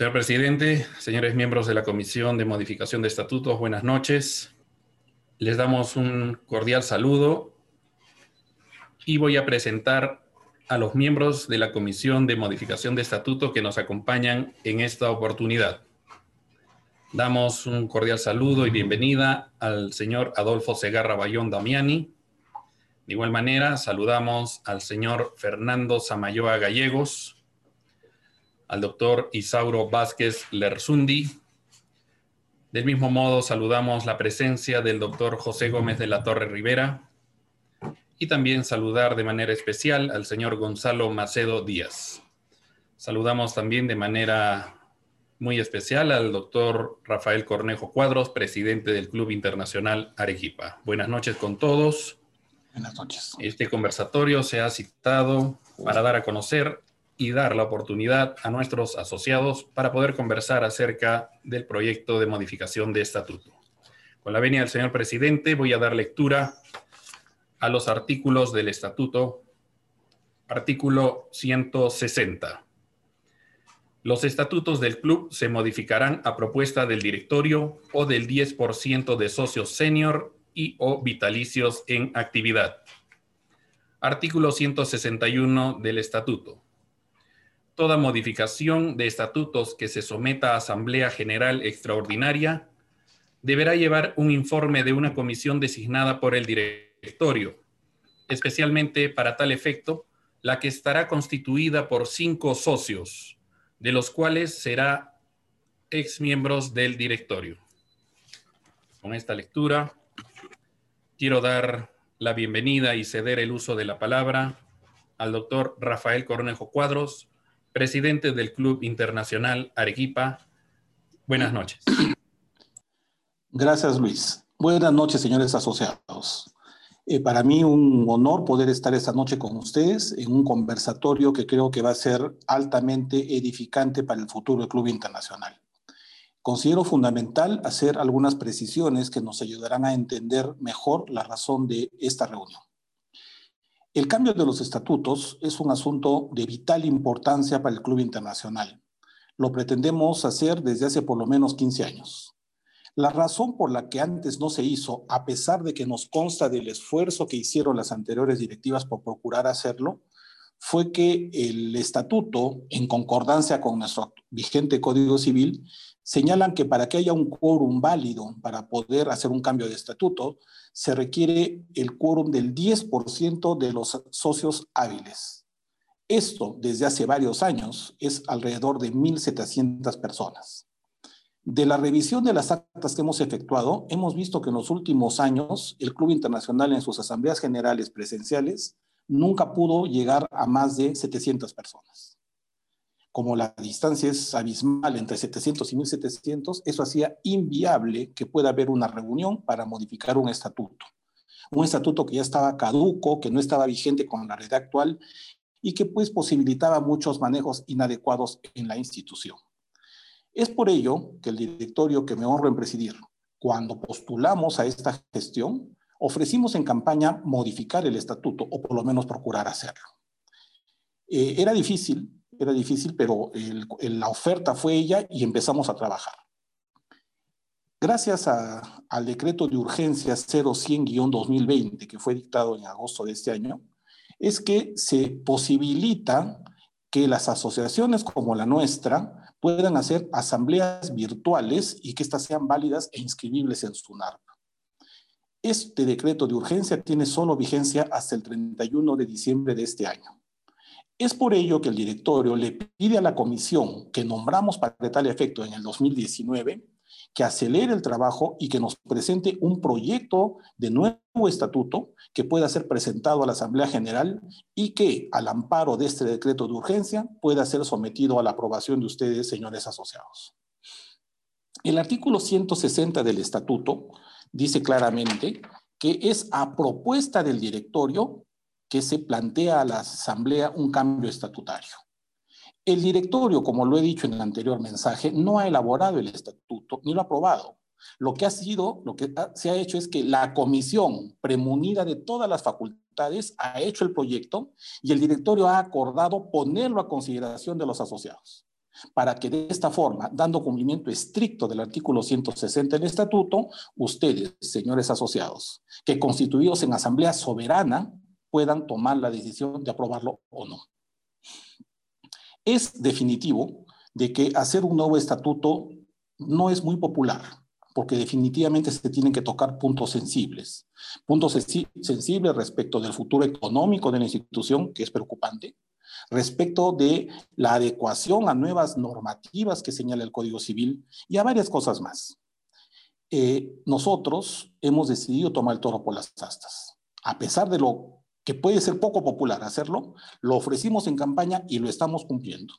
Señor presidente, señores miembros de la Comisión de Modificación de Estatutos, buenas noches. Les damos un cordial saludo y voy a presentar a los miembros de la Comisión de Modificación de Estatutos que nos acompañan en esta oportunidad. Damos un cordial saludo y bienvenida al señor Adolfo Segarra Bayón Damiani. De igual manera, saludamos al señor Fernando Samayoa Gallegos, al doctor Isauro Vázquez Lerzundi. Del mismo modo, saludamos la presencia del doctor José Gómez de la Torre Rivera y también saludar de manera especial al señor Gonzalo Macedo Díaz. Saludamos también de manera muy especial al doctor Rafael Cornejo Cuadros, presidente del Club Internacional Arequipa. Buenas noches con todos. Buenas noches. Este conversatorio se ha citado para dar a conocer y dar la oportunidad a nuestros asociados para poder conversar acerca del proyecto de modificación de estatuto. Con la venia del señor presidente voy a dar lectura a los artículos del estatuto. Artículo 160. Los estatutos del club se modificarán a propuesta del directorio o del 10% de socios senior y o vitalicios en actividad. Artículo 161 del estatuto toda modificación de estatutos que se someta a Asamblea General Extraordinaria deberá llevar un informe de una comisión designada por el directorio, especialmente para tal efecto, la que estará constituida por cinco socios, de los cuales será ex miembros del directorio. Con esta lectura, quiero dar la bienvenida y ceder el uso de la palabra al doctor Rafael Cornejo Cuadros, presidente del Club Internacional Arequipa. Buenas noches. Gracias, Luis. Buenas noches, señores asociados. Eh, para mí un honor poder estar esta noche con ustedes en un conversatorio que creo que va a ser altamente edificante para el futuro del Club Internacional. Considero fundamental hacer algunas precisiones que nos ayudarán a entender mejor la razón de esta reunión. El cambio de los estatutos es un asunto de vital importancia para el Club Internacional. Lo pretendemos hacer desde hace por lo menos 15 años. La razón por la que antes no se hizo, a pesar de que nos consta del esfuerzo que hicieron las anteriores directivas por procurar hacerlo, fue que el estatuto, en concordancia con nuestro vigente Código Civil, señalan que para que haya un quórum válido para poder hacer un cambio de estatuto, se requiere el quórum del 10% de los socios hábiles. Esto, desde hace varios años, es alrededor de 1.700 personas. De la revisión de las actas que hemos efectuado, hemos visto que en los últimos años el Club Internacional en sus asambleas generales presenciales nunca pudo llegar a más de 700 personas como la distancia es abismal entre 700 y 1700, eso hacía inviable que pueda haber una reunión para modificar un estatuto. Un estatuto que ya estaba caduco, que no estaba vigente con la red actual y que pues posibilitaba muchos manejos inadecuados en la institución. Es por ello que el directorio que me honro en presidir, cuando postulamos a esta gestión, ofrecimos en campaña modificar el estatuto o por lo menos procurar hacerlo. Eh, era difícil era difícil, pero la oferta fue ella y empezamos a trabajar. Gracias al decreto de urgencia 0100-2020 que fue dictado en agosto de este año, es que se posibilita que las asociaciones como la nuestra puedan hacer asambleas virtuales y que éstas sean válidas e inscribibles en SUNARP. Este decreto de urgencia tiene solo vigencia hasta el 31 de diciembre de este año. Es por ello que el directorio le pide a la comisión que nombramos para tal efecto en el 2019 que acelere el trabajo y que nos presente un proyecto de nuevo estatuto que pueda ser presentado a la Asamblea General y que, al amparo de este decreto de urgencia, pueda ser sometido a la aprobación de ustedes, señores asociados. El artículo 160 del estatuto dice claramente que es a propuesta del directorio que se plantea a la Asamblea un cambio estatutario. El directorio, como lo he dicho en el anterior mensaje, no ha elaborado el estatuto ni lo ha aprobado. Lo que ha sido, lo que se ha hecho es que la comisión premunida de todas las facultades ha hecho el proyecto y el directorio ha acordado ponerlo a consideración de los asociados. para que de esta forma, dando cumplimiento estricto del artículo 160 del estatuto, ustedes, señores asociados, que constituidos en asamblea soberana, puedan tomar la decisión de aprobarlo o no. Es definitivo de que hacer un nuevo estatuto no es muy popular, porque definitivamente se tienen que tocar puntos sensibles. Puntos sensibles respecto del futuro económico de la institución, que es preocupante, respecto de la adecuación a nuevas normativas que señala el Código Civil y a varias cosas más. Eh, nosotros hemos decidido tomar el toro por las astas. A pesar de lo puede ser poco popular hacerlo, lo ofrecimos en campaña y lo estamos cumpliendo.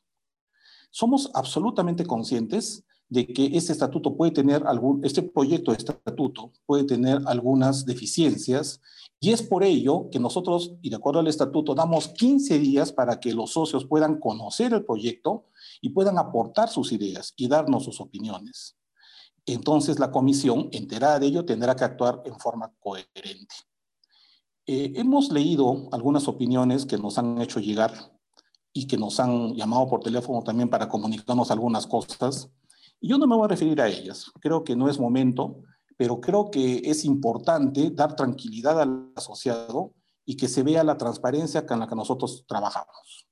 Somos absolutamente conscientes de que este estatuto puede tener algún, este proyecto de estatuto puede tener algunas deficiencias y es por ello que nosotros, y de acuerdo al estatuto, damos 15 días para que los socios puedan conocer el proyecto y puedan aportar sus ideas y darnos sus opiniones. Entonces la comisión, enterada de ello, tendrá que actuar en forma coherente. Eh, hemos leído algunas opiniones que nos han hecho llegar y que nos han llamado por teléfono también para comunicarnos algunas cosas. Yo no me voy a referir a ellas, creo que no es momento, pero creo que es importante dar tranquilidad al asociado y que se vea la transparencia con la que nosotros trabajamos.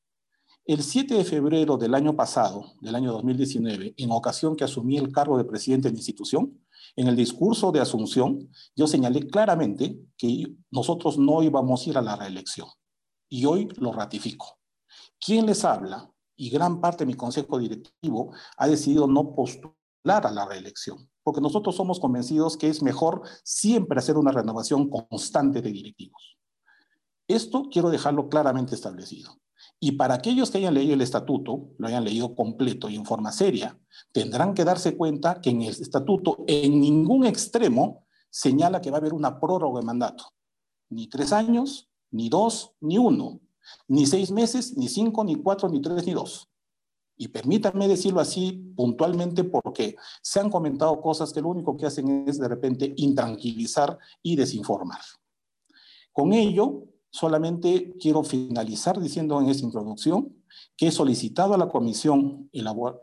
El 7 de febrero del año pasado, del año 2019, en ocasión que asumí el cargo de presidente de la institución, en el discurso de asunción, yo señalé claramente que nosotros no íbamos a ir a la reelección. Y hoy lo ratifico. ¿Quién les habla y gran parte de mi consejo directivo ha decidido no postular a la reelección, porque nosotros somos convencidos que es mejor siempre hacer una renovación constante de directivos. Esto quiero dejarlo claramente establecido. Y para aquellos que hayan leído el estatuto, lo hayan leído completo y en forma seria, tendrán que darse cuenta que en el estatuto en ningún extremo señala que va a haber una prórroga de mandato. Ni tres años, ni dos, ni uno. Ni seis meses, ni cinco, ni cuatro, ni tres, ni dos. Y permítanme decirlo así puntualmente porque se han comentado cosas que lo único que hacen es de repente intranquilizar y desinformar. Con ello, solamente quiero finalizar diciendo en esta introducción que he solicitado a la comisión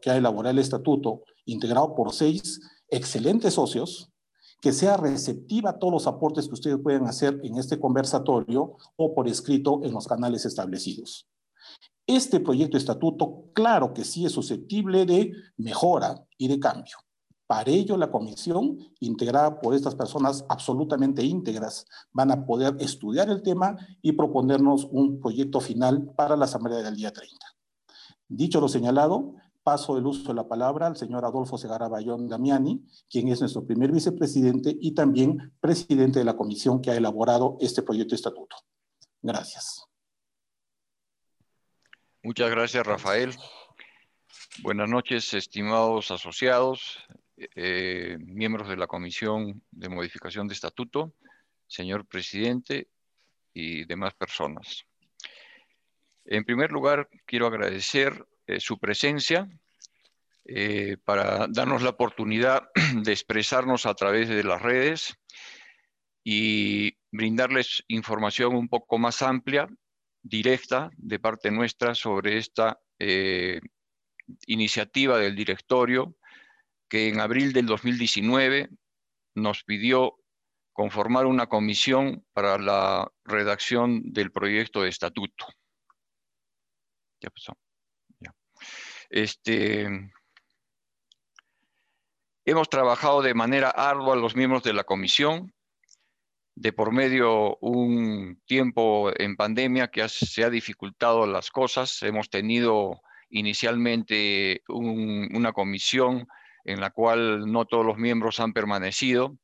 que ha elaborado el estatuto, integrado por seis excelentes socios, que sea receptiva a todos los aportes que ustedes pueden hacer en este conversatorio o por escrito en los canales establecidos. Este proyecto de estatuto, claro que sí es susceptible de mejora y de cambio. Para ello, la comisión, integrada por estas personas absolutamente íntegras, van a poder estudiar el tema y proponernos un proyecto final para la Asamblea del día 30. Dicho lo señalado, paso el uso de la palabra al señor Adolfo Segarra Bayón Damiani, quien es nuestro primer vicepresidente y también presidente de la comisión que ha elaborado este proyecto de estatuto. Gracias. Muchas gracias, Rafael. Buenas noches, estimados asociados, eh, miembros de la Comisión de Modificación de Estatuto, señor presidente y demás personas. En primer lugar, quiero agradecer eh, su presencia eh, para darnos la oportunidad de expresarnos a través de las redes y brindarles información un poco más amplia, directa, de parte nuestra sobre esta eh, iniciativa del directorio que en abril del 2019 nos pidió conformar una comisión para la redacción del proyecto de estatuto. Ya pasó. Este, hemos trabajado de manera ardua los miembros de la comisión, de por medio un tiempo en pandemia que se ha dificultado las cosas. Hemos tenido inicialmente una comisión en la cual no todos los miembros han permanecido.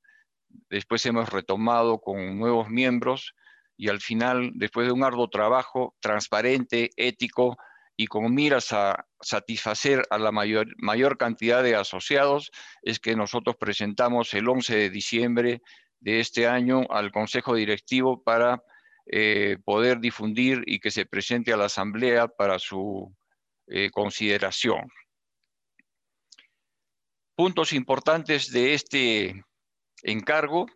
Después hemos retomado con nuevos miembros y al final, después de un arduo trabajo transparente, ético, y con miras a satisfacer a la mayor, cantidad de asociados, es que nosotros presentamos el 11 de diciembre de este año al Consejo Directivo para eh, poder difundir y que se presente a la Asamblea para su eh, consideración. Puntos importantes de este encargo.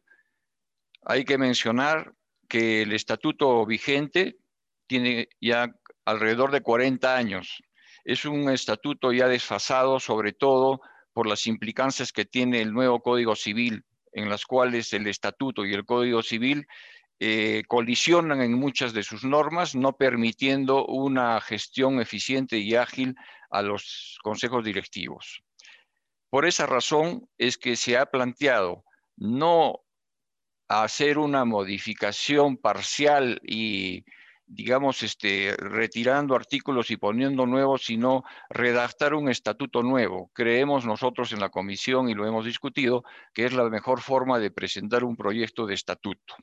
Hay que mencionar que el estatuto vigente tiene ya alrededor de 40 años. Es un estatuto ya desfasado, sobre todo por las implicancias que tiene el nuevo Código Civil, en las cuales el estatuto y el Código Civil eh, colisionan en muchas de sus normas, no permitiendo una gestión eficiente y ágil a los consejos directivos. Por esa razón es que se ha planteado no hacer una modificación parcial y digamos, este, retirando artículos y poniendo nuevos, sino redactar un estatuto nuevo. Creemos nosotros en la comisión, y lo hemos discutido, que es la mejor forma de presentar un proyecto de estatuto.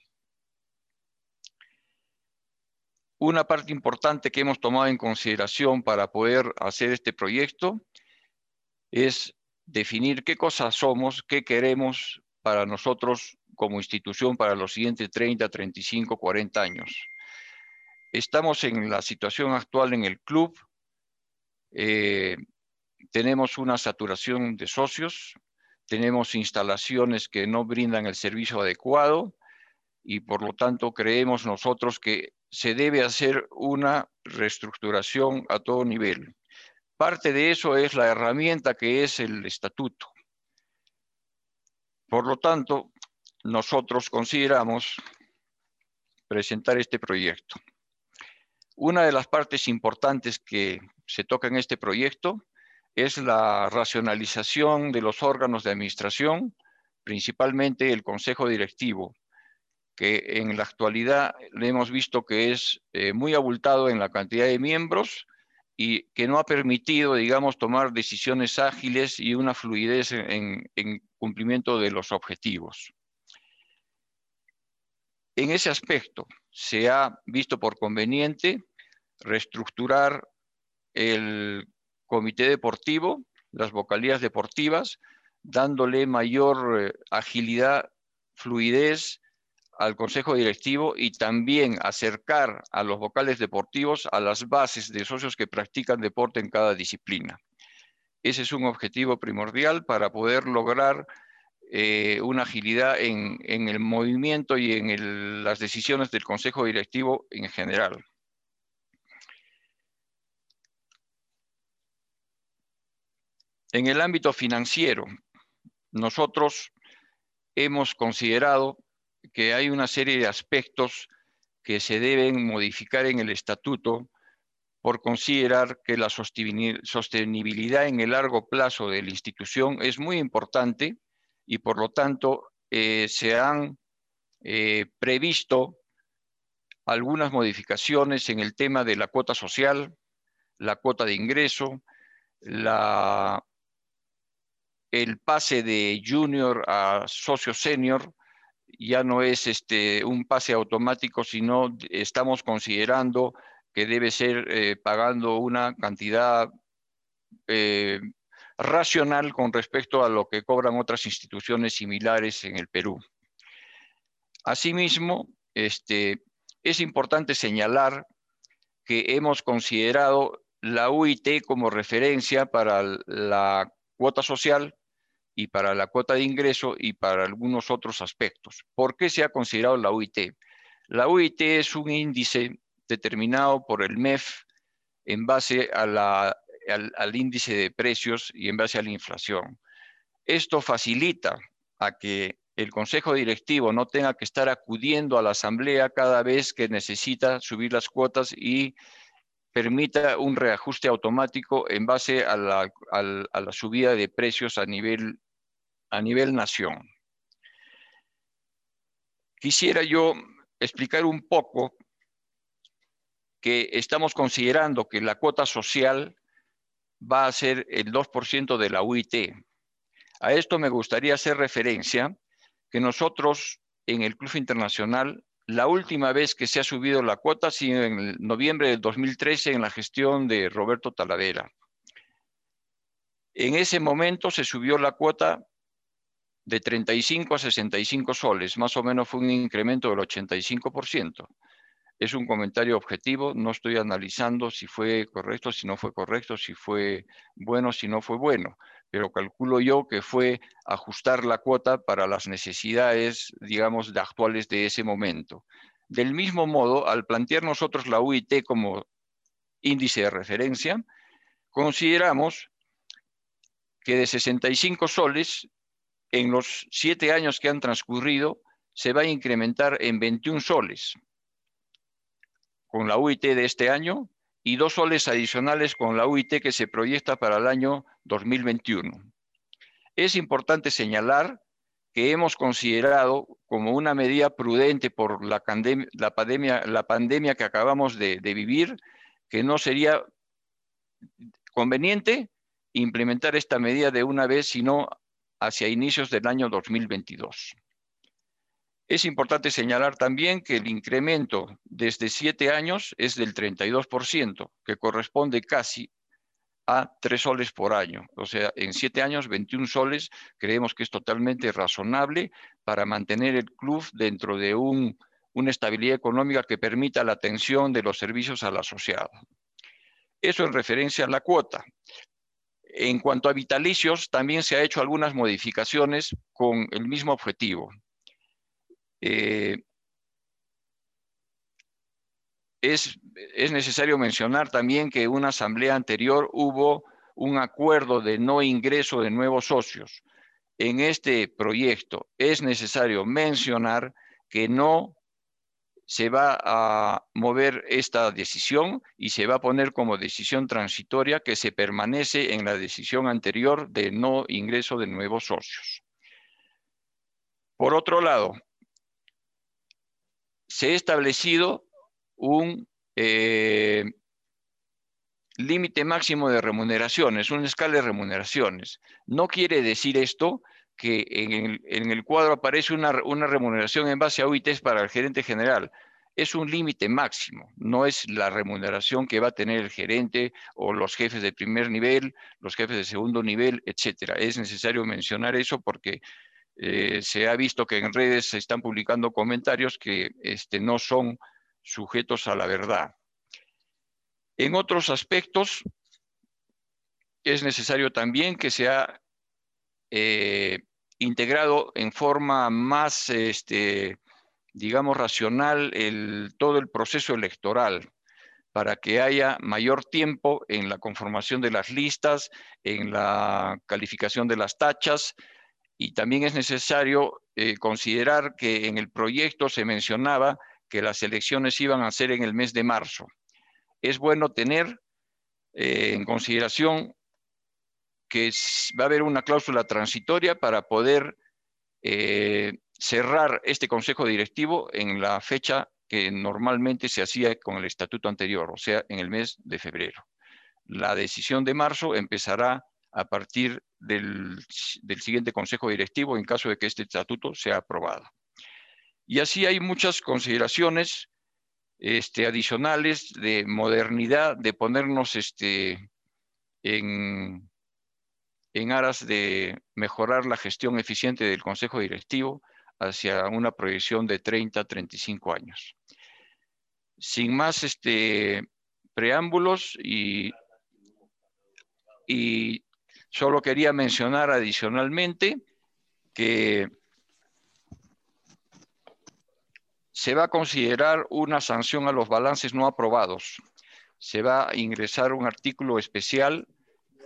Una parte importante que hemos tomado en consideración para poder hacer este proyecto es definir qué cosas somos, qué queremos para nosotros como institución para los siguientes 30, 35, 40 años. Estamos en la situación actual en el club. Eh, tenemos una saturación de socios, tenemos instalaciones que no brindan el servicio adecuado y por lo tanto creemos nosotros que se debe hacer una reestructuración a todo nivel. Parte de eso es la herramienta que es el estatuto. Por lo tanto, nosotros consideramos presentar este proyecto. Una de las partes importantes que se toca en este proyecto es la racionalización de los órganos de administración, principalmente el Consejo Directivo, que en la actualidad le hemos visto que es eh, muy abultado en la cantidad de miembros y que no ha permitido, digamos, tomar decisiones ágiles y una fluidez en cumplimiento de los objetivos. En ese aspecto, se ha visto por conveniente reestructurar el comité deportivo, las vocalías deportivas, dándole mayor eh, agilidad, fluidez al consejo directivo y también acercar a los vocales deportivos a las bases de socios que practican deporte en cada disciplina. Ese es un objetivo primordial para poder lograr eh, una agilidad en, el movimiento y en las decisiones del Consejo Directivo en general. En el ámbito financiero, nosotros hemos considerado que hay una serie de aspectos que se deben modificar en el estatuto por considerar que la sostenibilidad en el largo plazo de la institución es muy importante y por lo tanto eh, se han eh, previsto algunas modificaciones en el tema de la cuota social, la cuota de ingreso, el pase de junior a socio senior, ya no es este, un pase automático, sino estamos considerando que debe ser eh, pagando una cantidad racional con respecto a lo que cobran otras instituciones similares en el Perú. Asimismo, este, es importante señalar que hemos considerado la UIT como referencia para la cuota social y para la cuota de ingreso y para algunos otros aspectos. ¿Por qué se ha considerado la UIT? La UIT es un índice determinado por el MEF en base a la al, índice de precios y en base a la inflación. Esto facilita a que el consejo directivo no tenga que estar acudiendo a la asamblea cada vez que necesita subir las cuotas y permita un reajuste automático en base a la, subida de precios a nivel, a nivel nación. Quisiera yo explicar un poco que estamos considerando que la cuota social va a ser el 2% de la UIT. A esto me gustaría hacer referencia que nosotros en el Club Internacional, la última vez que se ha subido la cuota ha sido en noviembre del 2013 en la gestión de Roberto Talavera. En ese momento se subió la cuota de 35 a 65 soles, más o menos fue un incremento del 85%. Es un comentario objetivo, no estoy analizando si fue correcto, si no fue correcto, si fue bueno, si no fue bueno, pero calculo yo que fue ajustar la cuota para las necesidades, digamos, de actuales de ese momento. Del mismo modo, al plantear nosotros la UIT como índice de referencia, consideramos que de 65 soles, en los siete años que han transcurrido, se va a incrementar en 21 soles con la UIT de este año y dos soles adicionales con la UIT que se proyecta para el año 2021. Es importante señalar que hemos considerado como una medida prudente por la, pandemia, la pandemia que acabamos de, de vivir, que no sería conveniente implementar esta medida de una vez, sino hacia inicios del año 2022. Es importante señalar también que el incremento desde siete años es del 32%, que corresponde casi a tres soles por año. O sea, en siete años, 21 soles, creemos que es totalmente razonable para mantener el club dentro de una estabilidad económica que permita la atención de los servicios al asociado. Eso en referencia a la cuota. En cuanto a vitalicios, también se ha hecho algunas modificaciones con el mismo objetivo. Eh, es, es, necesario mencionar también que en una asamblea anterior hubo un acuerdo de no ingreso de nuevos socios. En este proyecto es necesario mencionar que no se va a mover esta decisión y se va a poner como decisión transitoria que se permanece en la decisión anterior de no ingreso de nuevos socios. Por otro lado, se ha establecido un eh, límite máximo de remuneraciones, una escala de remuneraciones. No quiere decir esto que en el, cuadro aparece una, remuneración en base a UITs para el gerente general. Es un límite máximo, no es la remuneración que va a tener el gerente o los jefes de primer nivel, los jefes de segundo nivel, etcétera. Es necesario mencionar eso porque eh, se ha visto que en redes se están publicando comentarios que este, no son sujetos a la verdad. En otros aspectos, es necesario también que sea eh, integrado en forma más, este, digamos, racional todo el proceso electoral para que haya mayor tiempo en la conformación de las listas, en la calificación de las tachas, y también es necesario eh, considerar que en el proyecto se mencionaba que las elecciones iban a ser en el mes de marzo. Es bueno tener eh, en consideración que va a haber una cláusula transitoria para poder eh, cerrar este consejo directivo en la fecha que normalmente se hacía con el estatuto anterior, o sea, en el mes de febrero. La decisión de marzo empezará a partir del, siguiente consejo directivo en caso de que este estatuto sea aprobado. Y así hay muchas consideraciones este, adicionales de modernidad, de ponernos este, en, en aras de mejorar la gestión eficiente del Consejo Directivo hacia una proyección de 30 a 35 años. Sin más este, preámbulos y, y solo quería mencionar adicionalmente que se va a considerar una sanción a los balances no aprobados. Se va a ingresar un artículo especial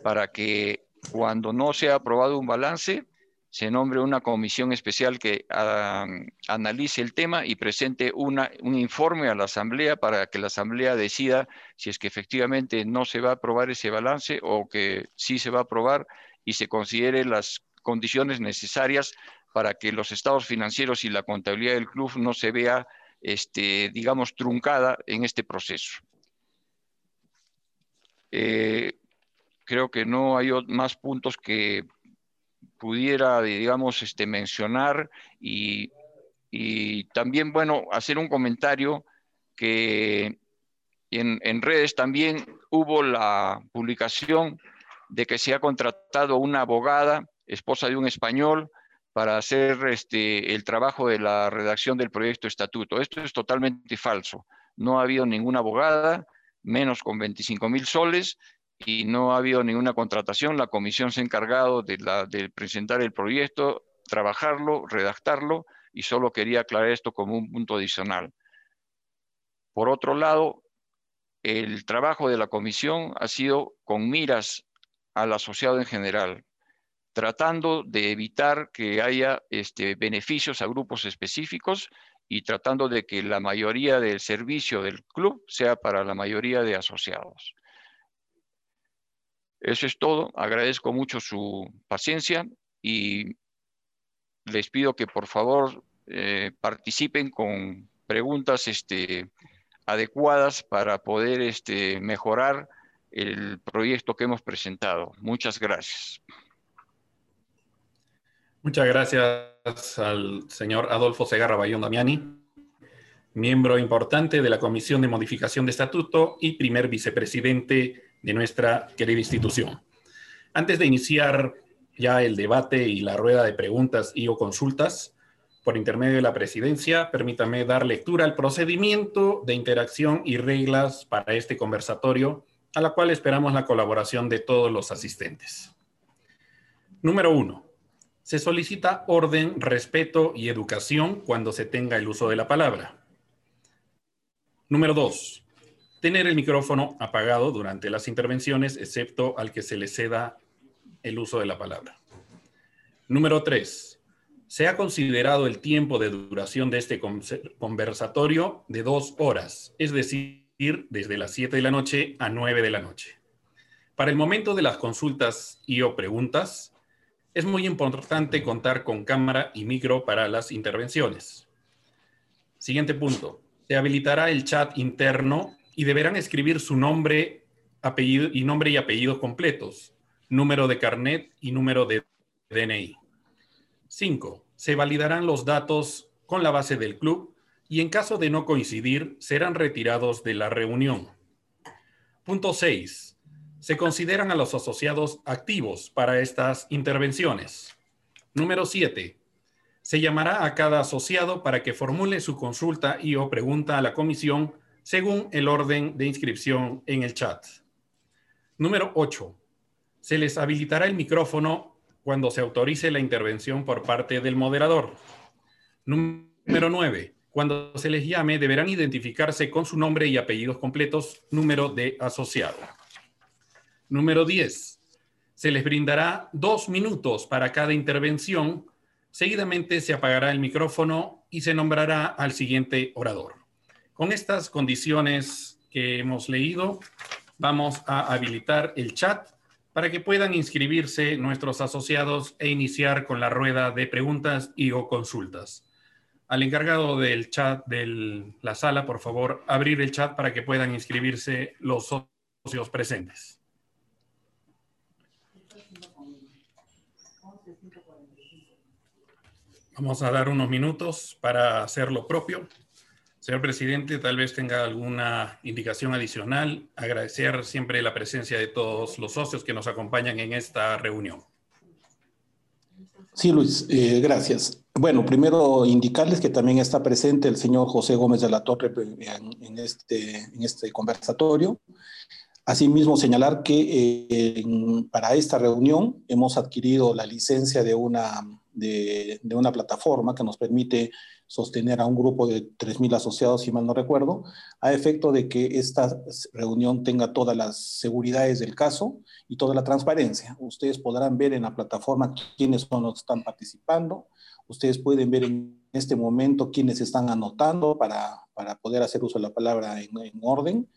para que cuando no sea aprobado un balance, se nombre una comisión especial que analice el tema y presente un informe a la Asamblea para que la Asamblea decida si es que efectivamente no se va a aprobar ese balance o que sí se va a aprobar y se considere las condiciones necesarias para que los estados financieros y la contabilidad del club no se vea, este, digamos, truncada en este proceso. Eh, creo que no hay más puntos que pudiera, digamos, este, mencionar y, también, bueno, hacer un comentario que en, en, redes también hubo la publicación de que se ha contratado una abogada, esposa de un español, para hacer este, el trabajo de la redacción del proyecto estatuto. Esto es totalmente falso. No ha habido ninguna abogada, menos con 25 mil soles, y no ha habido ninguna contratación. La comisión se ha encargado de, presentar el proyecto, trabajarlo, redactarlo y solo quería aclarar esto como un punto adicional. Por otro lado, el trabajo de la comisión ha sido con miras al asociado en general, tratando de evitar que haya este, beneficios a grupos específicos y tratando de que la mayoría del servicio del club sea para la mayoría de asociados. Eso es todo. Agradezco mucho su paciencia y les pido que por favor eh, participen con preguntas este, adecuadas para poder este, mejorar el proyecto que hemos presentado. Muchas gracias. Muchas gracias al señor Adolfo Segarra Bayón Damiani, miembro importante de la Comisión de Modificación de Estatuto y primer vicepresidente de nuestra querida institución. Antes de iniciar ya el debate y la rueda de preguntas y o consultas, por intermedio de la presidencia, permítame dar lectura al procedimiento de interacción y reglas para este conversatorio, a la cual esperamos la colaboración de todos los asistentes. Número uno, se solicita orden, respeto y educación cuando se tenga el uso de la palabra. Número dos, tener el micrófono apagado durante las intervenciones, excepto al que se le ceda el uso de la palabra. Número tres, se ha considerado el tiempo de duración de este conversatorio de dos horas, es decir, desde las 7 de la noche a 9 de la noche. Para el momento de las consultas y o preguntas, es muy importante contar con cámara y micro para las intervenciones. Siguiente punto. Se habilitará el chat interno y deberán escribir su nombre, apellido y nombre y apellidos completos, número de carnet y número de DNI. 5. Se validarán los datos con la base del club y en caso de no coincidir, serán retirados de la reunión. Punto 6. Se consideran a los asociados activos para estas intervenciones. Número 7. Se llamará a cada asociado para que formule su consulta y o pregunta a la comisión según el orden de inscripción en el chat. Número 8. Se les habilitará el micrófono cuando se autorice la intervención por parte del moderador. Número 9. Cuando se les llame, deberán identificarse con su nombre y apellidos completos, número de asociado. Número 10. Se les brindará dos minutos para cada intervención. Seguidamente se apagará el micrófono y se nombrará al siguiente orador. Con estas condiciones que hemos leído, vamos a habilitar el chat para que puedan inscribirse nuestros asociados e iniciar con la rueda de preguntas y o consultas. Al encargado del chat de la sala, por favor, abrir el chat para que puedan inscribirse los socios presentes. Vamos a dar unos minutos para hacer lo propio. Señor presidente, tal vez tenga alguna indicación adicional. Agradecer siempre la presencia de todos los socios que nos acompañan en esta reunión. Sí, Luis, eh, gracias. Bueno, primero indicarles que también está presente el señor José Gómez de la Torre en, este, en este conversatorio. Asimismo, señalar que eh, para esta reunión hemos adquirido la licencia de una, de, de una plataforma que nos permite sostener a un grupo de 3.000 asociados, si mal no recuerdo, a efecto de que esta reunión tenga todas las seguridades del caso y toda la transparencia. Ustedes podrán ver en la plataforma quiénes son los que están participando. Ustedes pueden ver en este momento quiénes están anotando para, para poder hacer uso de la palabra en, orden.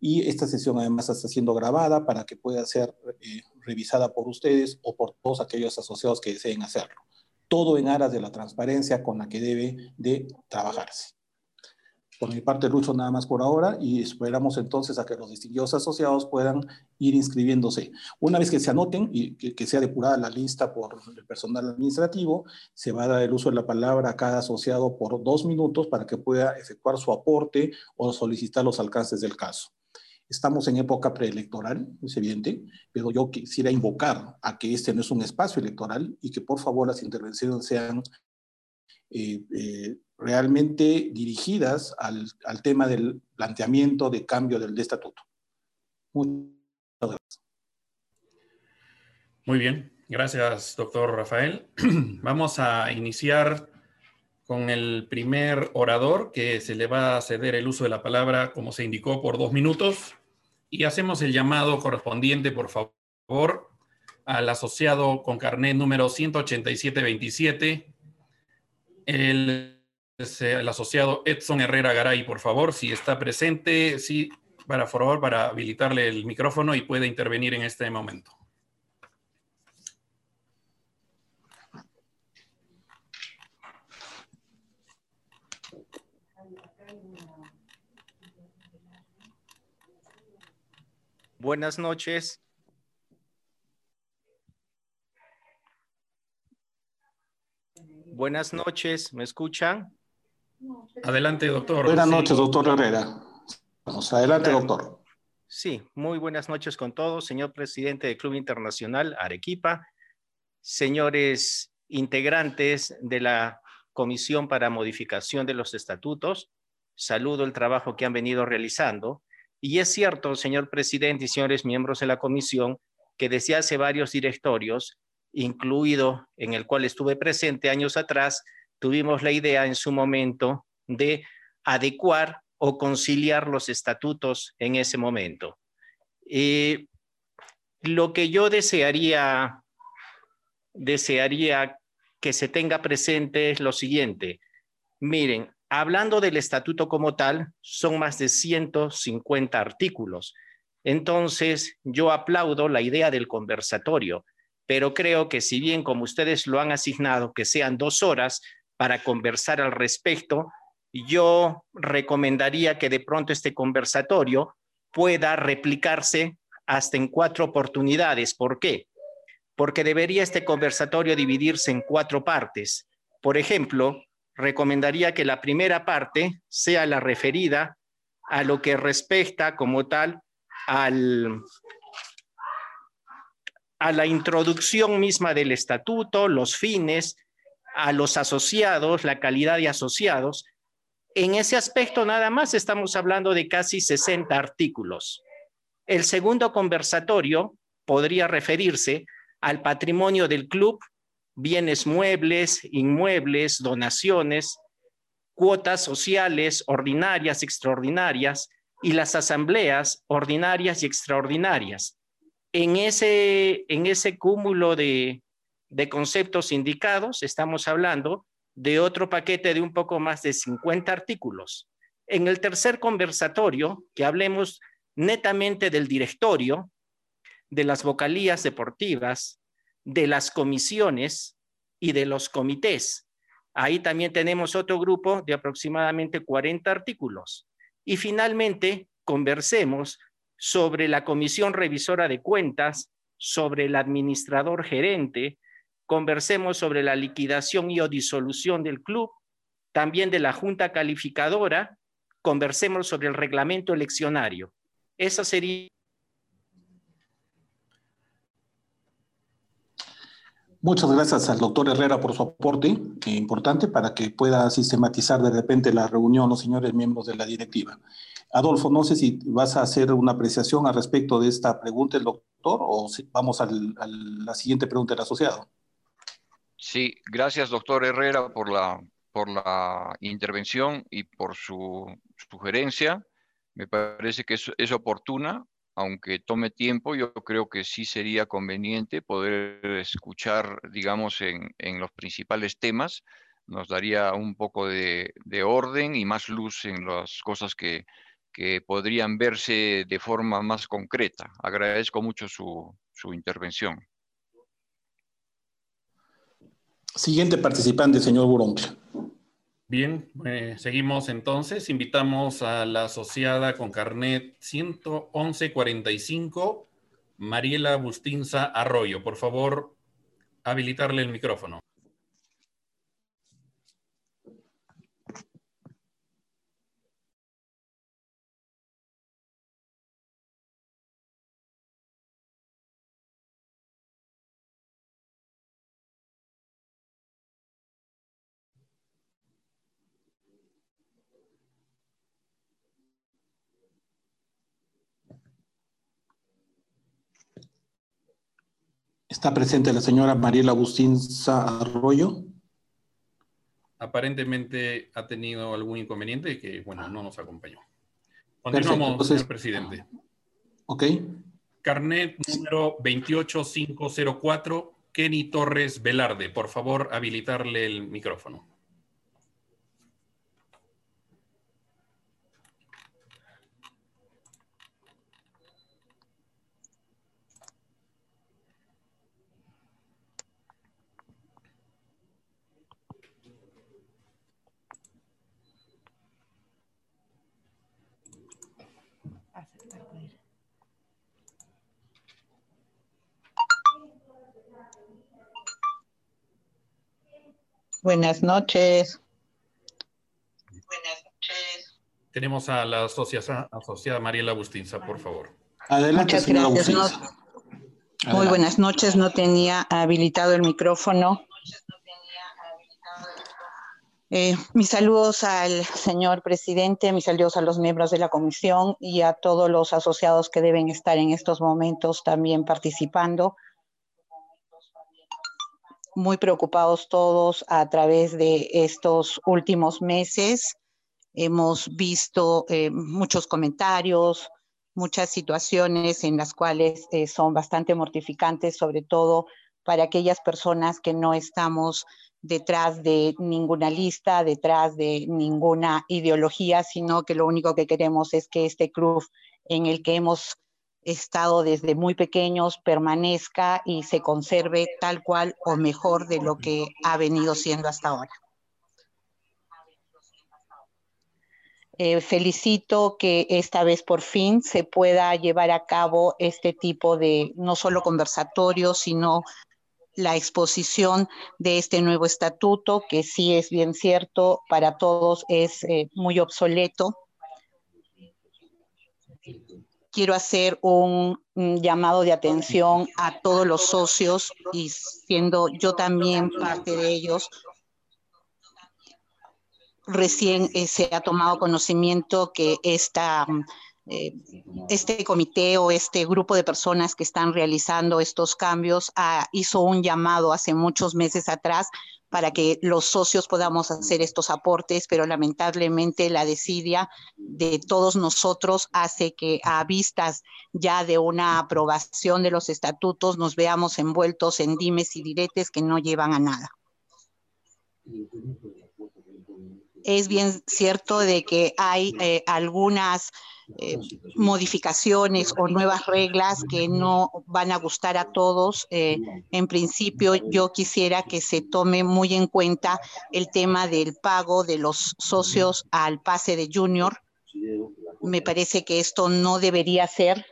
Y esta sesión además está siendo grabada para que pueda ser eh, revisada por ustedes o por todos aquellos asociados que deseen hacerlo todo en aras de la transparencia con la que debe de trabajarse. Por mi parte, Lucho, nada más por ahora y esperamos entonces a que los distinguidos asociados puedan ir inscribiéndose. Una vez que se anoten y que, sea depurada la lista por el personal administrativo, se va a dar el uso de la palabra a cada asociado por dos minutos para que pueda efectuar su aporte o solicitar los alcances del caso. Estamos en época preelectoral, es evidente, pero yo quisiera invocar a que este no es un espacio electoral y que por favor las intervenciones sean eh, eh, realmente dirigidas al, al, tema del planteamiento de cambio del estatuto. Muchas gracias. Muy bien, gracias, doctor Rafael. Vamos a iniciar con el primer orador, que se le va a ceder el uso de la palabra, como se indicó, por dos minutos. Y hacemos el llamado correspondiente, por favor, al asociado con carnet número 18727, el, el asociado Edson Herrera Garay, por favor, si está presente, sí, para favor, para habilitarle el micrófono y puede intervenir en este momento. Buenas noches. Buenas noches, ¿me escuchan? Adelante, doctor. Buenas noches, doctor Herrera. Vamos, adelante, doctor. Sí, muy buenas noches con todos, señor presidente del Club Internacional Arequipa, señores integrantes de la Comisión para Modificación de los Estatutos, saludo el trabajo que han venido realizando. Y es cierto, señor presidente y señores miembros de la comisión, que desde hace varios directorios, incluido en el cual estuve presente años atrás, tuvimos la idea en su momento de adecuar o conciliar los estatutos en ese momento. Eh, lo que yo desearía, desearía que se tenga presente es lo siguiente. Miren, hablando del estatuto como tal, son más de 150 artículos. Entonces, yo aplaudo la idea del conversatorio, pero creo que si bien como ustedes lo han asignado, que sean dos horas para conversar al respecto, yo recomendaría que de pronto este conversatorio pueda replicarse hasta en cuatro oportunidades. ¿Por qué? Porque debería este conversatorio dividirse en cuatro partes. Por ejemplo, recomendaría que la primera parte sea la referida a lo que respecta como tal al, a la introducción misma del estatuto, los fines, a los asociados, la calidad de asociados. En ese aspecto nada más estamos hablando de casi 60 artículos. El segundo conversatorio podría referirse al patrimonio del club bienes muebles, inmuebles, donaciones, cuotas sociales ordinarias, extraordinarias y las asambleas ordinarias y extraordinarias. En ese, en ese cúmulo de, de conceptos indicados, estamos hablando de otro paquete de un poco más de 50 artículos. En el tercer conversatorio, que hablemos netamente del directorio, de las vocalías deportivas, de las comisiones y de los comités. Ahí también tenemos otro grupo de aproximadamente 40 artículos. Y finalmente, conversemos sobre la comisión revisora de cuentas, sobre el administrador gerente, conversemos sobre la liquidación y o disolución del club, también de la junta calificadora, conversemos sobre el reglamento eleccionario. Esa sería Muchas gracias al doctor Herrera por su aporte eh, importante para que pueda sistematizar de repente la reunión los señores miembros de la directiva. Adolfo, no sé si vas a hacer una apreciación al respecto de esta pregunta el doctor o vamos a la siguiente pregunta del asociado. Sí, gracias doctor Herrera por la, por la intervención y por su sugerencia. Me parece que es, es oportuna aunque tome tiempo, yo creo que sí sería conveniente poder escuchar, digamos, en, los principales temas, nos daría un poco de, orden y más luz en las cosas que, podrían verse de forma más concreta. Agradezco mucho su, intervención. Siguiente participante, señor Buroncle. Bien, eh, seguimos entonces. Invitamos a la asociada con carnet 11145, Mariela Bustinza Arroyo. Por favor, habilitarle el micrófono. ¿Está presente la señora Mariela Agustín Arroyo? Aparentemente ha tenido algún inconveniente que, bueno, no nos acompañó. Continuamos, señor presidente. Ok. Carnet número 28504, Kenny Torres Velarde. Por favor, habilitarle el micrófono. Buenas noches. Buenas noches. Tenemos a la asociada, asociada Mariela Bustinza, por favor. Adelante, Muchas gracias. muy buenas noches. No tenía habilitado el micrófono. Eh, mis saludos al señor presidente, mis saludos a los miembros de la comisión y a todos los asociados que deben estar en estos momentos también participando muy preocupados todos a través de estos últimos meses. Hemos visto eh, muchos comentarios, muchas situaciones en las cuales eh, son bastante mortificantes, sobre todo para aquellas personas que no estamos detrás de ninguna lista, detrás de ninguna ideología, sino que lo único que queremos es que este club en el que hemos estado desde muy pequeños permanezca y se conserve tal cual o mejor de lo que ha venido siendo hasta ahora. Eh, felicito que esta vez por fin se pueda llevar a cabo este tipo de no solo conversatorios, sino la exposición de este nuevo estatuto, que sí es bien cierto, para todos es eh, muy obsoleto quiero hacer un, llamado de atención a todos los socios y siendo yo también parte de ellos, recién eh, se ha tomado conocimiento que esta, eh, este comité o este grupo de personas que están realizando estos cambios ah, hizo un llamado hace muchos meses atrás para que los socios podamos hacer estos aportes, pero lamentablemente la desidia de todos nosotros hace que a vistas ya de una aprobación de los estatutos nos veamos envueltos en dimes y diretes que no llevan a nada. Es bien cierto de que hay eh, algunas eh, modificaciones o nuevas reglas que no van a gustar a todos. Eh, en principio, yo quisiera que se tome muy en cuenta el tema del pago de los socios al pase de junior. Me parece que esto no debería ser.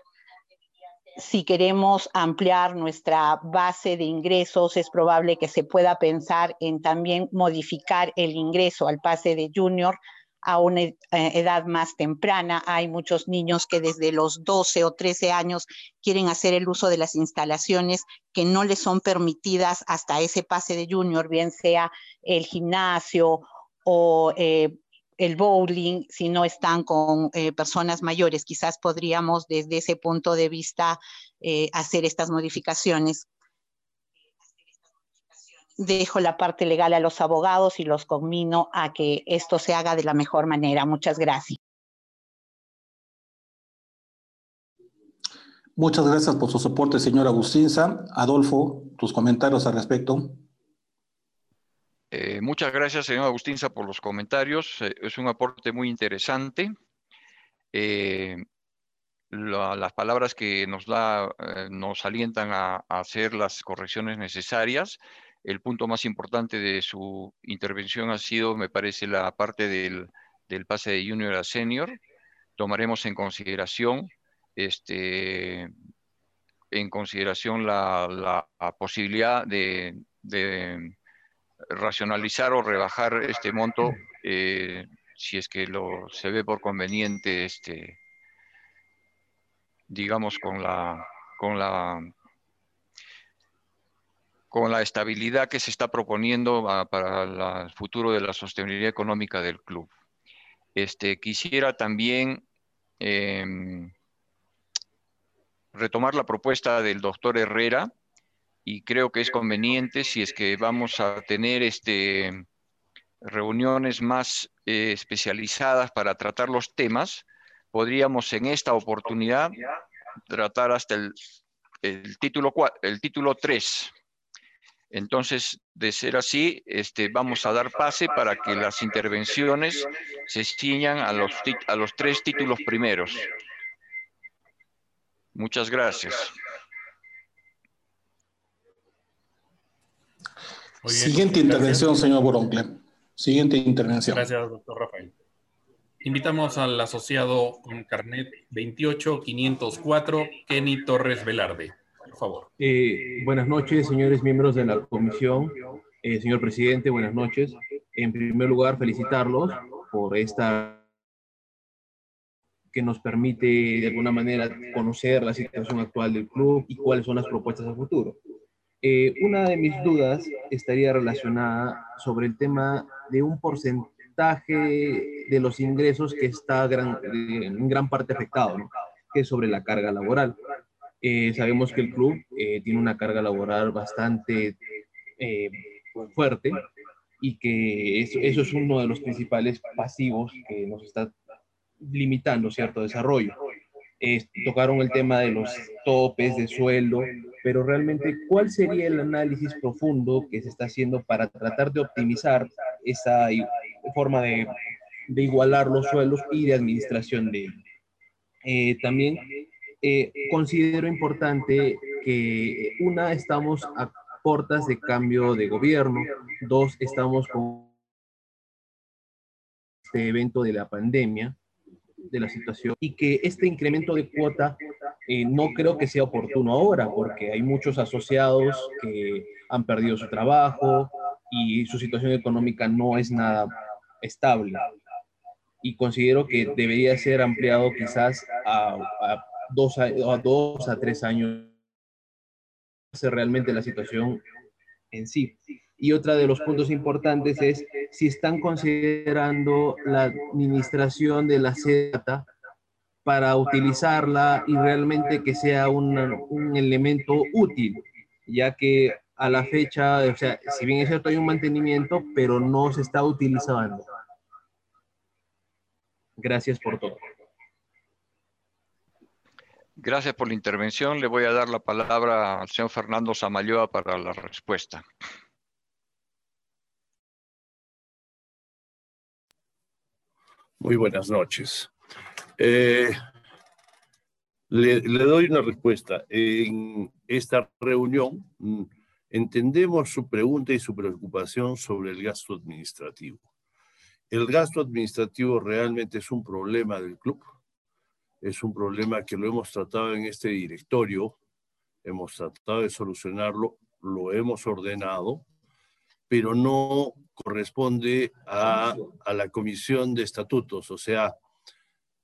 Si queremos ampliar nuestra base de ingresos, es probable que se pueda pensar en también modificar el ingreso al pase de junior a una eh, edad más temprana. Hay muchos niños que desde los 12 o 13 años quieren hacer el uso de las instalaciones que no les son permitidas hasta ese pase de junior, bien sea el gimnasio o eh, el bowling, si no están con eh, personas mayores. Quizás podríamos desde ese punto de vista hacer estas modificaciones dejo la parte legal a los abogados y los conmino a que esto se haga de la mejor manera. Muchas gracias. Muchas gracias por su soporte, señora Agustinza. Adolfo, tus comentarios al respecto. Eh, muchas gracias, señor Agustinza, por los comentarios. Eh, es un aporte muy interesante. Eh, las palabras que nos da nos alientan a, hacer las correcciones necesarias el punto más importante de su intervención ha sido, me parece, la parte del, pase de junior a senior. Tomaremos en consideración, este, en consideración la, posibilidad de, racionalizar o rebajar este monto eh, si es que lo, se ve por conveniente, este, digamos, con la, con la con la estabilidad que se está proponiendo para el futuro de la sostenibilidad económica del club. Este, quisiera también em, retomar la propuesta del doctor Herrera y creo que es conveniente si es que vamos a tener este, reuniones más eh, especializadas para tratar los temas, podríamos en esta oportunidad tratar hasta el, el título, el título 3. Entonces, de ser así, este, vamos a dar pase para que las intervenciones se ciñan a los, a los tres títulos primeros. Muchas gracias. Siguiente intervención, señor Boroncle. Siguiente intervención. Gracias, doctor Rafael. Invitamos al asociado con carnet 28504, Kenny Torres Velarde. Favor. Eh, buenas noches, señores miembros de la comisión. Eh, señor presidente, buenas noches. En primer lugar, felicitarlos por esta que nos permite de alguna manera conocer la situación actual del club y cuáles son las propuestas a futuro. Eh, una de mis dudas estaría relacionada sobre el tema de un porcentaje de los ingresos que está gran, en gran parte afectado, que es sobre la carga laboral. Eh, sabemos que el club eh, tiene una carga laboral bastante fuerte y que eso, eso, es uno de los principales pasivos que nos está limitando cierto desarrollo. tocaron el tema de los topes de sueldo, pero realmente, ¿cuál sería el análisis profundo que se está haciendo para tratar de optimizar esa forma de, igualar los sueldos y de administración de ellos? Eh, también eh, considero importante que, una, estamos a portas de cambio de gobierno, dos, estamos con este evento de la pandemia, de la situación, y que este incremento de cuota eh, no creo que sea oportuno ahora, porque hay muchos asociados que han perdido su trabajo y su situación económica no es nada estable. Y considero que debería ser ampliado quizás a, dos, a, dos a tres años realmente la situación en sí. Y otra de los puntos importantes es si están considerando la administración de la SEDATA para utilizarla y realmente que sea un, un elemento útil, ya que a la fecha, o sea, si bien es cierto hay un mantenimiento, pero no se está utilizando. Gracias por todo. Gracias por la intervención. Le voy a dar la palabra al señor Fernando Samayoa para la respuesta. Muy buenas noches. Eh, le, doy una respuesta. En esta reunión mm, entendemos su pregunta y su preocupación sobre el gasto administrativo. El gasto administrativo realmente es un problema del club. Es un problema que lo hemos tratado en este directorio, hemos tratado de solucionarlo, lo hemos ordenado, pero no corresponde a, a la comisión de estatutos, o sea,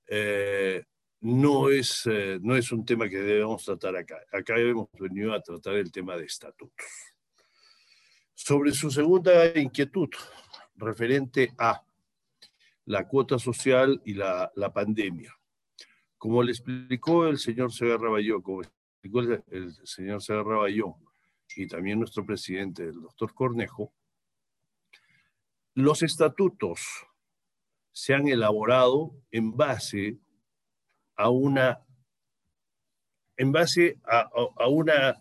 eh, no, es, eh, no es un tema que debemos tratar acá. Acá hemos venido a tratar el tema de estatutos. Sobre su segunda inquietud, referente a la cuota social y la, la pandemia. Como le explicó el señor Segarra Bayón, como explicó el, señor Segarra Bayón y también nuestro presidente, el doctor Cornejo, los estatutos se han elaborado en base a una en base a, una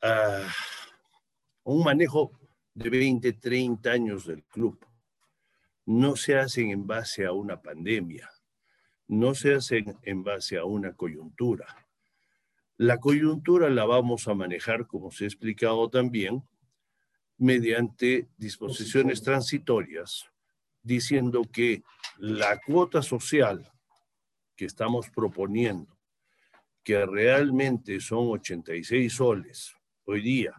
a un manejo de 20, 30 años del club. No se hacen en base a una pandemia, no se hacen en base a una coyuntura. La coyuntura la vamos a manejar, como se ha explicado también, mediante disposiciones transitorias diciendo que la cuota social que estamos proponiendo, que realmente son 86 soles hoy día,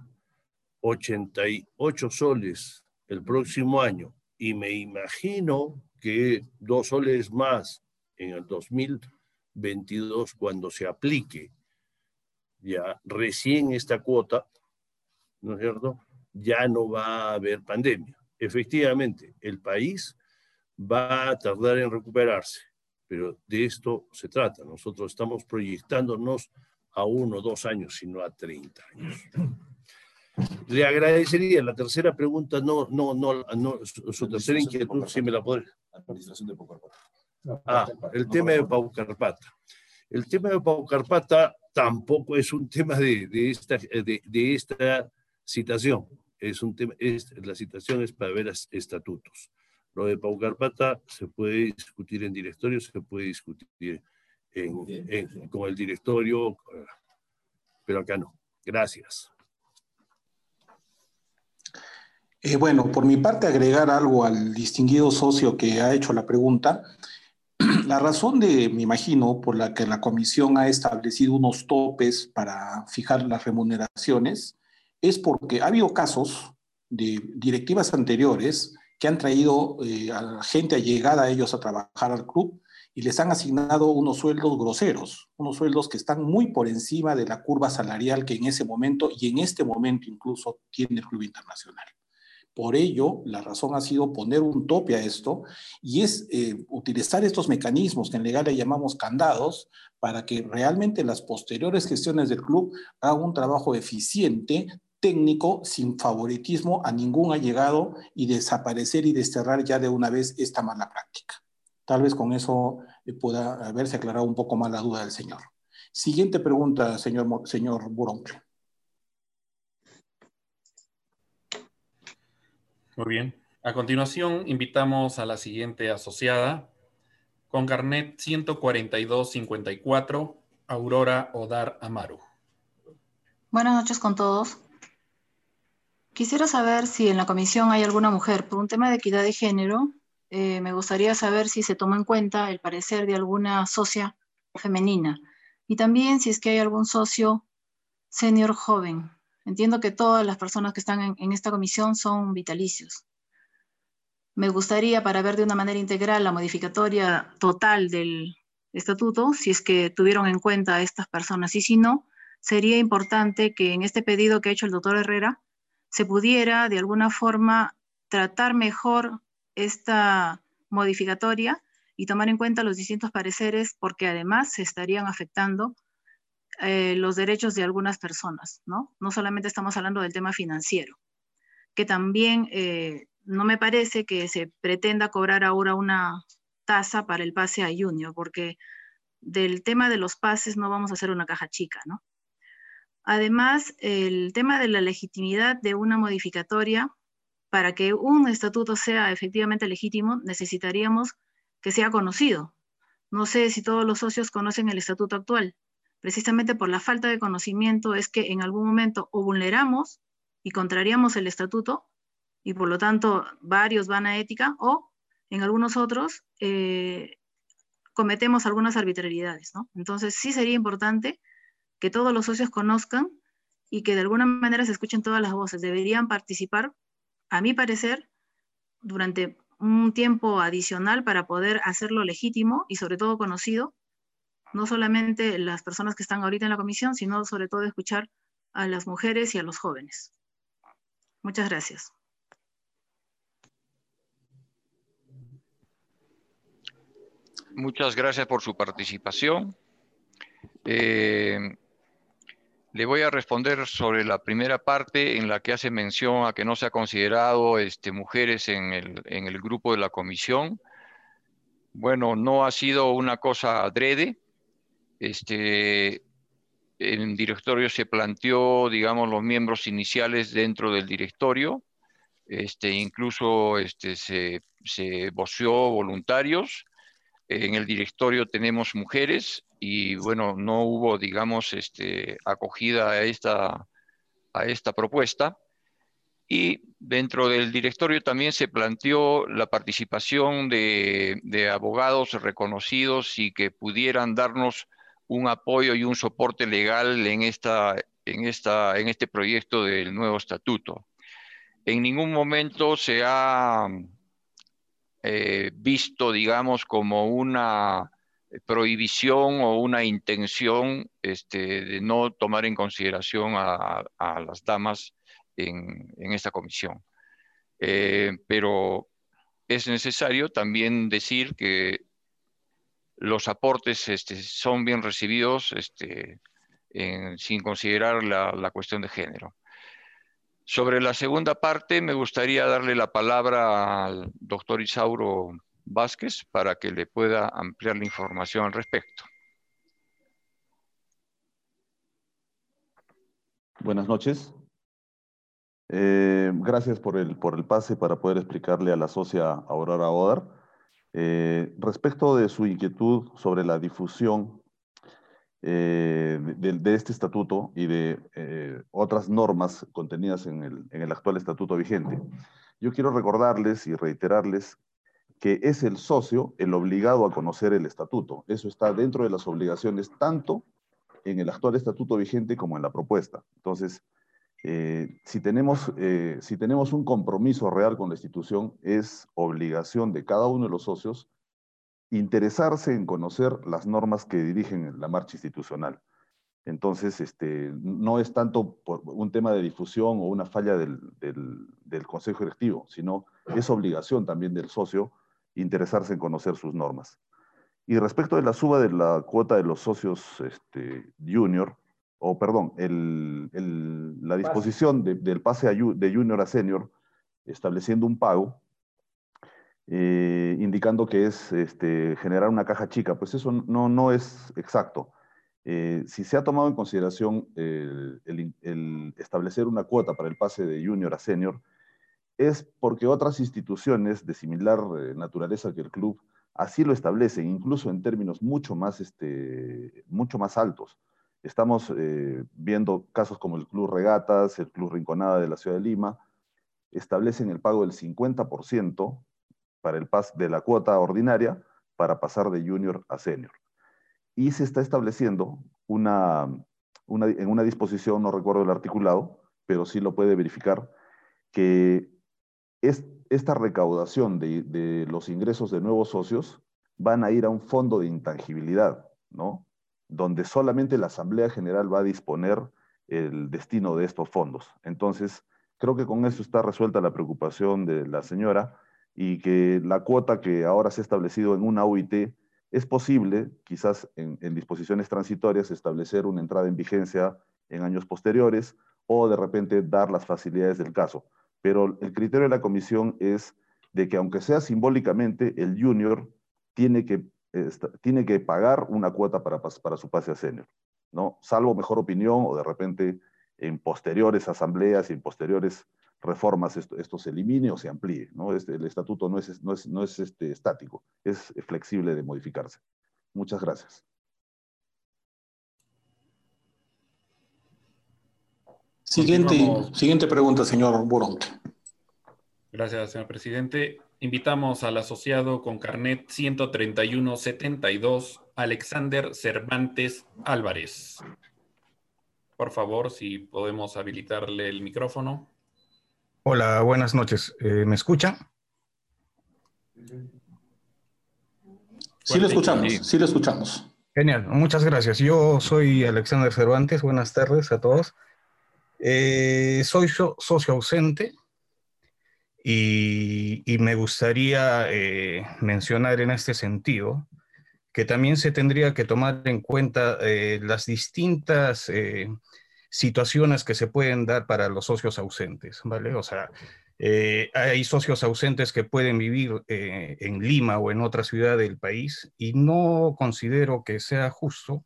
88 soles el próximo año, y me imagino que dos soles más en el 2022 cuando se aplique ya recién esta cuota, ¿no es cierto? Ya no va a haber pandemia. Efectivamente, el país va a tardar en recuperarse, pero de esto se trata. Nosotros estamos proyectándonos a uno o dos años, sino a 30 años. Le agradecería la tercera pregunta, no, no, no, no su tercera inquietud, si me la puede. Ah, el tema de Paucarpata. El tema de Paucarpata tampoco es un tema de, de esta, de, de, esta citación. Es un tema, es, la citación es para ver estatutos. Lo de Paucarpata se puede discutir en directorio, se puede discutir en, en, con el directorio, pero acá no. Gracias. Eh, bueno, por mi parte, agregar algo al distinguido socio que ha hecho la pregunta. La razón de, me imagino, por la que la comisión ha establecido unos topes para fijar las remuneraciones es porque ha habido casos de directivas anteriores que han traído eh, a gente allegada a ellos a trabajar al club y les han asignado unos sueldos groseros, unos sueldos que están muy por encima de la curva salarial que en ese momento y en este momento incluso tiene el Club Internacional. Por ello, la razón ha sido poner un tope a esto y es eh, utilizar estos mecanismos que en legal le llamamos candados para que realmente las posteriores gestiones del club hagan un trabajo eficiente, técnico, sin favoritismo a ningún allegado y desaparecer y desterrar ya de una vez esta mala práctica. Tal vez con eso eh, pueda haberse aclarado un poco más la duda del señor. Siguiente pregunta, señor, señor. Muy bien. A continuación, invitamos a la siguiente asociada, con carnet 14254, Aurora Odar Amaru. Buenas noches con todos. Quisiera saber si en la comisión hay alguna mujer. Por un tema de equidad de género, eh, me gustaría saber si se toma en cuenta el parecer de alguna socia femenina y también si es que hay algún socio senior joven. Entiendo que todas las personas que están en, esta comisión son vitalicios. Me gustaría, para ver de una manera integral la modificatoria total del estatuto, si es que tuvieron en cuenta a estas personas. Y si no, sería importante que en este pedido que ha hecho el doctor Herrera se pudiera de alguna forma tratar mejor esta modificatoria y tomar en cuenta los distintos pareceres porque además se estarían afectando eh, los derechos de algunas personas, ¿no? No solamente estamos hablando del tema financiero, que también eh, no me parece que se pretenda cobrar ahora una tasa para el pase a Junior, porque del tema de los pases no vamos a hacer una caja chica, ¿no? Además, el tema de la legitimidad de una modificatoria, para que un estatuto sea efectivamente legítimo, necesitaríamos que sea conocido. No sé si todos los socios conocen el estatuto actual precisamente por la falta de conocimiento, es que en algún momento o vulneramos y contrariamos el estatuto, y por lo tanto varios van a ética, o en algunos otros eh, cometemos algunas arbitrariedades. ¿no? Entonces sí sería importante que todos los socios conozcan y que de alguna manera se escuchen todas las voces. Deberían participar, a mi parecer, durante un tiempo adicional para poder hacerlo legítimo y sobre todo conocido no solamente las personas que están ahorita en la comisión, sino sobre todo escuchar a las mujeres y a los jóvenes. Muchas gracias. Muchas gracias por su participación. Eh, le voy a responder sobre la primera parte en la que hace mención a que no se ha considerado este, mujeres en el, en el grupo de la comisión. Bueno, no ha sido una cosa adrede, este, en directorio se planteó, digamos, los miembros iniciales dentro del directorio, este, incluso este, se, se voció voluntarios. En el directorio tenemos mujeres y, bueno, no hubo, digamos, este, acogida a esta, a esta propuesta. Y dentro del directorio también se planteó la participación de, de abogados reconocidos y que pudieran darnos un apoyo y un soporte legal en, esta, en, esta, en este proyecto del nuevo estatuto. En ningún momento se ha eh, visto, digamos, como una prohibición o una intención este, de no tomar en consideración a, las damas en, esta comisión. Eh, pero es necesario también decir que los aportes este, son bien recibidos este, sin considerar la, cuestión de género. Sobre la segunda parte, me gustaría darle la palabra al doctor Isauro Vázquez para que le pueda ampliar la información al respecto. Buenas noches. Eh, gracias por el, por el pase para poder explicarle a la socia Aurora Odar eh, respecto de su inquietud sobre la difusión eh, de, este estatuto y de otras normas contenidas en el actual estatuto vigente, yo quiero recordarles y reiterarles que es el socio el obligado a conocer el estatuto. Eso está dentro de las obligaciones tanto en el actual estatuto vigente como en la propuesta. Entonces, eh, si, tenemos, eh, si tenemos un compromiso real con la institución, es obligación de cada uno de los socios interesarse en conocer las normas que dirigen la marcha institucional. Entonces, este, no es tanto un tema de difusión o una falla del Consejo Directivo, sino es obligación también del socio interesarse en conocer sus normas. Y respecto de la suba de la cuota de los socios este, junior, o perdón, la disposición del pase de junior a senior, estableciendo un pago, eh, indicando que es este, generar una caja chica, pues eso no, no es exacto. Eh, si se ha tomado en consideración el, el, establecer una cuota para el pase de junior a senior, es porque otras instituciones de similar eh, naturaleza que el club así lo establecen, incluso en términos mucho más, este, mucho más altos. Estamos eh, viendo casos como el Club Regatas, el Club Rinconada de la Ciudad de Lima, establecen el pago del 50% para el pas de la cuota ordinaria para pasar de junior a senior. Y se está estableciendo una, en una disposición, no recuerdo el articulado, pero sí lo puede verificar, que es, esta recaudación de, los ingresos de nuevos socios van a ir a un fondo de intangibilidad, ¿no? Donde solamente la Asamblea General va a disponer el destino de estos fondos. Entonces, creo que con eso está resuelta la preocupación de la señora y que la cuota que ahora se ha establecido en una UIT es posible, quizás en, en disposiciones transitorias, establecer una entrada en vigencia en años posteriores o de repente dar las facilidades del caso pero el criterio de la comisión es de que aunque sea simbólicamente, el junior tiene que, tiene que pagar una cuota para, para su pase a senior, ¿no? Salvo mejor opinión o de repente en posteriores asambleas y en posteriores reformas esto, se elimine o se amplíe, ¿no? Este, el estatuto no es, no es, no es este, estático, es flexible de modificarse. Muchas gracias. Siguiente, siguiente pregunta, señor Boronte. Gracias, señor presidente. Invitamos al asociado con carnet 13172, Alexander Cervantes Álvarez. Por favor, si podemos habilitarle el micrófono. Hola, buenas noches. Eh, ¿Me escuchan? Sí lo escuchamos, sí lo escuchamos. Genial, muchas gracias. Yo soy Alexander Cervantes. Buenas tardes a todos. Eh, soy socio ausente y, me gustaría eh, mencionar en este sentido que también se tendría que tomar en cuenta eh, las distintas situaciones que se pueden dar para los socios ausentes, ¿vale? O sea, hay socios ausentes que pueden vivir en Lima o en otra ciudad del país y no considero que sea justo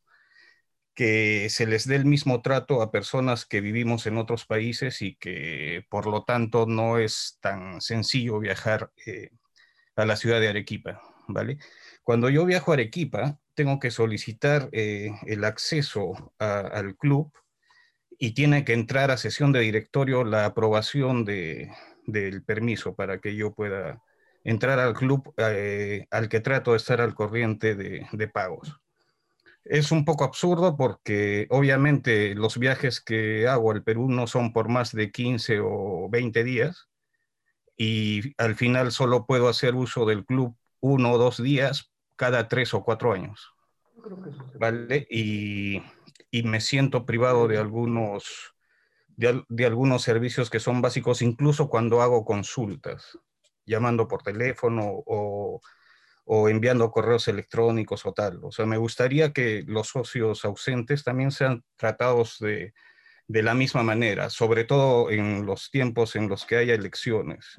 que se les dé el mismo trato a personas que vivimos en otros países y que por lo tanto no es tan sencillo viajar eh, a la ciudad de Arequipa, ¿vale? Cuando yo viajo a Arequipa, tengo que solicitar eh, el acceso al club y tiene que entrar a sesión de directorio la aprobación de, del permiso para que yo pueda entrar al club eh, al que trato de estar al corriente de, de pagos. Es un poco absurdo porque obviamente los viajes que hago al Perú no son por más de 15 o 20 días y al final solo puedo hacer uso del club uno o dos días cada tres o cuatro años. ¿Vale? Y, me siento privado de algunos, de algunos servicios que son básicos, incluso cuando hago consultas, llamando por teléfono o o enviando correos electrónicos o tal. O sea, me gustaría que los socios ausentes también sean tratados de, la misma manera, sobre todo en los tiempos en los que haya elecciones.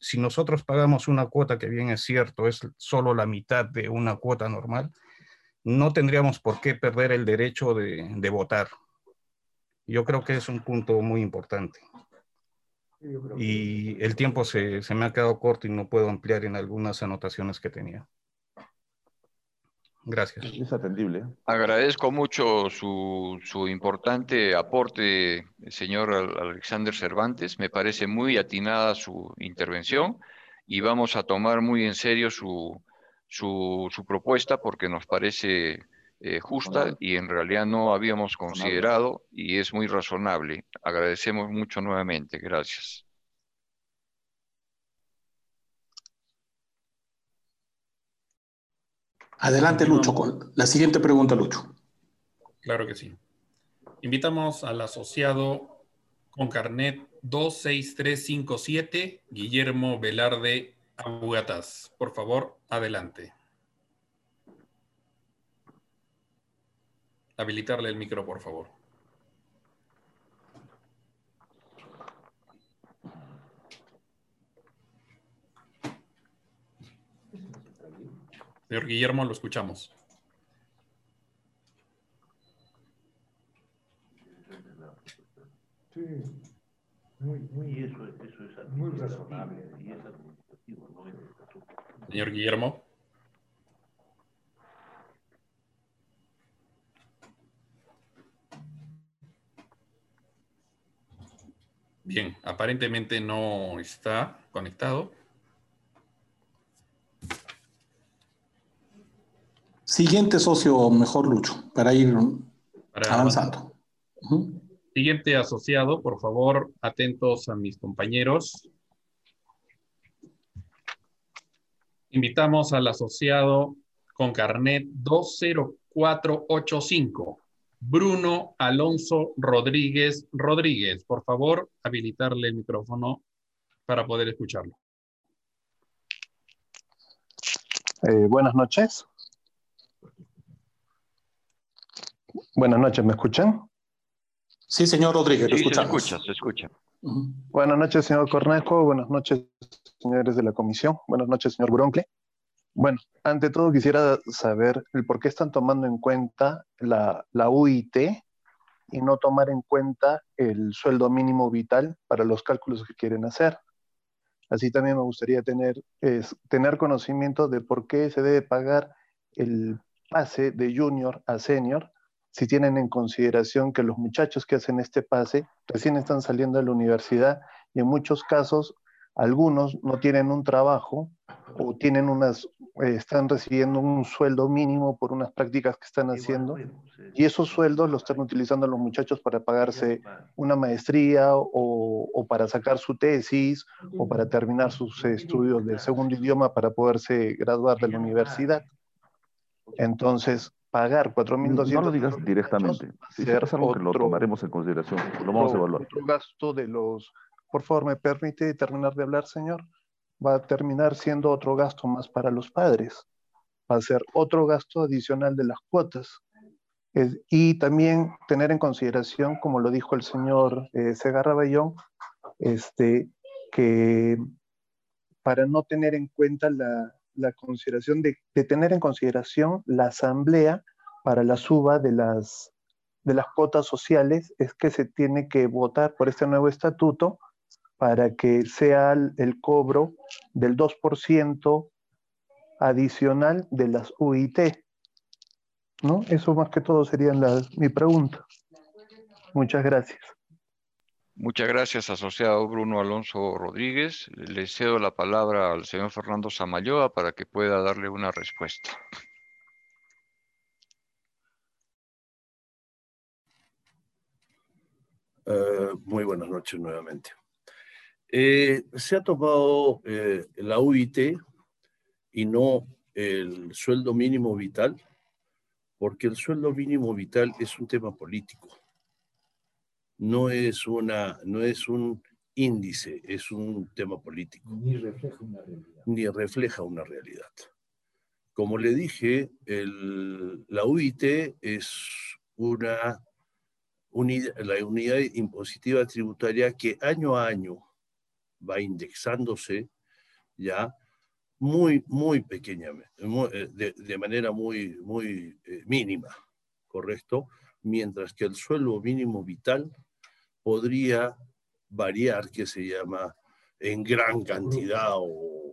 si nosotros pagamos una cuota que bien es cierto, es solo la mitad de una cuota normal, no tendríamos por qué perder el derecho de, votar. Yo creo que es un punto muy importante. Y el tiempo se, se me ha quedado corto y no puedo ampliar en algunas anotaciones que tenía. Gracias. Es atendible. Agradezco mucho su, su, importante aporte, señor Alexander Cervantes. Me parece muy atinada su intervención y vamos a tomar muy en serio su, su, su propuesta porque nos parece eh, justa y en realidad no habíamos considerado y es muy razonable. Agradecemos mucho nuevamente. Gracias. Adelante, Lucho, con la siguiente pregunta, Lucho. Claro que sí. Invitamos al asociado con carnet 26357, Guillermo Velarde Abugatas. Por favor, adelante. Habilitarle el micro, por favor. Señor Guillermo, lo escuchamos. Sí, muy, muy eso, eso es muy razonable y es administrativo, no es Señor Guillermo. Bien, aparentemente no está conectado. Siguiente socio, mejor Lucho, para ir para avanzando. Uh -huh. Siguiente asociado, por favor, atentos a mis compañeros. Invitamos al asociado con carnet 20485, Bruno Alonso Rodríguez Rodríguez. Por favor, habilitarle el micrófono para poder escucharlo. Eh, buenas noches. Buenas noches, ¿me escuchan? Sí, señor Rodríguez, lo Sí, se escuchamos. escucha, se escucha. Buenas noches, señor Cornejo. Buenas noches, señores de la comisión. Buenas noches, señor Broncle. Bueno, ante todo quisiera saber el por qué están tomando en cuenta la, la UIT y no tomar en cuenta el sueldo mínimo vital para los cálculos que quieren hacer. Así también me gustaría tener, es, tener conocimiento de por qué se debe pagar el pase de junior a senior si tienen en consideración que los muchachos que hacen este pase recién están saliendo de la universidad y en muchos casos algunos no tienen un trabajo o tienen unas, eh, están recibiendo un sueldo mínimo por unas prácticas que están haciendo y esos sueldos los están utilizando los muchachos para pagarse una maestría o, o para sacar su tesis o para terminar sus estudios de segundo idioma para poderse graduar de la universidad. Entonces, pagar 4.200 No lo digas directamente. Si es algo que lo tomaremos en consideración, lo vamos a evaluar. Otro gasto de los... Por favor, ¿me permite terminar de hablar, señor? Va a terminar siendo otro gasto más para los padres. Va a ser otro gasto adicional de las cuotas. Y también tener en consideración, como lo dijo el señor eh, Segarra Bayón, este, que para no tener en cuenta la, la consideración de, de, tener en consideración la asamblea para la suba de las, de las cuotas sociales es que se tiene que votar por este nuevo estatuto para que sea el, el cobro del 2% adicional de las UIT. ¿No? Eso más que todo sería la, mi pregunta. Muchas gracias. Muchas gracias, asociado Bruno Alonso Rodríguez. Le cedo la palabra al señor Fernando Samayoa para que pueda darle una respuesta. Uh, muy buenas noches nuevamente. Eh, se ha tomado eh, la UIT y no el sueldo mínimo vital, porque el sueldo mínimo vital es un tema político no es, una, no es un índice, es un tema político. Ni refleja una realidad. Ni refleja una realidad. Como le dije, el, la UIT es una unidad, la unidad impositiva tributaria que año a año va indexándose ya muy, muy pequeñamente, muy, de, manera muy, muy eh, mínima, ¿correcto? mientras que el sueldo mínimo vital podría variar, que se llama en gran cantidad,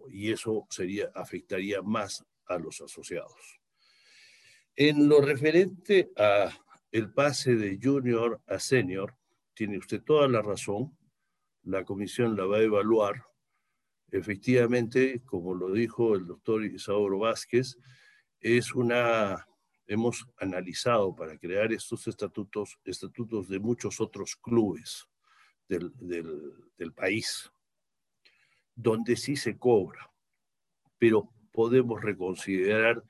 y eso sería, afectaría más a los asociados. En lo referente a el pase de junior a senior, tiene usted toda la razón, la comisión la va a evaluar. Efectivamente, como lo dijo el doctor Isauro Vázquez, es una, hemos analizado para crear estos estatutos, estatutos de muchos otros clubes del, del país, donde sí se cobra, pero podemos reconsiderar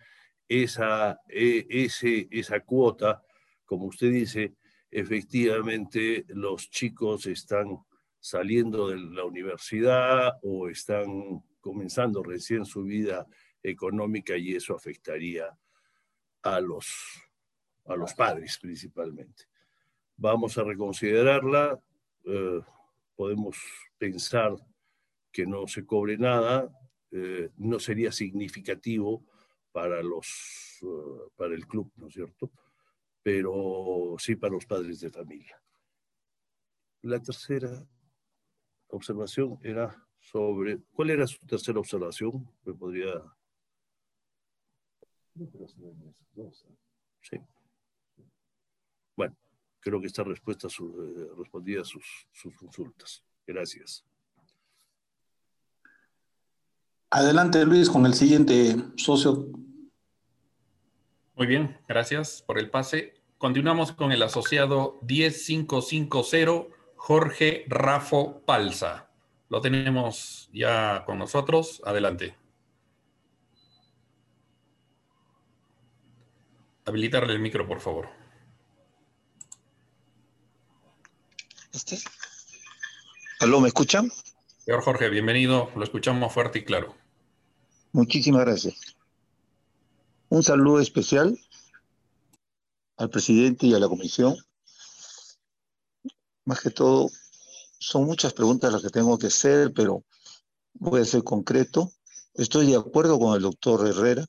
esa, e, ese, esa cuota, como usted dice, efectivamente los chicos están saliendo de la universidad o están comenzando recién su vida económica y eso afectaría a los, a los padres principalmente. Vamos a reconsiderarla, eh, podemos pensar que no se cobre nada, eh, no sería significativo para, los, eh, para el club, ¿no es cierto? Pero sí para los padres de familia. La tercera observación era sobre, ¿cuál era su tercera observación? Me podría... Sí. Bueno, creo que esta respuesta su, eh, respondía a sus, sus consultas. Gracias. Adelante, Luis, con el siguiente socio. Muy bien, gracias por el pase. Continuamos con el asociado 10550, Jorge Rafo Palza. Lo tenemos ya con nosotros. Adelante. Habilitarle el micro, por favor. ¿Este? ¿Aló, me escuchan? Señor Jorge, bienvenido. Lo escuchamos fuerte y claro. Muchísimas gracias. Un saludo especial al presidente y a la comisión. Más que todo, son muchas preguntas las que tengo que hacer, pero voy a ser concreto. Estoy de acuerdo con el doctor Herrera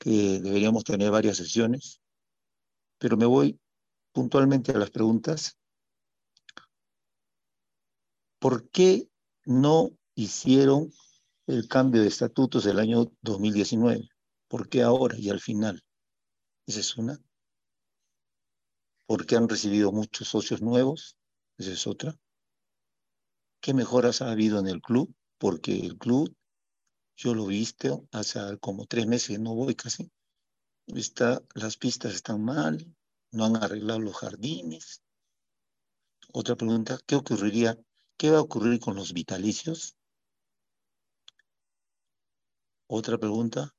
que deberíamos tener varias sesiones, pero me voy puntualmente a las preguntas. ¿Por qué no hicieron el cambio de estatutos del año 2019. ¿Por qué ahora y al final? Esa es una. ¿Por qué han recibido muchos socios nuevos? Esa es otra. ¿Qué mejoras ha habido en el club? Porque el club, yo lo viste hace como tres meses, no voy casi. Está, las pistas están mal, no han arreglado los jardines. Otra pregunta, ¿qué ocurriría? ¿Qué va a ocurrir con los vitalicios? Otra pregunta,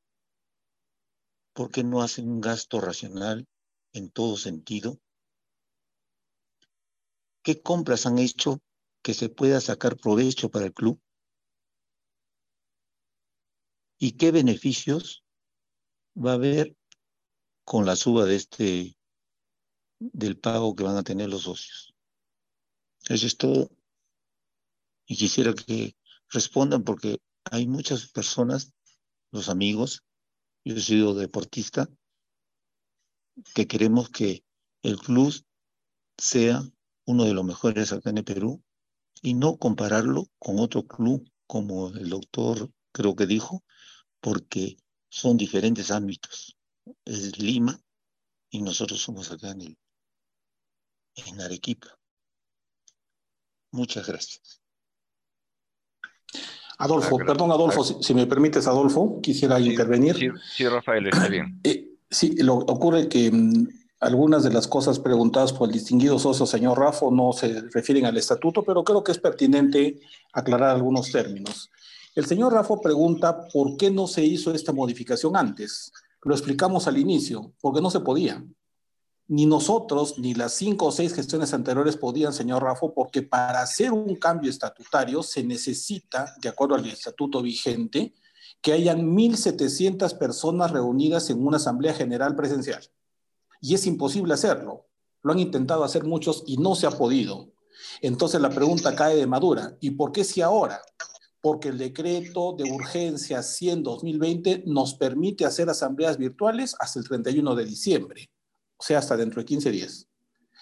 ¿por qué no hacen un gasto racional en todo sentido? ¿Qué compras han hecho que se pueda sacar provecho para el club? ¿Y qué beneficios va a haber con la suba de este del pago que van a tener los socios? Eso es todo. Y quisiera que respondan porque hay muchas personas los amigos, yo he sido deportista, que queremos que el club sea uno de los mejores acá en el Perú y no compararlo con otro club, como el doctor creo que dijo, porque son diferentes ámbitos. Es Lima y nosotros somos acá en, el, en Arequipa. Muchas gracias. Adolfo, perdón, Adolfo, si, me permites, Adolfo, quisiera intervenir. Sí, Rafael, está bien. Eh, sí, lo, ocurre que mm, algunas de las cosas preguntadas por el distinguido socio señor Rafo no se refieren al estatuto, pero creo que es pertinente aclarar algunos términos. El señor Rafo pregunta por qué no se hizo esta modificación antes. Lo explicamos al inicio, porque no se podía ni nosotros ni las cinco o seis gestiones anteriores podían, señor Rafo, porque para hacer un cambio estatutario se necesita, de acuerdo al estatuto vigente, que hayan 1.700 personas reunidas en una asamblea general presencial. Y es imposible hacerlo. Lo han intentado hacer muchos y no se ha podido. Entonces la pregunta cae de madura. ¿Y por qué si ahora? Porque el decreto de urgencia 100-2020 nos permite hacer asambleas virtuales hasta el 31 de diciembre o sea, hasta dentro de 15 días.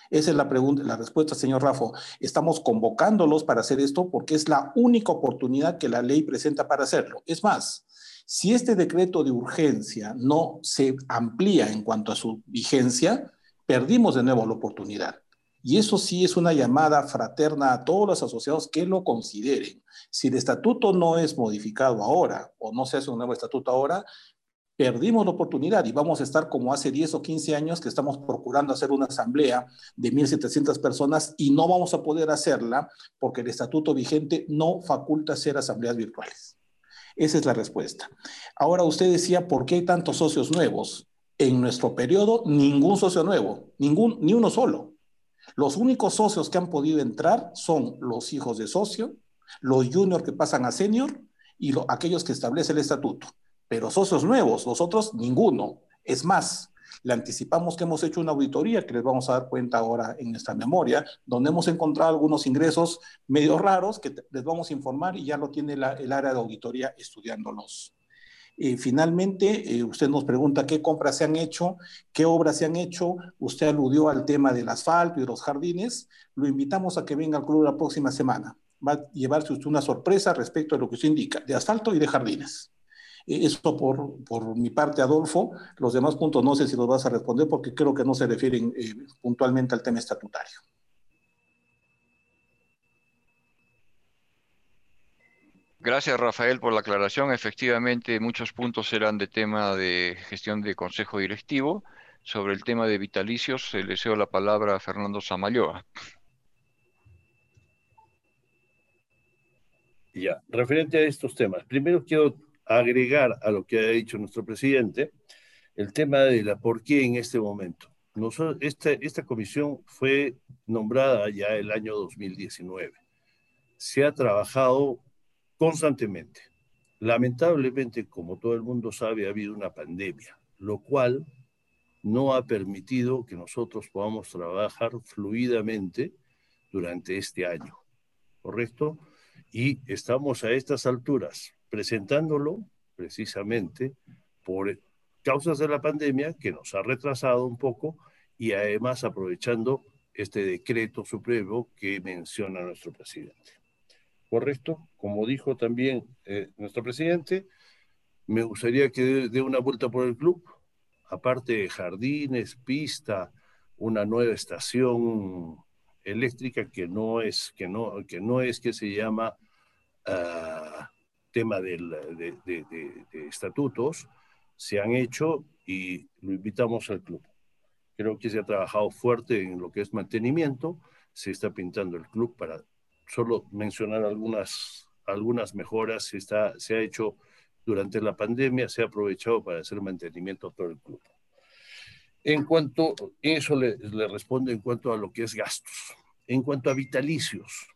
Esa es la pregunta, la respuesta, señor Rafo. Estamos convocándolos para hacer esto porque es la única oportunidad que la ley presenta para hacerlo. Es más, si este decreto de urgencia no se amplía en cuanto a su vigencia, perdimos de nuevo la oportunidad. Y eso sí es una llamada fraterna a todos los asociados que lo consideren. Si el estatuto no es modificado ahora o no se hace un nuevo estatuto ahora, perdimos la oportunidad y vamos a estar como hace 10 o 15 años que estamos procurando hacer una asamblea de 1.700 personas y no vamos a poder hacerla porque el estatuto vigente no faculta hacer asambleas virtuales. Esa es la respuesta. Ahora usted decía, ¿por qué hay tantos socios nuevos? En nuestro periodo, ningún socio nuevo, ningún, ni uno solo. Los únicos socios que han podido entrar son los hijos de socio, los juniors que pasan a senior y aquellos que establece el estatuto pero socios nuevos, nosotros ninguno. Es más, le anticipamos que hemos hecho una auditoría que les vamos a dar cuenta ahora en esta memoria, donde hemos encontrado algunos ingresos medio raros que les vamos a informar y ya lo tiene el área de auditoría estudiándolos. Y finalmente, eh, usted nos pregunta qué compras se han hecho, qué obras se han hecho. Usted aludió al tema del asfalto y de los jardines. Lo invitamos a que venga al club la próxima semana. Va a llevarse usted una sorpresa respecto a lo que usted indica, de asfalto y de jardines. Eh, eso por, por, mi parte, Adolfo. Los demás puntos no sé si los vas a responder porque creo que no se refieren eh, puntualmente al tema estatutario. Gracias, Rafael, por la aclaración. Efectivamente, muchos puntos eran de tema de gestión de consejo directivo. Sobre el tema de vitalicios, le deseo la palabra a Fernando Samayoa. Ya, referente a estos temas. Primero quiero agregar a lo que ha dicho nuestro presidente el tema de la por qué en este momento. Esta, esta comisión fue nombrada ya el año 2019. Se ha trabajado constantemente. Lamentablemente, como todo el mundo sabe, ha habido una pandemia, lo cual no ha permitido que nosotros podamos trabajar fluidamente durante este año, ¿correcto? Y estamos a estas alturas presentándolo precisamente por causas de la pandemia que nos ha retrasado un poco y además aprovechando este decreto supremo que menciona nuestro presidente. Correcto, como dijo también eh, nuestro presidente, me gustaría que dé una vuelta por el club, aparte de jardines, pista, una nueva estación eléctrica que no es que no que no es que se llama uh, tema del, de, de, de, estatutos se han hecho y lo invitamos al club. Creo que se ha trabajado fuerte en lo que es mantenimiento, se está pintando el club para solo mencionar algunas, algunas mejoras, se, está, se ha hecho durante la pandemia, se ha aprovechado para hacer mantenimiento a todo el club. En cuanto, eso le, le responde en cuanto a lo que es gastos. En cuanto a vitalicios,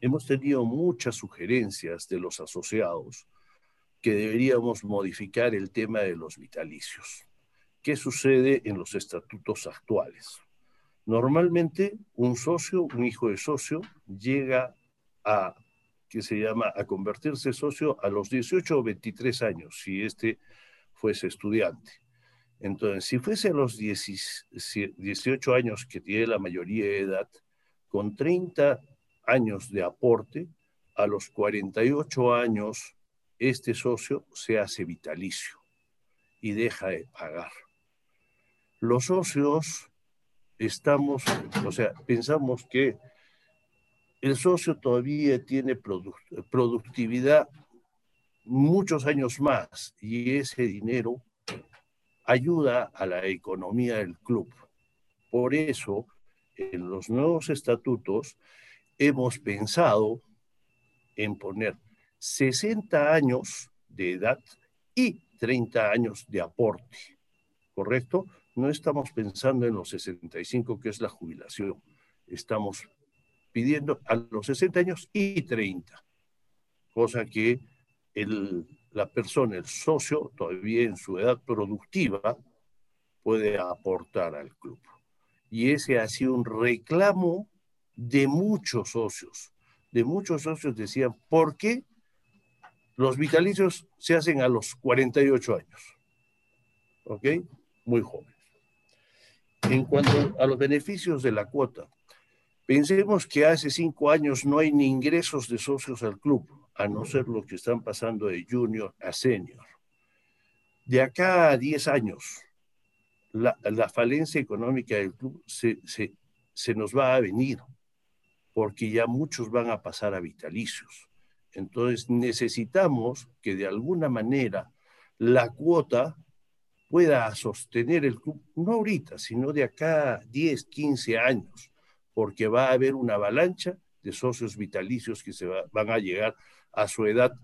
hemos tenido muchas sugerencias de los asociados que deberíamos modificar el tema de los vitalicios. ¿Qué sucede en los estatutos actuales? Normalmente un socio, un hijo de socio, llega a, que se llama, a convertirse socio a los 18 o 23 años, si este fuese estudiante. Entonces, si fuese a los 18 años que tiene la mayoría de edad, con 30 años de aporte, a los 48 años este socio se hace vitalicio y deja de pagar. Los socios estamos, o sea, pensamos que el socio todavía tiene productividad muchos años más y ese dinero ayuda a la economía del club. Por eso, en los nuevos estatutos hemos pensado en poner 60 años de edad y 30 años de aporte, ¿correcto? No estamos pensando en los 65, que es la jubilación. Estamos pidiendo a los 60 años y 30, cosa que la persona, el socio, todavía en su edad productiva, puede aportar al club. Y ese ha sido un reclamo de muchos socios, de muchos socios decían, ¿por qué los vitalicios se hacen a los 48 años? ¿Ok? Muy jóvenes. en cuanto a los beneficios de la cuota, pensemos que hace cinco años no hay ni ingresos de socios al club, a no ser los que están pasando de junior a senior. De acá a 10 años, la, falencia económica del club se, se nos va a venir, porque ya muchos van a pasar a vitalicios. Entonces necesitamos que de alguna manera la cuota pueda sostener el club, no ahorita, sino de acá 10, 15 años, porque va a haber una avalancha de socios vitalicios que se va, van a llegar a su edad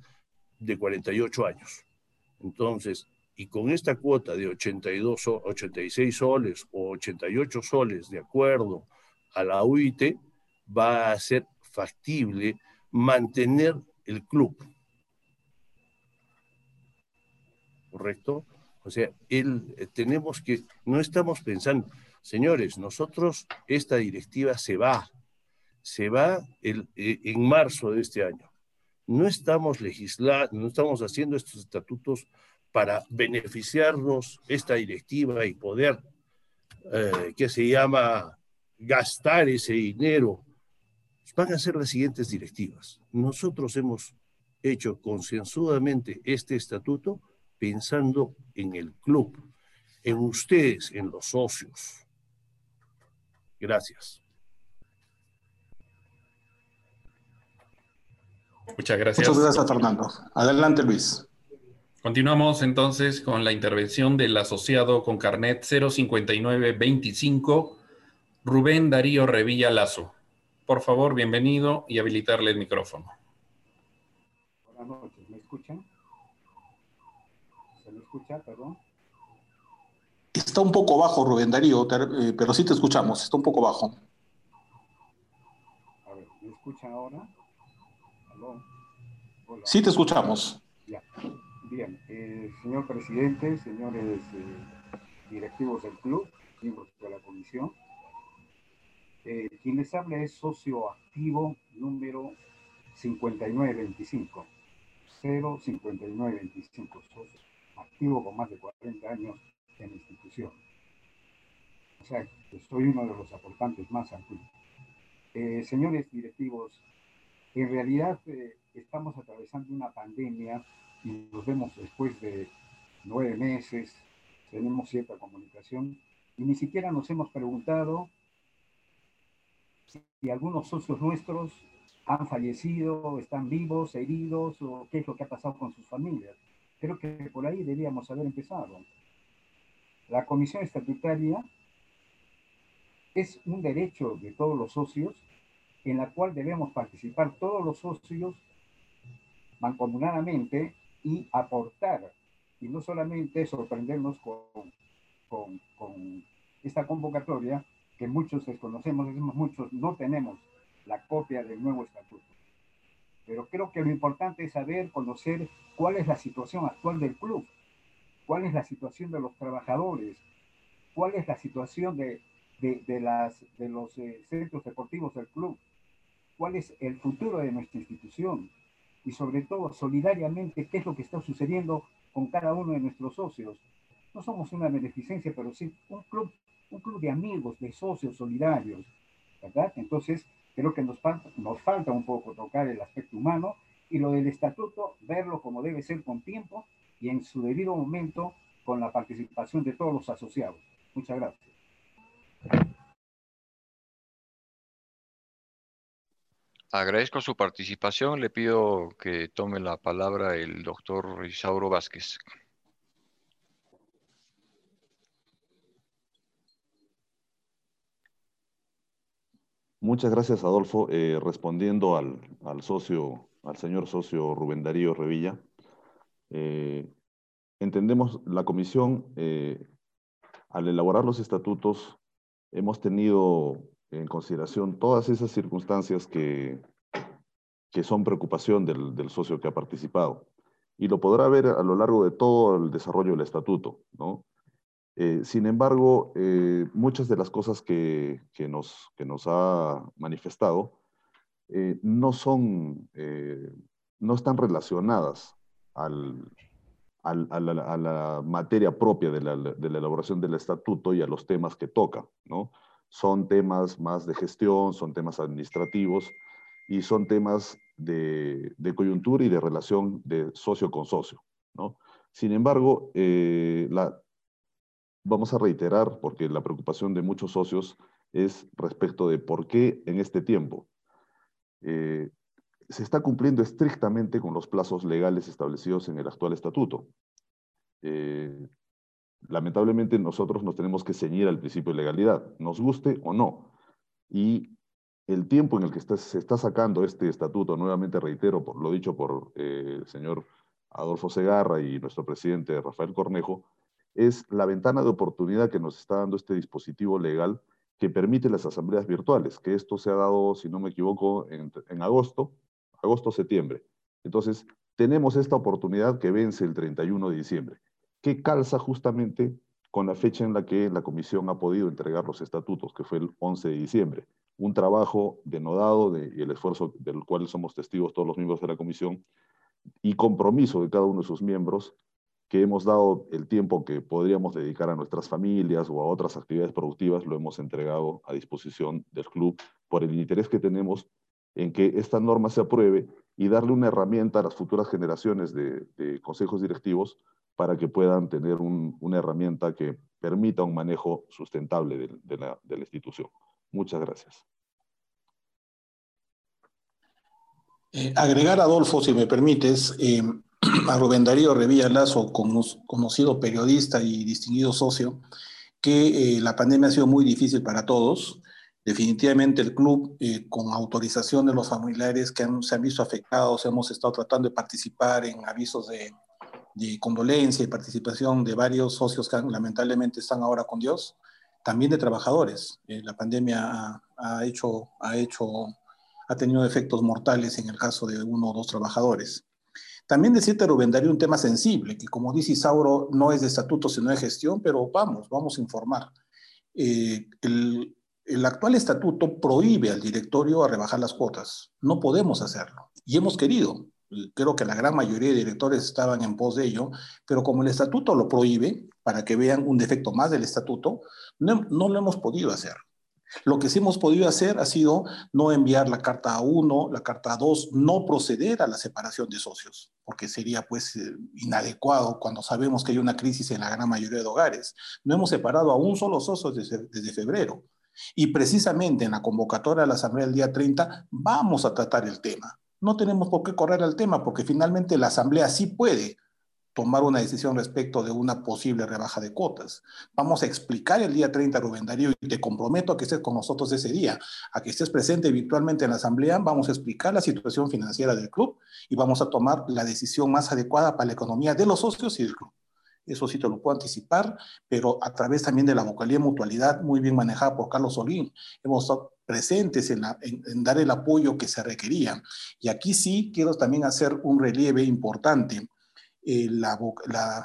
de 48 años. Entonces, y con esta cuota de 82, 86 soles o 88 soles, de acuerdo a la UIT, va a ser factible mantener el club. ¿Correcto? O sea, él, eh, tenemos que, no estamos pensando, señores, nosotros, esta directiva se va, se va el, eh, en marzo de este año. No estamos legislando, no estamos haciendo estos estatutos para beneficiarnos esta directiva y poder, eh, que se llama, gastar ese dinero. Van a ser las siguientes directivas. Nosotros hemos hecho concienzudamente este estatuto pensando en el club, en ustedes, en los socios. Gracias. Muchas gracias. Muchas gracias, Fernando. Adelante, Luis. Continuamos entonces con la intervención del asociado con carnet 05925, Rubén Darío Revilla Lazo. Por favor, bienvenido y habilitarle el micrófono. Buenas noches, ¿me escuchan? ¿Se me escucha, perdón? Está un poco bajo, Rubén Darío, eh, pero sí te escuchamos, está un poco bajo. A ver, ¿me escuchan ahora? ¿Aló? Hola. Sí te escuchamos. Ya. Bien, eh, señor presidente, señores eh, directivos del club, miembros de la comisión, eh, quien les habla es socio activo número 5925, 05925, socio activo con más de 40 años en la institución. O sea, soy uno de los aportantes más antiguos. Eh, señores directivos, en realidad eh, estamos atravesando una pandemia y nos vemos después de nueve meses, tenemos cierta comunicación y ni siquiera nos hemos preguntado si algunos socios nuestros han fallecido, están vivos, heridos o qué es lo que ha pasado con sus familias. Creo que por ahí deberíamos haber empezado. La comisión estatutaria es un derecho de todos los socios en la cual debemos participar todos los socios mancomunadamente y aportar, y no solamente sorprendernos con, con, con esta convocatoria que muchos desconocemos, decimos muchos, no tenemos la copia del nuevo estatuto. Pero creo que lo importante es saber, conocer cuál es la situación actual del club, cuál es la situación de los trabajadores, cuál es la situación de, de, de las, de los eh, centros deportivos del club, cuál es el futuro de nuestra institución, y sobre todo solidariamente qué es lo que está sucediendo con cada uno de nuestros socios. No somos una beneficencia, pero sí un club, un club de amigos, de socios solidarios, ¿verdad? Entonces, creo que nos falta, nos falta un poco tocar el aspecto humano y lo del estatuto, verlo como debe ser con tiempo y en su debido momento con la participación de todos los asociados. Muchas gracias. Agradezco su participación. Le pido que tome la palabra el doctor Isauro Vázquez. Muchas gracias, Adolfo. Eh, respondiendo al, al, socio, al señor socio Rubén Darío Revilla, eh, entendemos la comisión, eh, al elaborar los estatutos, hemos tenido en consideración todas esas circunstancias que, que son preocupación del, del, socio que ha participado. Y lo podrá ver a lo largo de todo el desarrollo del estatuto. ¿no? Eh, sin embargo, eh, muchas de las cosas que, que, nos, que nos ha manifestado eh, no son, no están relacionadas al, a, la, materia propia de la, elaboración del estatuto y a los temas que toca, ¿no? Son temas más de gestión, son temas administrativos y son temas de, coyuntura y de relación de socio con socio, ¿no? Sin embargo, la, vamos a reiterar, porque la preocupación de muchos socios es respecto de por qué en este tiempo eh, se está cumpliendo estrictamente con los plazos legales establecidos en el actual estatuto. Eh, lamentablemente nosotros nos tenemos que ceñir al principio de legalidad, nos guste o no. Y el tiempo en el que se está sacando este estatuto, nuevamente reitero, por lo dicho por eh, el señor Adolfo Segarra y nuestro presidente Rafael Cornejo, es la ventana de oportunidad que nos está dando este dispositivo legal que permite las asambleas virtuales, que esto se ha dado, si no me equivoco, en, en agosto, agosto-septiembre. Entonces, tenemos esta oportunidad que vence el 31 de diciembre, que calza justamente con la fecha en la que la comisión ha podido entregar los estatutos, que fue el 11 de diciembre. Un trabajo denodado de, y el esfuerzo del cual somos testigos todos los miembros de la comisión y compromiso de cada uno de sus miembros que hemos dado el tiempo que podríamos dedicar a nuestras familias o a otras actividades productivas, lo hemos entregado a disposición del club por el interés que tenemos en que esta norma se apruebe y darle una herramienta a las futuras generaciones de, consejos directivos para que puedan tener una herramienta que permita un manejo sustentable de, la, institución. Muchas gracias. Eh, agregar, Adolfo, si me permites, eh, a Rubén Darío Revilla Lazo, conocido periodista y distinguido socio, que eh, la pandemia ha sido muy difícil para todos. Definitivamente el club, eh, con autorización de los familiares que se han visto afectados, hemos estado tratando de participar en avisos de, condolencia y participación de varios socios que lamentablemente están ahora con Dios, también de trabajadores. Eh, la pandemia ha, ha, hecho, ha tenido efectos mortales en el caso de uno o dos trabajadores. También decirte, Rubén Darío, un tema sensible, que como dice Isauro, no es de estatuto, sino de gestión, pero vamos, vamos a informar. Eh, el, el actual estatuto prohíbe al directorio a rebajar las cuotas. No podemos hacerlo. Y hemos querido. Creo que la gran mayoría de directores estaban en pos de ello, pero como el estatuto lo prohíbe, para que vean un defecto más del estatuto, no, no lo hemos podido hacer. Lo que sí hemos podido hacer ha sido no enviar la carta A1, la carta A2, no proceder a la separación de socios, porque sería pues eh, inadecuado cuando sabemos que hay una crisis en la gran mayoría de hogares. No hemos separado a un solo socio desde, febrero. Y precisamente en la convocatoria de la Asamblea del día 30 vamos a tratar el tema. No tenemos por qué correr al tema porque finalmente la Asamblea sí puede tomar una decisión respecto de una posible rebaja de cuotas. Vamos a explicar el día 30, Rubén Darío, y te comprometo a que estés con nosotros ese día, a que estés presente virtualmente en la asamblea, vamos a explicar la situación financiera del club y vamos a tomar la decisión más adecuada para la economía de los socios y del club. Eso sí te lo puedo anticipar, pero a través también de la vocalía mutualidad muy bien manejada por Carlos Solín. Hemos estado presentes en, dar el apoyo que se requería. Y aquí sí quiero también hacer un relieve importante. Eh, la, la,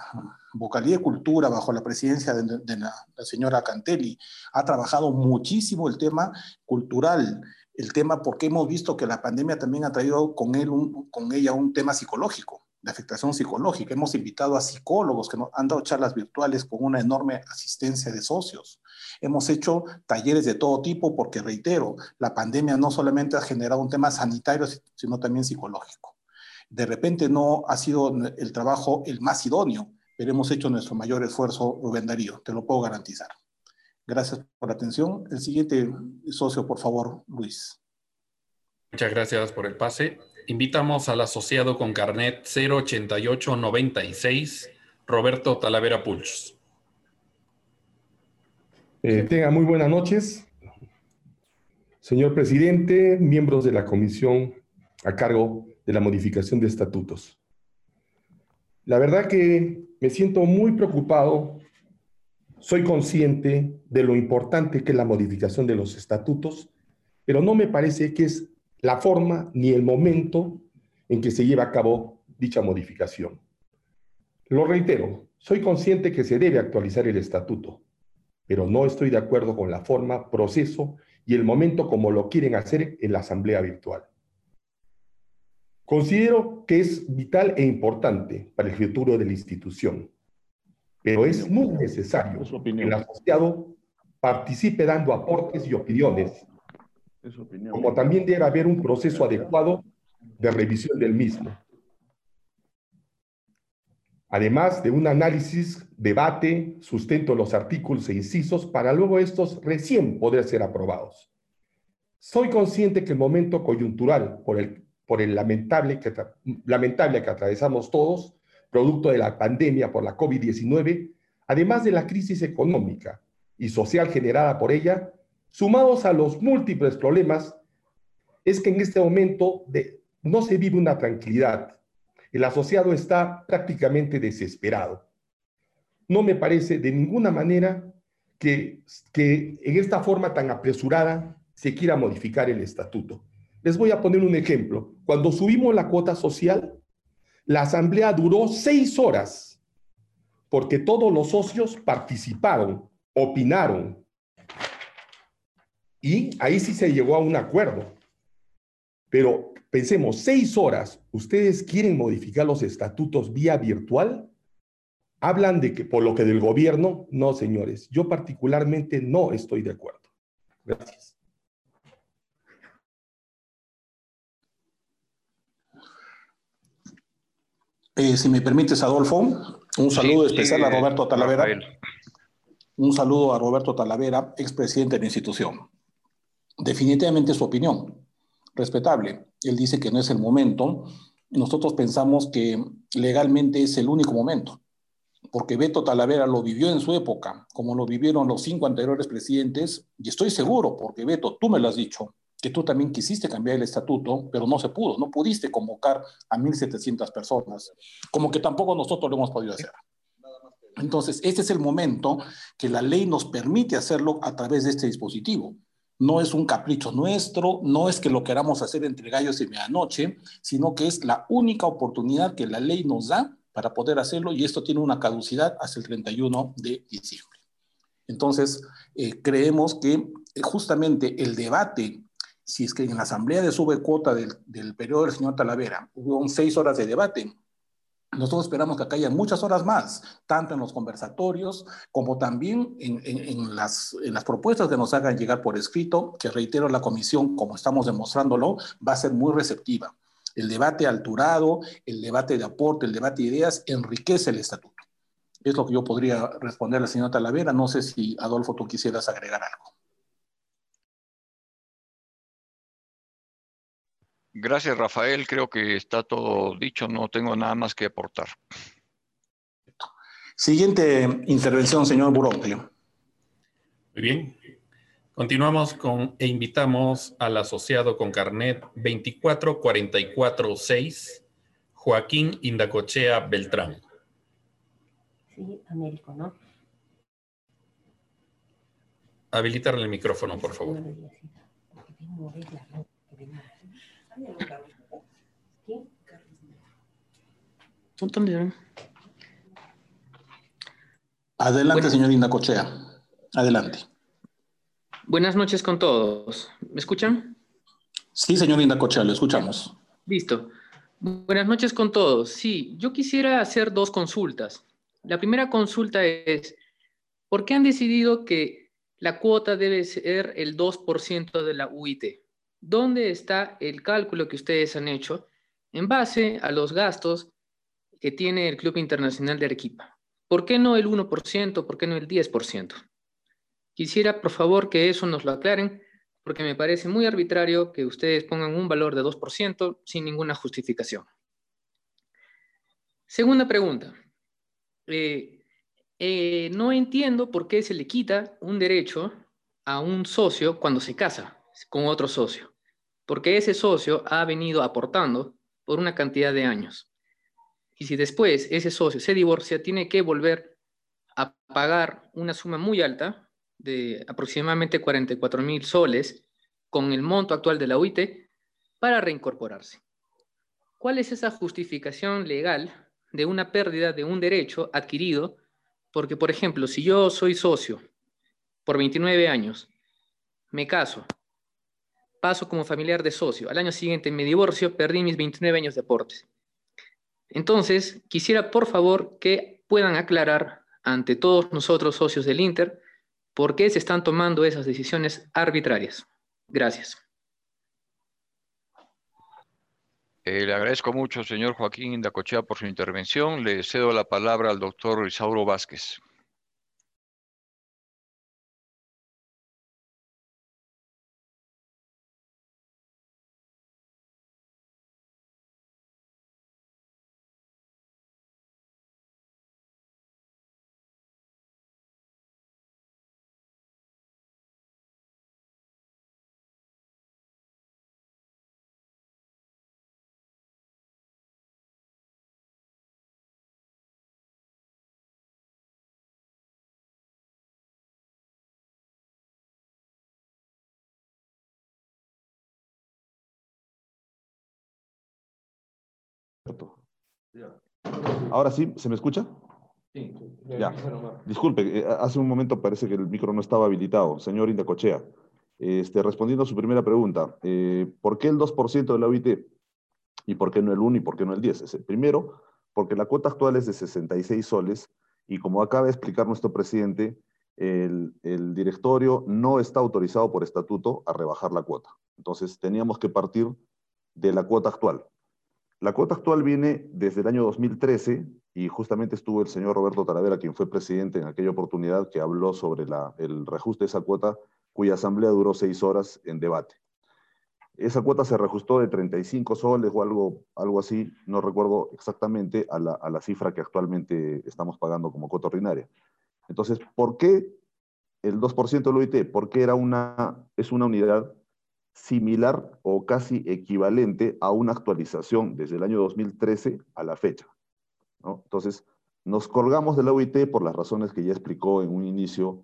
vocalía de cultura bajo la presidencia de, la, señora Cantelli ha trabajado muchísimo el tema cultural, el tema porque hemos visto que la pandemia también ha traído con, él con ella un tema psicológico de afectación psicológica. Hemos invitado a psicólogos que nos han dado charlas virtuales con una enorme asistencia de socios. Hemos hecho talleres de todo tipo porque, reitero, la pandemia no solamente ha generado un tema sanitario, sino también psicológico. De repente no ha sido el trabajo el más idóneo, pero hemos hecho nuestro mayor esfuerzo, Rubén Darío, te lo puedo garantizar. Gracias por la atención. El siguiente socio, por favor, Luis. Muchas gracias por el pase. Invitamos al asociado con carnet 08896, Roberto Talavera Pulch. Eh, tenga muy buenas noches. Señor presidente, miembros de la comisión a cargo de la modificación de estatutos. La verdad que me siento muy preocupado. Soy consciente de lo importante que es la modificación de los estatutos, pero no me parece que es la forma ni el momento en que se lleva a cabo dicha modificación. Lo reitero, soy consciente que se debe actualizar el estatuto, pero no estoy de acuerdo con la forma, proceso y el momento como lo quieren hacer en la asamblea virtual. Considero que es vital e importante para el futuro de la institución, pero es muy necesario que el asociado participe dando aportes y opiniones, como también debe haber un proceso adecuado de revisión del mismo. Además de un análisis, debate, sustento de los artículos e incisos para luego estos recién poder ser aprobados. Soy consciente que el momento coyuntural por el, por el lamentable, que, lamentable que atravesamos todos, producto de la pandemia por la COVID-19, además de la crisis económica y social generada por ella, sumados a los múltiples problemas, es que en este momento de, no se vive una tranquilidad. El asociado está prácticamente desesperado. No me parece de ninguna manera que, que en esta forma tan apresurada se quiera modificar el estatuto. Les voy a poner un ejemplo. Cuando subimos la cuota social, la asamblea duró seis horas porque todos los socios participaron, opinaron. Y ahí sí se llegó a un acuerdo. Pero pensemos, seis horas, ¿ustedes quieren modificar los estatutos vía virtual? Hablan de que por lo que del gobierno, no, señores, yo particularmente no estoy de acuerdo. Gracias. Eh, si me permites, Adolfo, un saludo Sí, especial a Roberto Talavera. Rafael. Un saludo a Roberto Talavera, expresidente de la institución. Definitivamente su opinión, respetable. Él dice que no es el momento. Nosotros pensamos que legalmente es el único momento, porque Beto Talavera lo vivió en su época, como lo vivieron los cinco anteriores presidentes, y estoy seguro, porque Beto, tú me lo has dicho, que tú también quisiste cambiar el estatuto, pero no se pudo, no pudiste convocar a 1.700 personas, como que tampoco nosotros lo hemos podido hacer. Entonces, este es el momento que la ley nos permite hacerlo a través de este dispositivo. No es un capricho nuestro, no es que lo queramos hacer entre gallos y medianoche, sino que es la única oportunidad que la ley nos da para poder hacerlo y esto tiene una caducidad hasta el 31 de diciembre. Entonces, eh, creemos que eh, justamente el debate, si es que en la asamblea de subcuota del, del periodo del señor Talavera hubo seis horas de debate, nosotros esperamos que acá haya muchas horas más, tanto en los conversatorios como también en, en- en las, en las propuestas que nos hagan llegar por escrito, que reitero, la comisión, como estamos demostrándolo, va a ser muy receptiva. El debate alturado, el debate de aporte, el debate de ideas enriquece el estatuto. Es lo que yo podría responder al señor Talavera. No sé si, Adolfo, tú quisieras agregar algo. Gracias, Rafael. Creo que está todo dicho. No tengo nada más que aportar. Siguiente intervención, señor Burocle. Muy bien. Continuamos con e invitamos al asociado con carnet 24446, Joaquín Indacochea Beltrán. Sí, Américo, ¿no? Habilitarle el micrófono, por favor. Adelante, señor Indacochea. Adelante. Buenas noches con todos. ¿Me escuchan? Sí, señor Indacochea, lo escuchamos. Listo. Buenas noches con todos. Sí, yo quisiera hacer dos consultas. La primera consulta es, ¿por qué han decidido que la cuota debe ser el 2% de la UIT? ¿Dónde está el cálculo que ustedes han hecho en base a los gastos que tiene el Club Internacional de Arequipa? ¿Por qué no el 1%? ¿Por qué no el 10%? Quisiera, por favor, que eso nos lo aclaren, porque me parece muy arbitrario que ustedes pongan un valor de 2% sin ninguna justificación. Segunda pregunta. Eh, eh, no entiendo por qué se le quita un derecho a un socio cuando se casa con otro socio, porque ese socio ha venido aportando por una cantidad de años. Y si después ese socio se divorcia, tiene que volver a pagar una suma muy alta de aproximadamente 44 mil soles con el monto actual de la UIT para reincorporarse. ¿Cuál es esa justificación legal de una pérdida de un derecho adquirido? Porque, por ejemplo, si yo soy socio por 29 años, me caso, paso como familiar de socio. Al año siguiente me divorcio, perdí mis 29 años de aportes. Entonces, quisiera por favor que puedan aclarar ante todos nosotros socios del Inter por qué se están tomando esas decisiones arbitrarias. Gracias. Eh, le agradezco mucho, señor Joaquín Indacochea, por su intervención. Le cedo la palabra al doctor Isauro Vázquez. Ahora sí, ¿se me escucha? Sí. Ya. Disculpe, eh, hace un momento parece que el micro no estaba habilitado. Señor Indacochea, este, respondiendo a su primera pregunta, eh, ¿por qué el 2% de la OIT? ¿Y por qué no el 1 y por qué no el 10? Primero, porque la cuota actual es de 66 soles y como acaba de explicar nuestro presidente, el, el, directorio no está autorizado por estatuto a rebajar la cuota. Entonces teníamos que partir de la cuota actual. La cuota actual viene desde el año 2013 y justamente estuvo el señor Roberto Talavera, quien fue presidente en aquella oportunidad, que habló sobre el reajuste de esa cuota, cuya asamblea duró seis horas en debate. Esa cuota se reajustó de 35 soles o algo, así, no recuerdo exactamente, a la, cifra que actualmente estamos pagando como cuota ordinaria. Entonces, ¿por qué el 2% del OIT? Porque era una, es una unidad similar o casi equivalente a una actualización desde el año 2013 a la fecha. Entonces, nos colgamos de la OIT por las razones que ya explicó en un inicio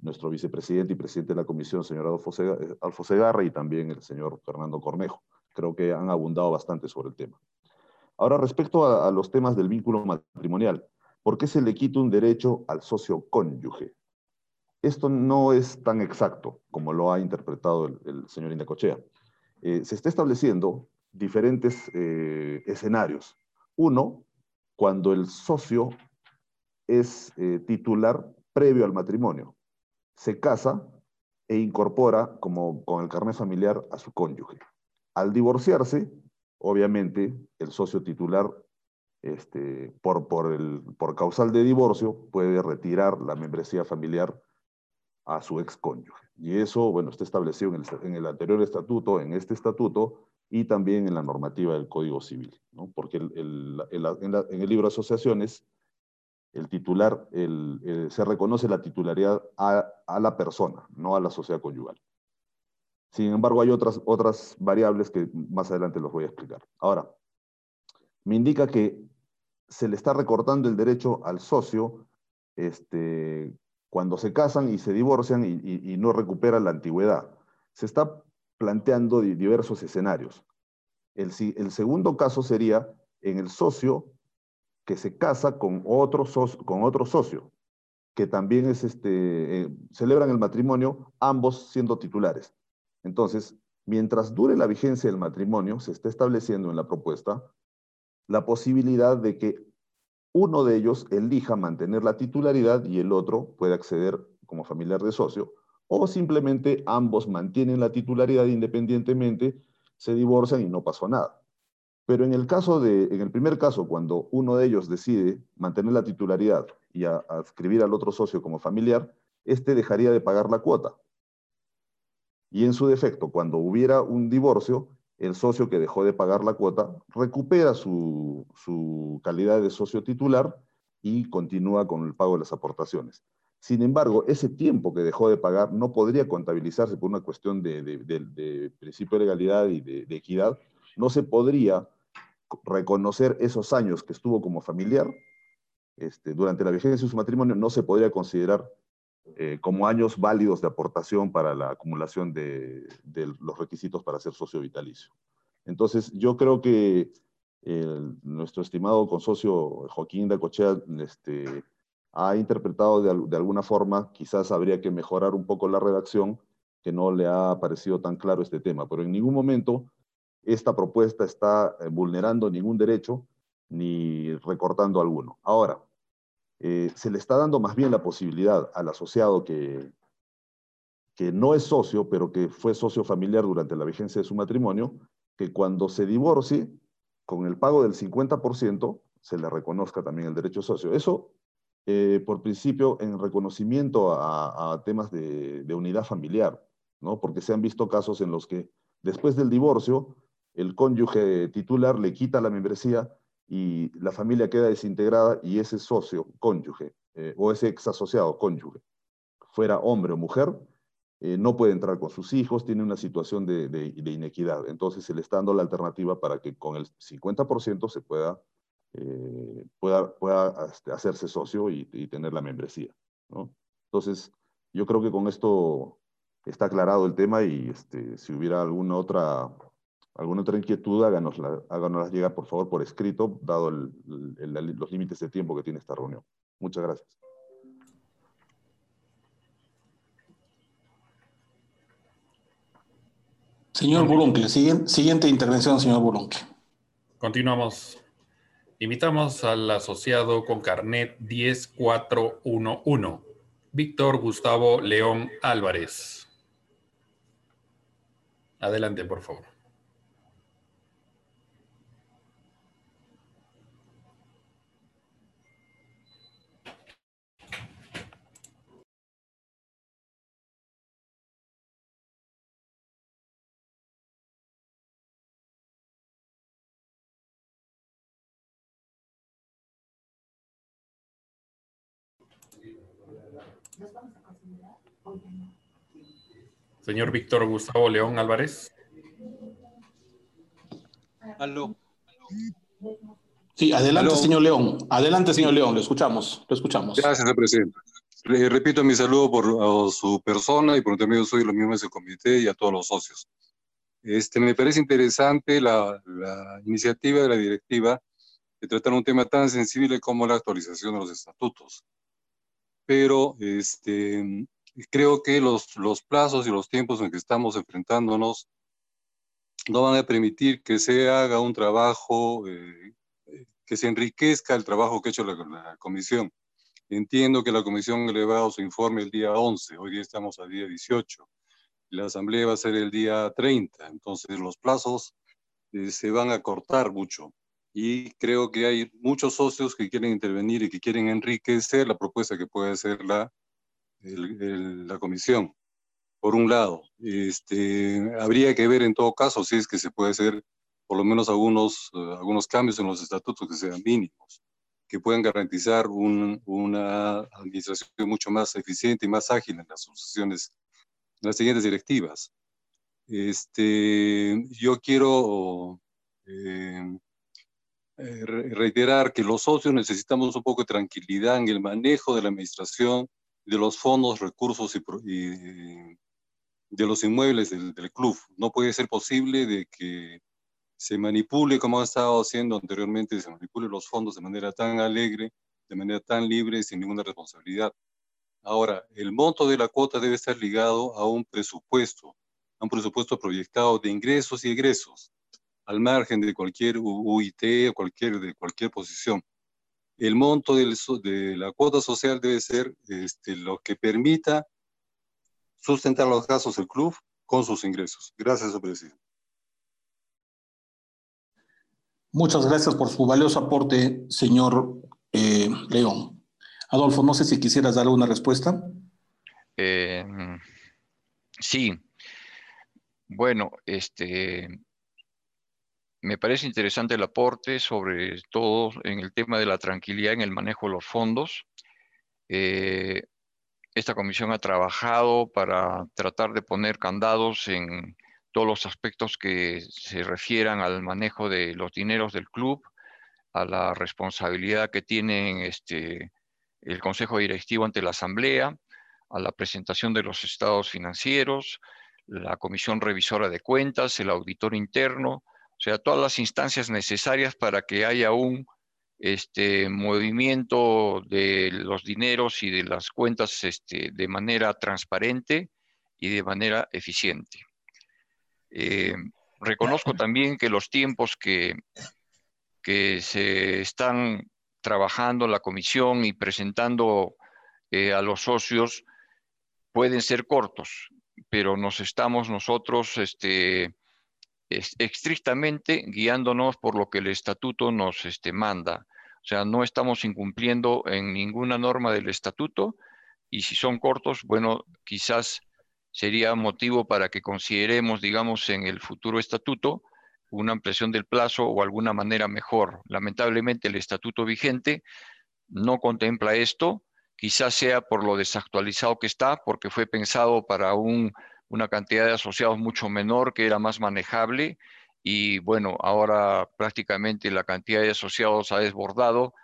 nuestro vicepresidente y presidente de la comisión, señor Adolfo Segarra, y también el señor Fernando Cornejo. Creo que han abundado bastante sobre el tema. Ahora, respecto a los temas del vínculo matrimonial, ¿por qué se le quita un derecho al socio cónyuge? Esto no es tan exacto como lo ha interpretado el, señor Indacochea. Eh, se está estableciendo diferentes eh, escenarios. Uno, cuando el socio es eh, titular previo al matrimonio, se casa e incorpora como con el carnet familiar a su cónyuge. Al divorciarse, obviamente, el socio titular, este, por, por, el, por causal de divorcio, puede retirar la membresía familiar a su ex cónyuge. Y eso, bueno, está establecido en el, anterior estatuto, en este estatuto y también en la normativa del Código Civil, ¿no? Porque en, el libro de asociaciones, el titular, se reconoce la titularidad a, la persona, no a la sociedad conyugal. Sin embargo, hay otras, otras variables que más adelante los voy a explicar. Ahora, me indica que se le está recortando el derecho al socio este, cuando se casan y se divorcian y, no recuperan la antigüedad. Se está planteando diversos escenarios. El, el, segundo caso sería en el socio que se casa con otro, con otro socio, que también es este, eh, celebran el matrimonio, ambos siendo titulares. Entonces, mientras dure la vigencia del matrimonio, se está estableciendo en la propuesta la posibilidad de que uno de ellos elija mantener la titularidad y el otro puede acceder como familiar de socio, o simplemente ambos mantienen la titularidad independientemente, se divorcian y no pasó nada. Pero en el caso de, en el primer caso, cuando uno de ellos decide mantener la titularidad y adscribir al otro socio como familiar, este dejaría de pagar la cuota. Y en su defecto, cuando hubiera un divorcio, el socio que dejó de pagar la cuota recupera su, calidad de socio titular y continúa con el pago de las aportaciones. Sin embargo, ese tiempo que dejó de pagar no podría contabilizarse por una cuestión de, principio de legalidad y de, equidad. No se podría reconocer esos años que estuvo como familiar este, durante la vigencia de su matrimonio, no se podría considerar eh, como años válidos de aportación para la acumulación de, los requisitos para ser socio vitalicio. Entonces, yo creo que nuestro estimado consocio Joaquín de Cochea este, ha interpretado de, alguna forma, quizás habría que mejorar un poco la redacción que no le ha parecido tan claro este tema, pero en ningún momento esta propuesta está eh, vulnerando ningún derecho ni recortando alguno. Ahora, eh, se le está dando más bien la posibilidad al asociado que, que no es socio, pero que fue socio familiar durante la vigencia de su matrimonio, que cuando se divorcie, con el pago del 50%, se le reconozca también el derecho socio. Eso, eh, por principio, en reconocimiento a, temas de, de, unidad familiar, ¿no? Porque se han visto casos en los que después del divorcio, el cónyuge titular le quita la membresía y la familia queda desintegrada y ese socio, cónyuge, eh, o ese ex asociado, cónyuge, fuera hombre o mujer, eh, no puede entrar con sus hijos, tiene una situación de, inequidad. Entonces se le está dando la alternativa para que con el 50% se pueda, eh, pueda, pueda este, hacerse socio y, tener la membresía. Entonces, yo creo que con esto está aclarado el tema y este, si hubiera alguna otra alguna otra inquietud, háganosla, háganosla llegar, por favor, por escrito, dado los límites de tiempo que tiene esta reunión. Muchas gracias. Señor Buruncle, siguiente, intervención, señor Buruncle. Continuamos. Invitamos al asociado con carnet 10411, Víctor Gustavo León Álvarez. Adelante, por favor. Señor Víctor Gustavo León Álvarez. Aló. Sí, adelante, señor León. Adelante, señor León, lo escuchamos, lo escuchamos. Gracias, señor presidente. repito mi saludo por su persona y por intermedio soy los miembros del comité y a todos los socios. Este, me parece interesante la, la iniciativa de la directiva de tratar un tema tan sensible como la actualización de los estatutos. Pero este, creo que los, los plazos y los tiempos en que estamos enfrentándonos no van a permitir que se haga un trabajo, eh, que se enriquezca el trabajo que ha hecho la, comisión. Entiendo que la comisión ha elevado su informe el día 11, hoy día estamos al día 18, la asamblea va a ser el día 30, entonces los plazos eh, se van a cortar mucho y creo que hay muchos socios que quieren intervenir y que quieren enriquecer la propuesta que puede hacer la la comisión. Por un lado, este, habría que ver en todo caso si es que se puede hacer por lo menos algunos, eh, algunos cambios en los estatutos que sean mínimos, que puedan garantizar una administración mucho más eficiente y más ágil en las sucesiones, en las siguientes directivas. Este, yo quiero eh, eh, reiterar que los socios necesitamos un poco de tranquilidad en el manejo de la administración de los fondos, recursos y, de los inmuebles del, club. No puede ser posible de que se manipule, como ha estado haciendo anteriormente, se manipule los fondos de manera tan alegre, de manera tan libre, sin ninguna responsabilidad. Ahora, el monto de la cuota debe estar ligado a un presupuesto, a un presupuesto proyectado de ingresos y egresos, al margen de cualquier UIT o cualquier, de cualquier posición el monto de la cuota social debe ser este, lo que permita sustentar los gastos del club con sus ingresos. Gracias, señor presidente. Muchas gracias por su valioso aporte, señor eh, León. Adolfo, no sé si quisieras dar una respuesta. Eh, sí. Bueno, este, me parece interesante el aporte, sobre todo en el tema de la tranquilidad en el manejo de los fondos. Eh, esta comisión ha trabajado para tratar de poner candados en todos los aspectos que se refieran al manejo de los dineros del club, a la responsabilidad que tiene este, el Consejo Directivo ante la Asamblea, a la presentación de los estados financieros, la Comisión Revisora de Cuentas, el auditor interno, sea, todas las instancias necesarias para que haya un este, movimiento de los dineros y de las cuentas este, de manera transparente y de manera eficiente. Eh, reconozco también que los tiempos que, que se están trabajando la comisión y presentando eh, a los socios pueden ser cortos, pero nos estamos nosotros este, estrictamente guiándonos por lo que el estatuto nos este, manda. O sea, no estamos incumpliendo en ninguna norma del estatuto y si son cortos, bueno, quizás sería motivo para que consideremos, digamos, en el futuro estatuto una ampliación del plazo o alguna manera mejor. Lamentablemente el estatuto vigente no contempla esto, quizás sea por lo desactualizado que está, porque fue pensado para un, una cantidad de asociados mucho menor que era más manejable y bueno, ahora prácticamente la cantidad de asociados ha desbordado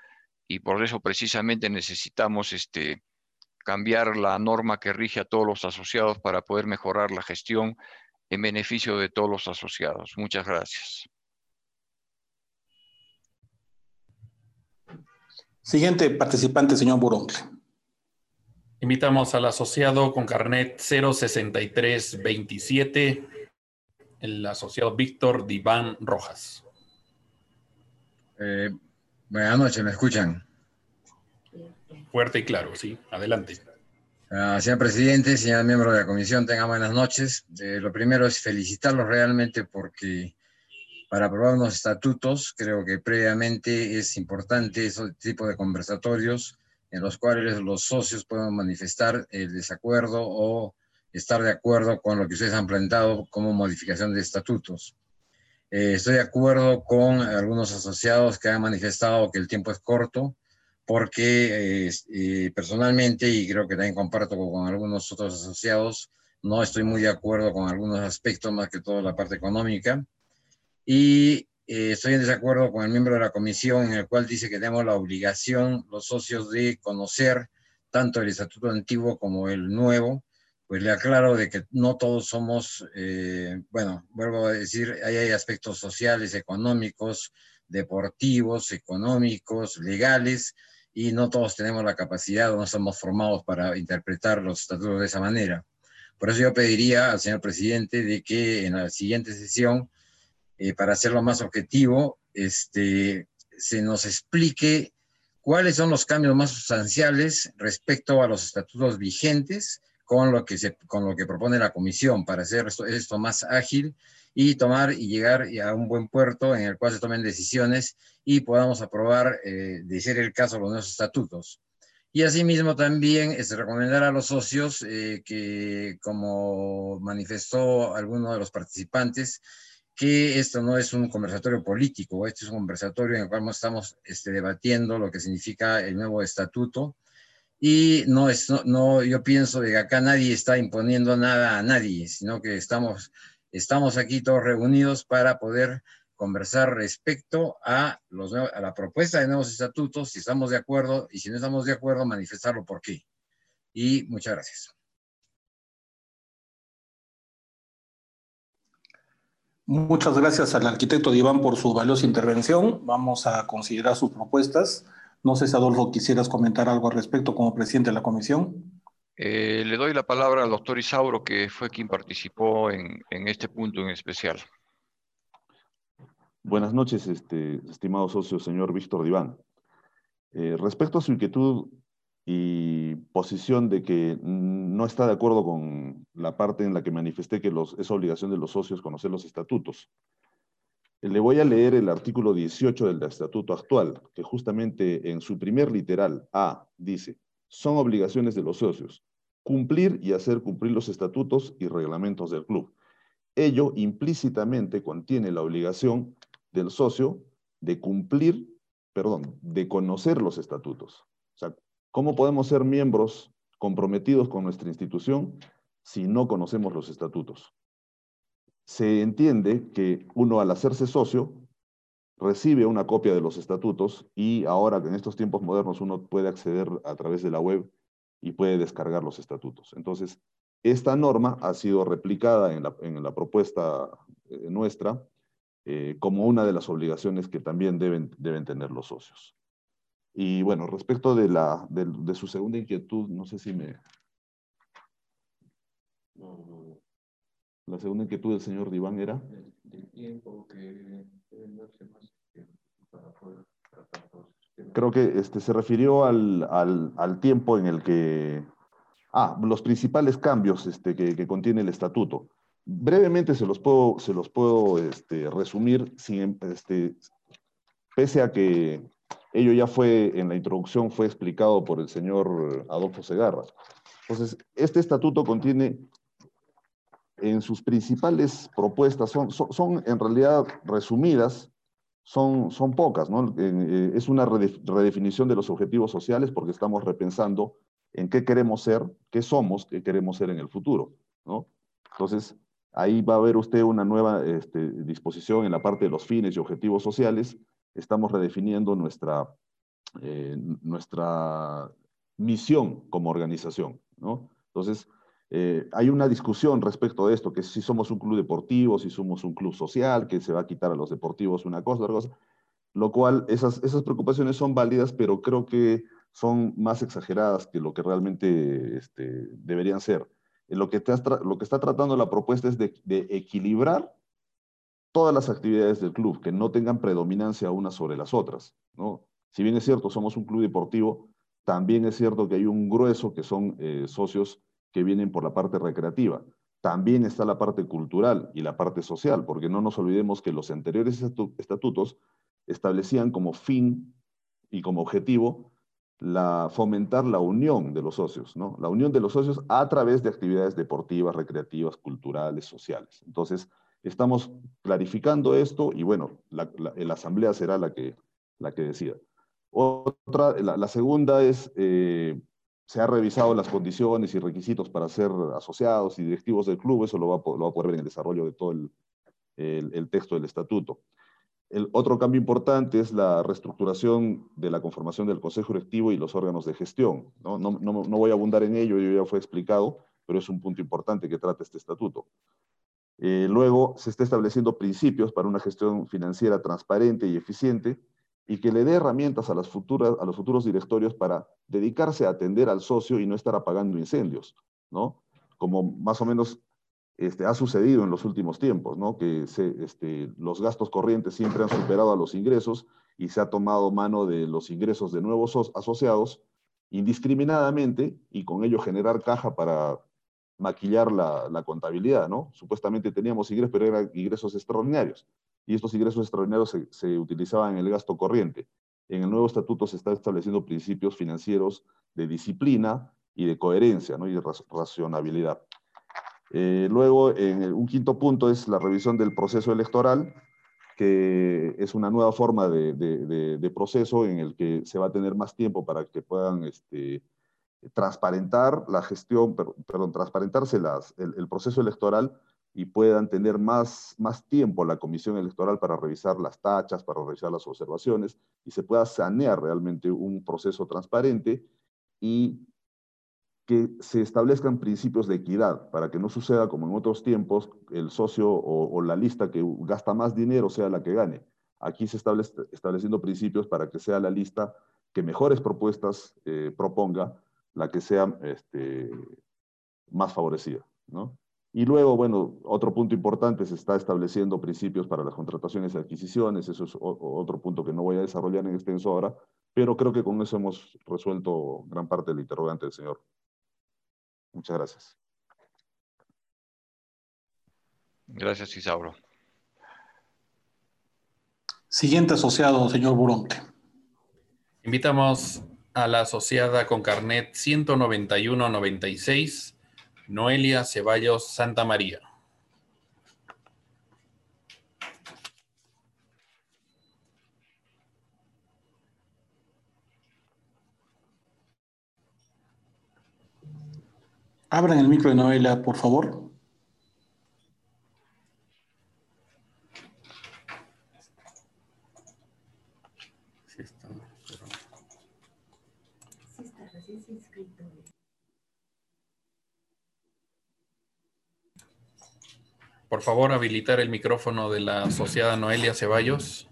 y por eso precisamente necesitamos este, cambiar la norma que rige a todos los asociados para poder mejorar la gestión en beneficio de todos los asociados. Muchas gracias. Siguiente participante, señor Buroncle. Invitamos al asociado con carnet 06327, el asociado Víctor Diván Rojas. Eh, buenas noches, ¿me escuchan? Fuerte y claro, sí. Adelante. Uh, señor presidente, señor miembro de la comisión, tengan buenas noches. Eh, lo primero es felicitarlos realmente porque para aprobar unos estatutos, creo que previamente es importante ese tipo de conversatorios en los cuales los socios pueden manifestar el desacuerdo o estar de acuerdo con lo que ustedes han planteado como modificación de estatutos. Eh, estoy de acuerdo con algunos asociados que han manifestado que el tiempo es corto porque eh, personalmente, y creo que también comparto con, algunos otros asociados, no estoy muy de acuerdo con algunos aspectos, más que todo la parte económica. Y eh, estoy en desacuerdo con el miembro de la comisión en el cual dice que tenemos la obligación, los socios, de conocer tanto el estatuto antiguo como el nuevo. Pues le aclaro de que no todos somos, eh, bueno, vuelvo a decir, ahí hay aspectos sociales, económicos, deportivos, económicos, legales, y no todos tenemos la capacidad o no somos formados para interpretar los estatutos de esa manera. Por eso yo pediría al señor presidente de que en la siguiente sesión, eh, para hacerlo más objetivo, este, se nos explique cuáles son los cambios más sustanciales respecto a los estatutos vigentes con lo que, se, con lo que propone la comisión para hacer esto, esto más ágil y tomar y llegar a un buen puerto en el cual se tomen decisiones y podamos aprobar, eh, de ser el caso, los nuevos estatutos. Y asimismo también es recomendar a los socios eh, que, como manifestó alguno de los participantes, que esto no es un conversatorio político, esto es un conversatorio en el cual estamos este, debatiendo lo que significa el nuevo estatuto. Y no es, no, no, yo pienso que acá nadie está imponiendo nada a nadie, sino que estamos estamos aquí todos reunidos para poder conversar respecto a, los, a la propuesta de nuevos estatutos, si estamos de acuerdo y si no estamos de acuerdo, manifestarlo por qué. Y muchas gracias. Muchas gracias al arquitecto Iván por su valiosa intervención. Vamos a considerar sus propuestas. No sé si Adolfo quisieras comentar algo al respecto como presidente de la comisión. Eh, le doy la palabra al doctor Isauro, que fue quien participó en, este punto en especial. Buenas noches, este, estimado socio, señor Víctor Diván. Eh, respecto a su inquietud y posición de que no está de acuerdo con la parte en la que manifesté que los, es obligación de los socios conocer los estatutos, le voy a leer el artículo 18 del estatuto actual, que justamente en su primer literal A dice, son obligaciones de los socios cumplir y hacer cumplir los estatutos y reglamentos del club. Ello implícitamente contiene la obligación del socio de cumplir, perdón, de conocer los estatutos. O sea, ¿cómo podemos ser miembros comprometidos con nuestra institución si no conocemos los estatutos? Se entiende que uno al hacerse socio recibe una copia de los estatutos y ahora en estos tiempos modernos uno puede acceder a través de la web y puede descargar los estatutos. Entonces, esta norma ha sido replicada en la, propuesta eh, nuestra eh, como una de las obligaciones que también deben, deben tener los socios. Y bueno, respecto de, la, de, su segunda inquietud, no sé si me, La segunda inquietud del señor Diván era. Creo que este, se refirió al, al, al, tiempo en el que... Ah, los principales cambios este, que, que contiene el estatuto. Brevemente se los puedo, se los puedo este, resumir, sin, este, pese a que ello ya fue, en la introducción fue explicado por el señor Adolfo Segarra. Entonces, este estatuto contiene en sus principales propuestas, son, son, en realidad resumidas, son, son pocas, ¿no? Eh, es una redefinición de los objetivos sociales porque estamos repensando en qué queremos ser, qué somos, qué queremos ser en el futuro, ¿no? Entonces, ahí va a ver usted una nueva este, disposición en la parte de los fines y objetivos sociales. Estamos redefiniendo nuestra, eh, nuestra misión como organización, ¿no? Entonces, eh, hay una discusión respecto de esto, que si somos un club deportivo, si somos un club social, que se va a quitar a los deportivos una cosa, otra cosa, lo cual esas, esas preocupaciones son válidas, pero creo que son más exageradas que lo que realmente este, deberían ser. Lo que, lo que está tratando la propuesta es de, de equilibrar todas las actividades del club, que no tengan predominancia unas sobre las otras. ¿no? Si bien es cierto, somos un club deportivo, también es cierto que hay un grueso que son eh, socios que vienen por la parte recreativa. También está la parte cultural y la parte social, porque no nos olvidemos que los anteriores estatutos establecían como fin y como objetivo fomentar la unión de los socios, ¿no? La unión de los socios a través de actividades deportivas, recreativas, culturales, sociales. Entonces, estamos clarificando esto y bueno, la, la, asamblea será la que, la que decida. Otra, la, segunda es eh, se ha revisado las condiciones y requisitos para ser asociados y directivos del club, eso lo va, lo va a poder ver en el desarrollo de todo el, el, el, texto del estatuto. El otro cambio importante es la reestructuración de la conformación del Consejo Directivo y los órganos de gestión. No, no, no, no voy a abundar en ello, ya fue explicado, pero es un punto importante que trata este estatuto. Eh, luego, se está estableciendo principios para una gestión financiera transparente y eficiente, y que le dé herramientas a, las futuras, a los futuros directorios para dedicarse a atender al socio y no estar apagando incendios, ¿no? Como más o menos este, ha sucedido en los últimos tiempos, ¿no? Que este, los gastos corrientes siempre han superado a los ingresos y se ha tomado mano de los ingresos de nuevos asociados indiscriminadamente y con ello generar caja para maquillar la, contabilidad, ¿no? Supuestamente teníamos ingresos, pero eran ingresos extraordinarios y estos ingresos extraordinarios se, utilizaban en el gasto corriente. En el nuevo estatuto se están estableciendo principios financieros de disciplina y de coherencia ¿no? y de racionabilidad. Eh, luego, un quinto punto es la revisión del proceso electoral, que es una nueva forma de, de, proceso en el que se va a tener más tiempo para que puedan este, transparentar la gestión, perdón, transparentarse las, el, el proceso electoral y puedan tener más, más tiempo la comisión electoral para revisar las tachas, para revisar las observaciones y se pueda sanear realmente un proceso transparente y que se establezcan principios de equidad para que no suceda como en otros tiempos el socio o, la lista que gasta más dinero sea la que gane. Aquí se está estableciendo principios para que sea la lista que mejores propuestas eh, proponga, la que sea este, más favorecida. ¿no? Y luego, bueno, otro punto importante, se está estableciendo principios para las contrataciones y adquisiciones, eso es otro punto que no voy a desarrollar en extenso ahora, pero creo que con eso hemos resuelto gran parte del interrogante del señor. Muchas gracias. Gracias, Isauro. Siguiente asociado, señor Buronque. Invitamos a la asociada con carnet 19196 Noelia Ceballos Santa María. Abran el micro de Noelia, por favor. Por favor, habilitar el micrófono de la asociada Noelia Ceballos.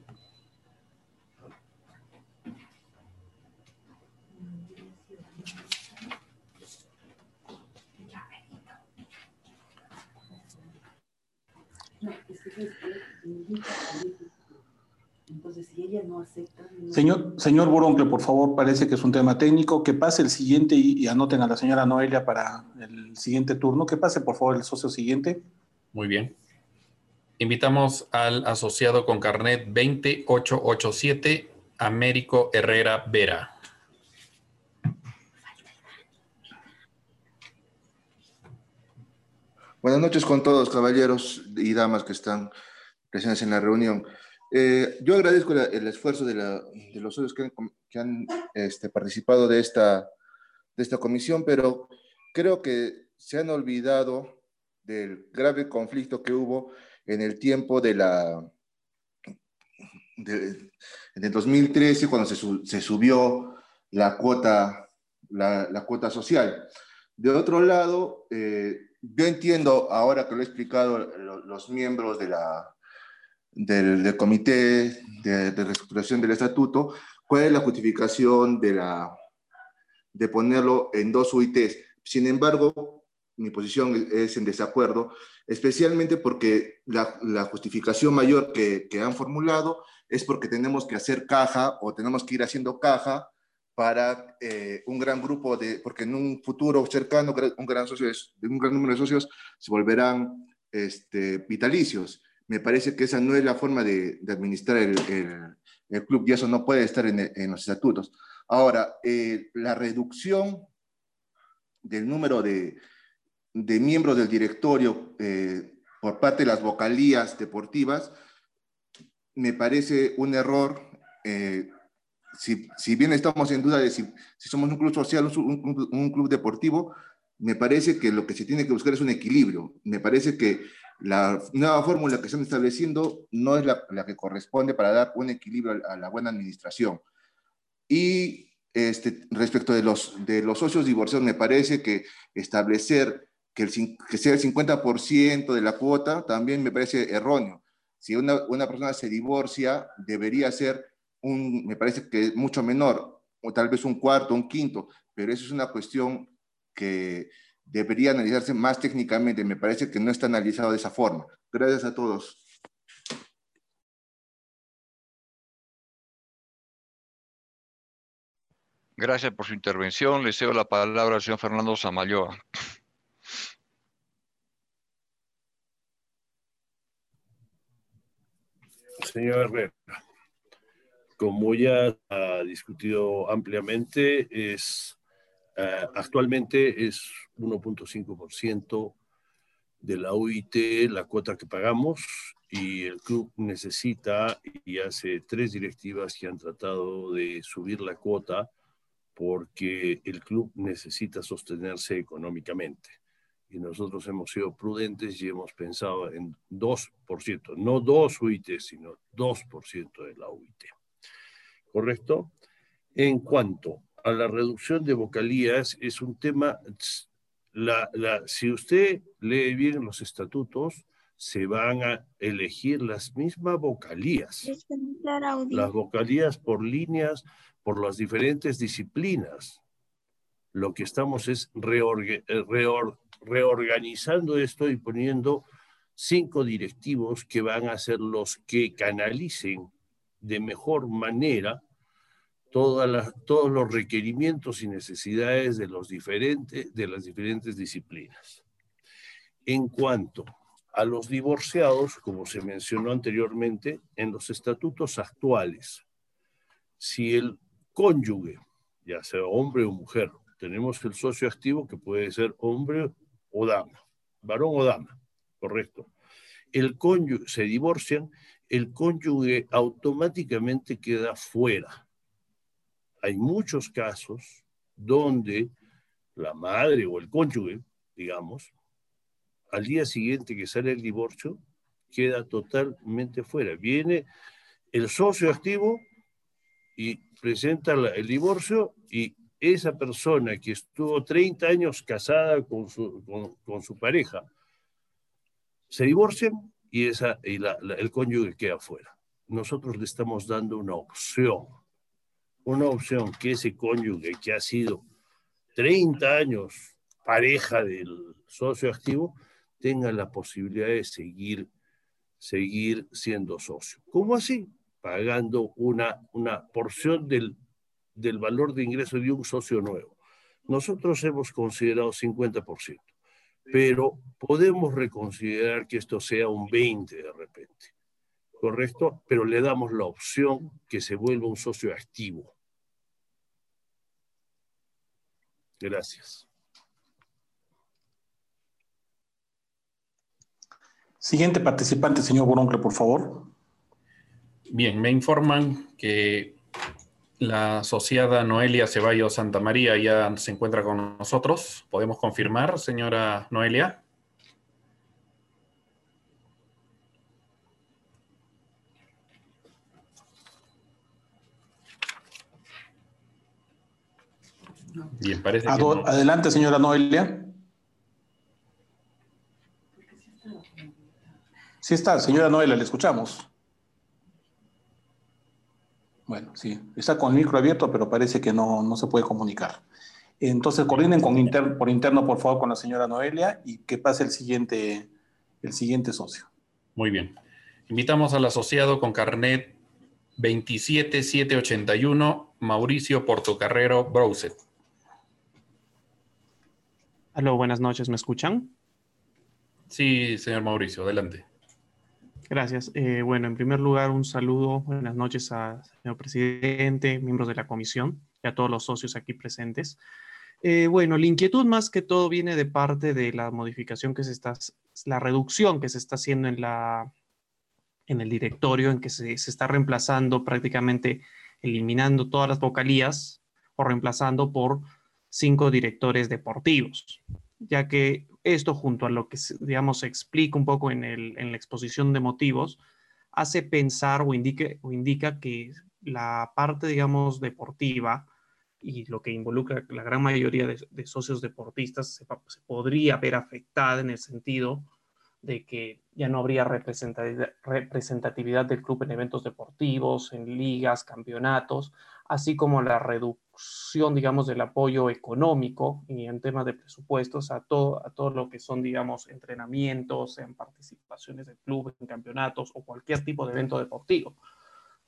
Entonces, Señor, señor Buroncle, por favor, parece que es un tema técnico. Que pase el siguiente y anoten a la señora Noelia para el siguiente turno. Que pase, por favor, el socio siguiente. Muy bien. Invitamos al asociado con carnet 20887, Américo Herrera Vera. Buenas noches con todos, caballeros y damas que están presentes en la reunión. Eh, yo agradezco el esfuerzo de, la- los socios que han, que han, este, participado de esta, de esta comisión, pero creo que se han olvidado del grave conflicto que hubo en el tiempo de la, de- en el 2013, cuando se, se subió la cuota, la, la cuota social. De otro lado, eh, yo entiendo ahora que lo he explicado lo- los miembros de la, del, comité de, de reestructuración del estatuto, cuál es la justificación de, la, de ponerlo en dos UITs. Sin embargo, mi posición es en desacuerdo, especialmente porque la, la justificación mayor que, que han formulado es porque tenemos que hacer caja o tenemos que ir haciendo caja para eh, un gran grupo de, porque en un futuro cercano un gran, socio, un gran número de socios se volverán este, vitalicios. Me parece que esa no es la forma de, de administrar el, el, el, club y eso no puede estar en, en los estatutos. Ahora, eh, la reducción del número de, de miembros del directorio eh, por parte de las vocalías deportivas me parece un error. Eh, si, si, bien estamos en duda de si, si somos un club social o un, club deportivo, me parece que lo que se tiene que buscar es un equilibrio. Me parece que la nueva fórmula que están estableciendo no es la, la, que corresponde para dar un equilibrio a la buena administración. Y este, respecto de los, de los socios divorciados, me parece que establecer que, sea el 50% de la cuota también me parece erróneo. Si una, una persona se divorcia, debería ser un, me parece que es mucho menor, o tal vez un cuarto, un quinto, pero eso es una cuestión que debería analizarse más técnicamente. Me parece que no está analizado de esa forma. Gracias a todos. Gracias por su intervención. Le cedo la palabra al señor Fernando Samayoa. Señor Herrera, como ya ha discutido ampliamente, es, uh, actualmente es 1.5% de la UIT la cuota que pagamos y el club necesita, y hace tres directivas que han tratado de subir la cuota porque el club necesita sostenerse económicamente. Y nosotros hemos sido prudentes y hemos pensado en 2%, no dos UIT, sino 2% de la UIT. ¿Correcto? En cuanto a la reducción de vocalías, es un tema, la, la, si usted lee bien los estatutos, se van a elegir las mismas vocalías. Las vocalías por líneas, por las diferentes disciplinas. Lo que estamos es reorga, reor, reorganizando esto y poniendo cinco directivos que van a ser los que canalicen de mejor manera todas las, todos los requerimientos y necesidades de, los diferentes, de las diferentes disciplinas. En cuanto a los divorciados, como se mencionó anteriormente, en los estatutos actuales, si el cónyuge, ya sea hombre o mujer, tenemos el socio activo que puede ser hombre o dama, varón o dama, correcto. El cónyuge, se divorcian, el cónyuge automáticamente queda fuera. Hay muchos casos donde la madre o el cónyuge, digamos, al día siguiente que sale el divorcio, queda totalmente fuera. Viene el socio activo y presenta el divorcio y esa persona que estuvo 30 años casada con su, con, su pareja, se divorcian y, esa, y la, el cónyuge queda fuera. Nosotros le estamos dando una opción, una opción que ese cónyuge que ha sido 30 años pareja del socio activo tenga la posibilidad de seguir seguir siendo socio. ¿Cómo así? Pagando una, una porción del, del valor de ingreso de un socio nuevo. Nosotros hemos considerado 50%, pero podemos reconsiderar que esto sea un 20% de repente, ¿correcto? Pero le damos la opción que se vuelva un socio activo. Gracias. Siguiente participante, señor Boroncle, por favor. Bien, me informan que la asociada Noelia Ceballos Santa María ya se encuentra con nosotros. ¿Podemos confirmar, señora Noelia? Bien, parece que Adelante, señora Noelia. Sí está, señora Noela, le escuchamos. Bueno, sí, está con el micro abierto, pero parece que no, no se puede comunicar. Entonces, coordinen con por interno, por favor, con la señora Noelia y que pase el siguiente, el siguiente socio. Muy bien. Invitamos al asociado con carnet 27781, Mauricio Portocarrero Browset. Aló, buenas noches, ¿me escuchan? Sí, señor Mauricio, adelante. Gracias. Eh, bueno, en primer lugar, un saludo, buenas noches al señor presidente, miembros de la comisión y a todos los socios aquí presentes. Eh, bueno, la inquietud más que todo viene de parte de la modificación que se está, la reducción que se está haciendo en, la, en el directorio, en que se, se está reemplazando prácticamente, eliminando todas las vocalías o reemplazando por cinco directores deportivos, ya que esto junto a lo que, digamos, se explica un poco en, la exposición de motivos, hace pensar o, o indica que la parte, digamos, deportiva y lo que involucra la gran mayoría de, socios deportistas se, podría ver afectada en el sentido de que ya no habría representatividad del club en eventos deportivos, en ligas, campeonatos, así como la reducción, digamos, del apoyo económico y en temas de presupuestos a todo, a todo lo que son, digamos, entrenamientos, en participaciones del club, en campeonatos o cualquier tipo de evento deportivo.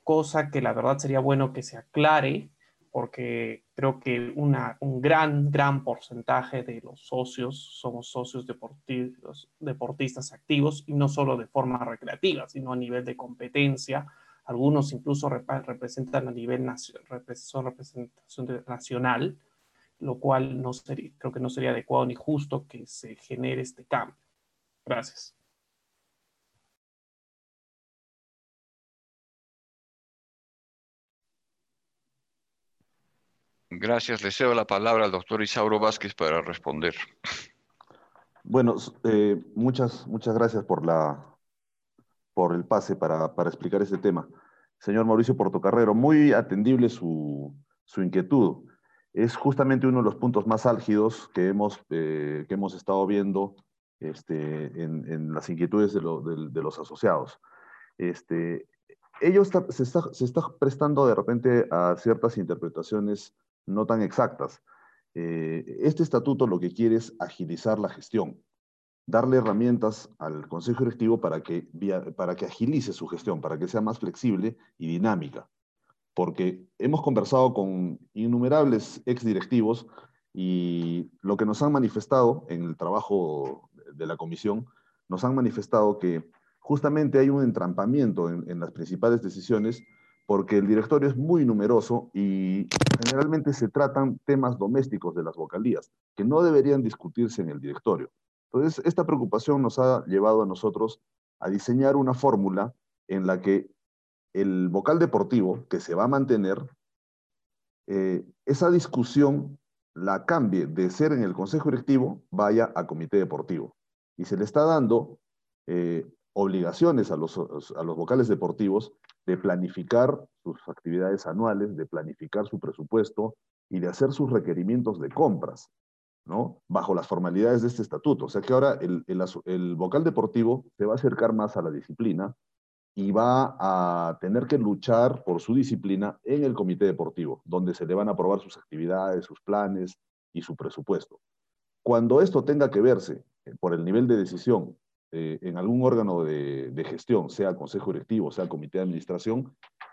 Cosa que la verdad sería bueno que se aclare porque creo que una, un gran, gran porcentaje de los socios somos socios deportivos, deportistas activos y no solo de forma recreativa, sino a nivel de competencia algunos incluso representan a nivel nacional, son representación nacional, lo cual no sería, creo que no sería adecuado ni justo que se genere este cambio. Gracias. Gracias. Le cedo la palabra al doctor Isauro Vázquez para responder. Bueno, eh, muchas, muchas gracias por la, por el pase para, para explicar este tema. Señor Mauricio Portocarrero, muy atendible su, su, inquietud. Es justamente uno de los puntos más álgidos que hemos, eh, que hemos estado viendo este, en, en, las inquietudes de, lo, de, de, los asociados. Este, ellos se, está, se está prestando de repente a ciertas interpretaciones no tan exactas. Eh, este estatuto lo que quiere es agilizar la gestión darle herramientas al Consejo Directivo para que, para que agilice su gestión, para que sea más flexible y dinámica. Porque hemos conversado con innumerables exdirectivos y lo que nos han manifestado en el trabajo de la comisión, nos han manifestado que justamente hay un entrampamiento en, en las principales decisiones porque el directorio es muy numeroso y generalmente se tratan temas domésticos de las vocalías que no deberían discutirse en el directorio. Entonces, esta preocupación nos ha llevado a nosotros a diseñar una fórmula en la que el vocal deportivo, que se va a mantener, eh, esa discusión la cambie de ser en el consejo directivo, vaya a comité deportivo. Y se le está dando eh, obligaciones a los, a los vocales deportivos de planificar sus actividades anuales, de planificar su presupuesto y de hacer sus requerimientos de compras. Bajo las formalidades de este estatuto. O sea que ahora el, el, vocal deportivo se va a acercar más a la disciplina y va a tener que luchar por su disciplina en el comité deportivo, donde se le van a aprobar sus actividades, sus planes y su presupuesto. Cuando esto tenga que verse eh, por el nivel de decisión eh, en algún órgano de, de, gestión, sea consejo directivo, sea comité de administración,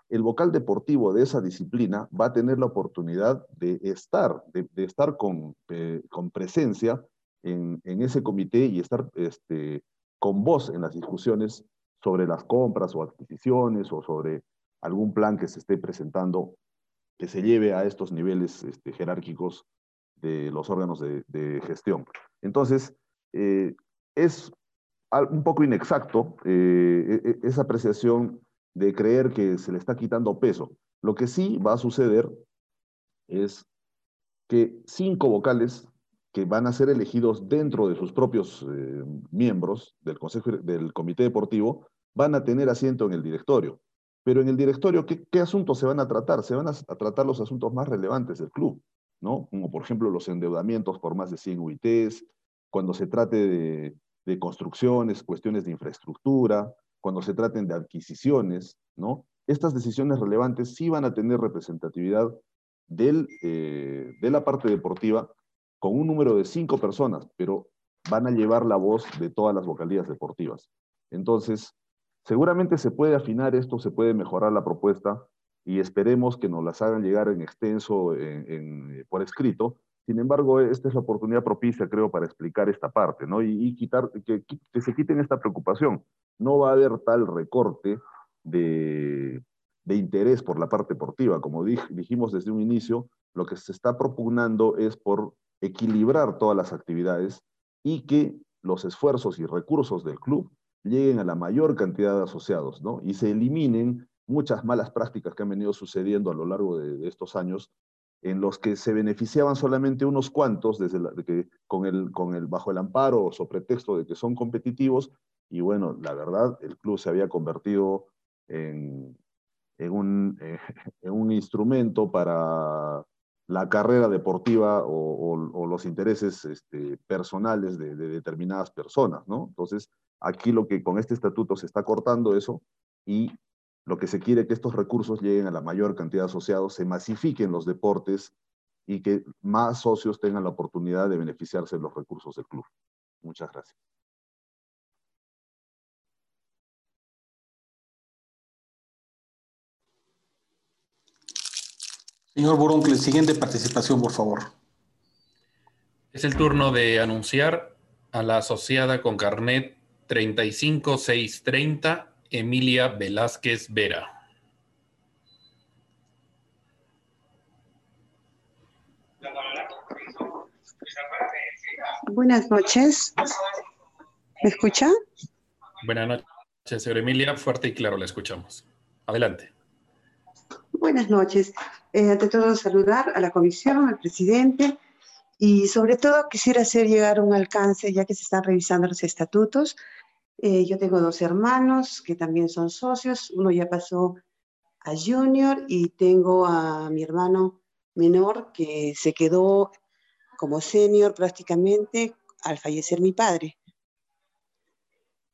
el vocal deportivo de esa disciplina va a tener la oportunidad de estar, de, estar con, eh, presencia en, ese comité y estar este, con voz en las discusiones sobre las compras o adquisiciones o sobre algún plan que se esté presentando que se lleve a estos niveles este, jerárquicos de los órganos de, de gestión. Entonces, eh, es un poco inexacto eh, e, e, esa apreciación de creer que se le está quitando peso. Lo que sí va a suceder es que cinco vocales que van a ser elegidos dentro de sus propios eh, miembros del consejo del comité deportivo van a tener asiento en el directorio. Pero en el directorio, ¿qué, asuntos se van a tratar? Se van a, tratar los asuntos más relevantes del club, ¿no? Como por ejemplo los endeudamientos por más de 100 UITs, cuando se trate de construcciones, cuestiones de infraestructura, cuando se traten de adquisiciones, ¿no? Estas decisiones relevantes sí van a tener representatividad del, eh, de la parte deportiva con un número de cinco personas, pero van a llevar la voz de todas las vocalías deportivas. Entonces, seguramente se puede afinar esto, se puede mejorar la propuesta y esperemos que nos las hagan llegar en extenso, en, en, por escrito, sin embargo, esta es la oportunidad propicia, creo, para explicar esta parte, ¿no? Y, y quitar, que, se quiten esta preocupación. No va a haber tal recorte de, de interés por la parte deportiva. Como dij, dijimos desde un inicio, lo que se está propugnando es por equilibrar todas las actividades y que los esfuerzos y recursos del club lleguen a la mayor cantidad de asociados, ¿no? Y se eliminen muchas malas prácticas que han venido sucediendo a lo largo de estos años en los que se beneficiaban solamente unos cuantos desde que, con el, con el, bajo el amparo o sobre pretexto de que son competitivos, y bueno, la verdad, el club se había convertido en, en, un, en un, instrumento para la carrera deportiva o los intereses este, personales de, de, determinadas personas, ¿no? Entonces, aquí lo que con este estatuto se está cortando eso y lo que se quiere es que estos recursos lleguen a la mayor cantidad de asociados, se masifiquen los deportes y que más socios tengan la oportunidad de beneficiarse de los recursos del club. Muchas gracias. Señor Boroncle, siguiente participación, por favor. Es el turno de anunciar a la asociada con carnet 35630 Emilia Velázquez Vera. Buenas noches. ¿Me escucha? Buenas noches, señora Emilia. Fuerte y claro la escuchamos. Adelante. Buenas noches. Eh, ante todo, saludar a la comisión, al presidente y sobre todo quisiera hacer llegar un alcance, ya que se están revisando los estatutos, eh, yo tengo dos hermanos que también son socios. Uno ya pasó a junior y tengo a mi hermano menor que se quedó como senior prácticamente al fallecer mi padre.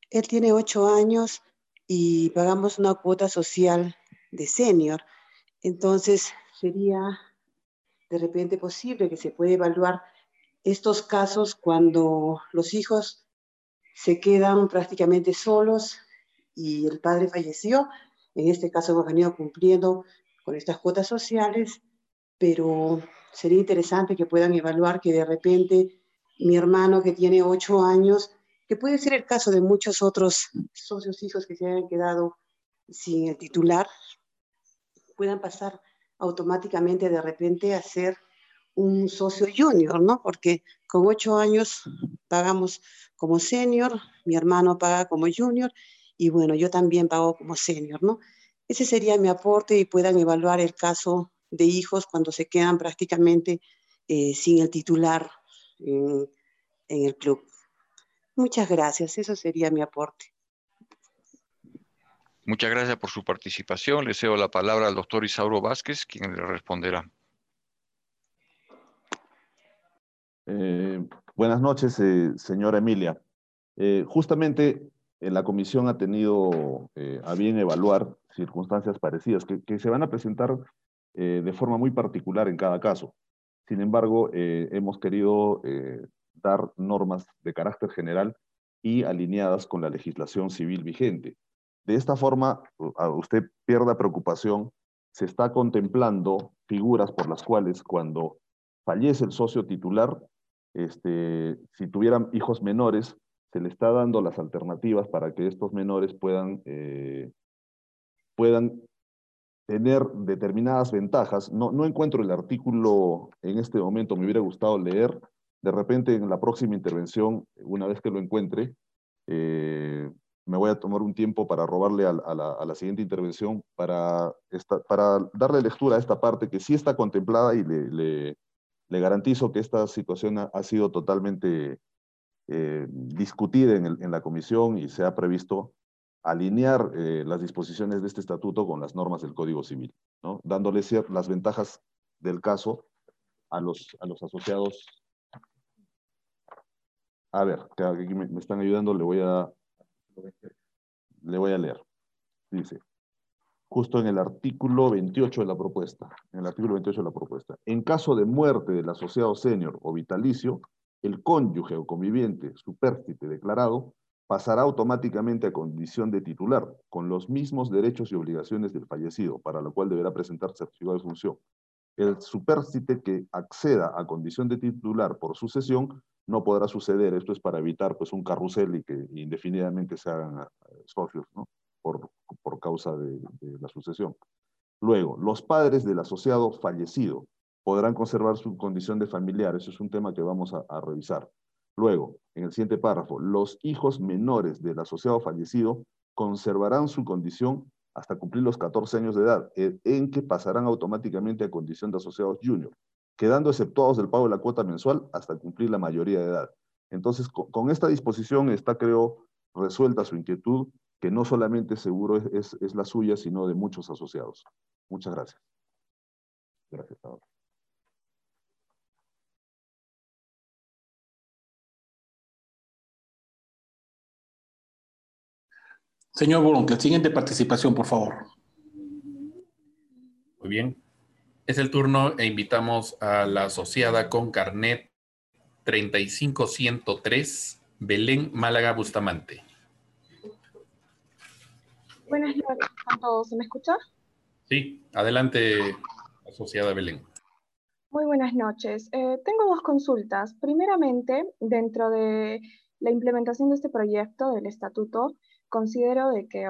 Él tiene ocho años y pagamos una cuota social de senior. Entonces sería de repente posible que se pueda evaluar estos casos cuando los hijos se quedan prácticamente solos y el padre falleció. En este caso hemos venido cumpliendo con estas cuotas sociales, pero sería interesante que puedan evaluar que de repente mi hermano que tiene ocho años, que puede ser el caso de muchos otros socios hijos que se hayan quedado sin el titular, puedan pasar automáticamente de repente a ser un socio junior, ¿no? Porque con ocho años pagamos como senior, mi hermano paga como junior y bueno, yo también pago como senior, ¿no? Ese sería mi aporte y puedan evaluar el caso de hijos cuando se quedan prácticamente eh, sin el titular en, en el club. Muchas gracias, eso sería mi aporte. Muchas gracias por su participación. Le cedo la palabra al doctor Isauro Vázquez, quien le responderá. Eh, buenas noches, eh, señora Emilia. Eh, justamente la comisión ha tenido eh, a bien evaluar circunstancias parecidas que, que se van a presentar eh, de forma muy particular en cada caso. Sin embargo, hemos querido dar normas de carácter general y alineadas con la legislación civil vigente. De esta forma, usted pierda preocupación, se está contemplando figuras por las cuales cuando fallece el socio titular, este, si tuvieran hijos menores, se le está dando las alternativas para que estos menores puedan, eh, puedan tener determinadas ventajas. No, no encuentro el artículo en este momento, me hubiera gustado leer. De repente en la próxima intervención, una vez que lo encuentre, eh, me voy a tomar un tiempo para robarle a, la, siguiente intervención para, para darle lectura a esta parte que sí está contemplada y le, garantizo que esta situación ha, sido totalmente eh, discutida en, la comisión y se ha previsto alinear eh, las disposiciones de este estatuto con las normas del Código Civil, ¿no? dándole las ventajas del caso a los, a los asociados. A ver, aquí me, me están ayudando, le voy a le voy a leer. Dice, justo en el artículo 28 de la propuesta, en el artículo 28 de la propuesta, en caso de muerte del asociado senior o vitalicio, el cónyuge o conviviente supérstite declarado pasará automáticamente a condición de titular, con los mismos derechos y obligaciones del fallecido, para lo cual deberá presentar certificado de función. El supérstite que acceda a condición de titular por sucesión no podrá suceder. Esto es para evitar pues, un carrusel y que indefinidamente se hagan eh, socios ¿no? Por, por causa de, la sucesión. Luego, los padres del asociado fallecido podrán conservar su condición de familiar. Eso es un tema que vamos a, a revisar. Luego, en el siguiente párrafo, los hijos menores del asociado fallecido conservarán su condición hasta cumplir los 14 años de edad, en que pasarán automáticamente a condición de asociados junior quedando exceptuados del pago de la cuota mensual hasta cumplir la mayoría de edad. Entonces, con, esta disposición está, creo, resuelta su inquietud, que no solamente seguro es, es, la suya, sino de muchos asociados. Muchas gracias. Gracias. Señor Bolón, siguiente participación, por favor. Muy bien. Es el turno e invitamos a la asociada con carnet 35103, Belén Málaga Bustamante. Buenas noches a todos. ¿Se me escucha? Sí, adelante, asociada Belén. Muy buenas noches. Eh, tengo dos consultas. Primeramente, dentro de la implementación de este proyecto del estatuto, considero de que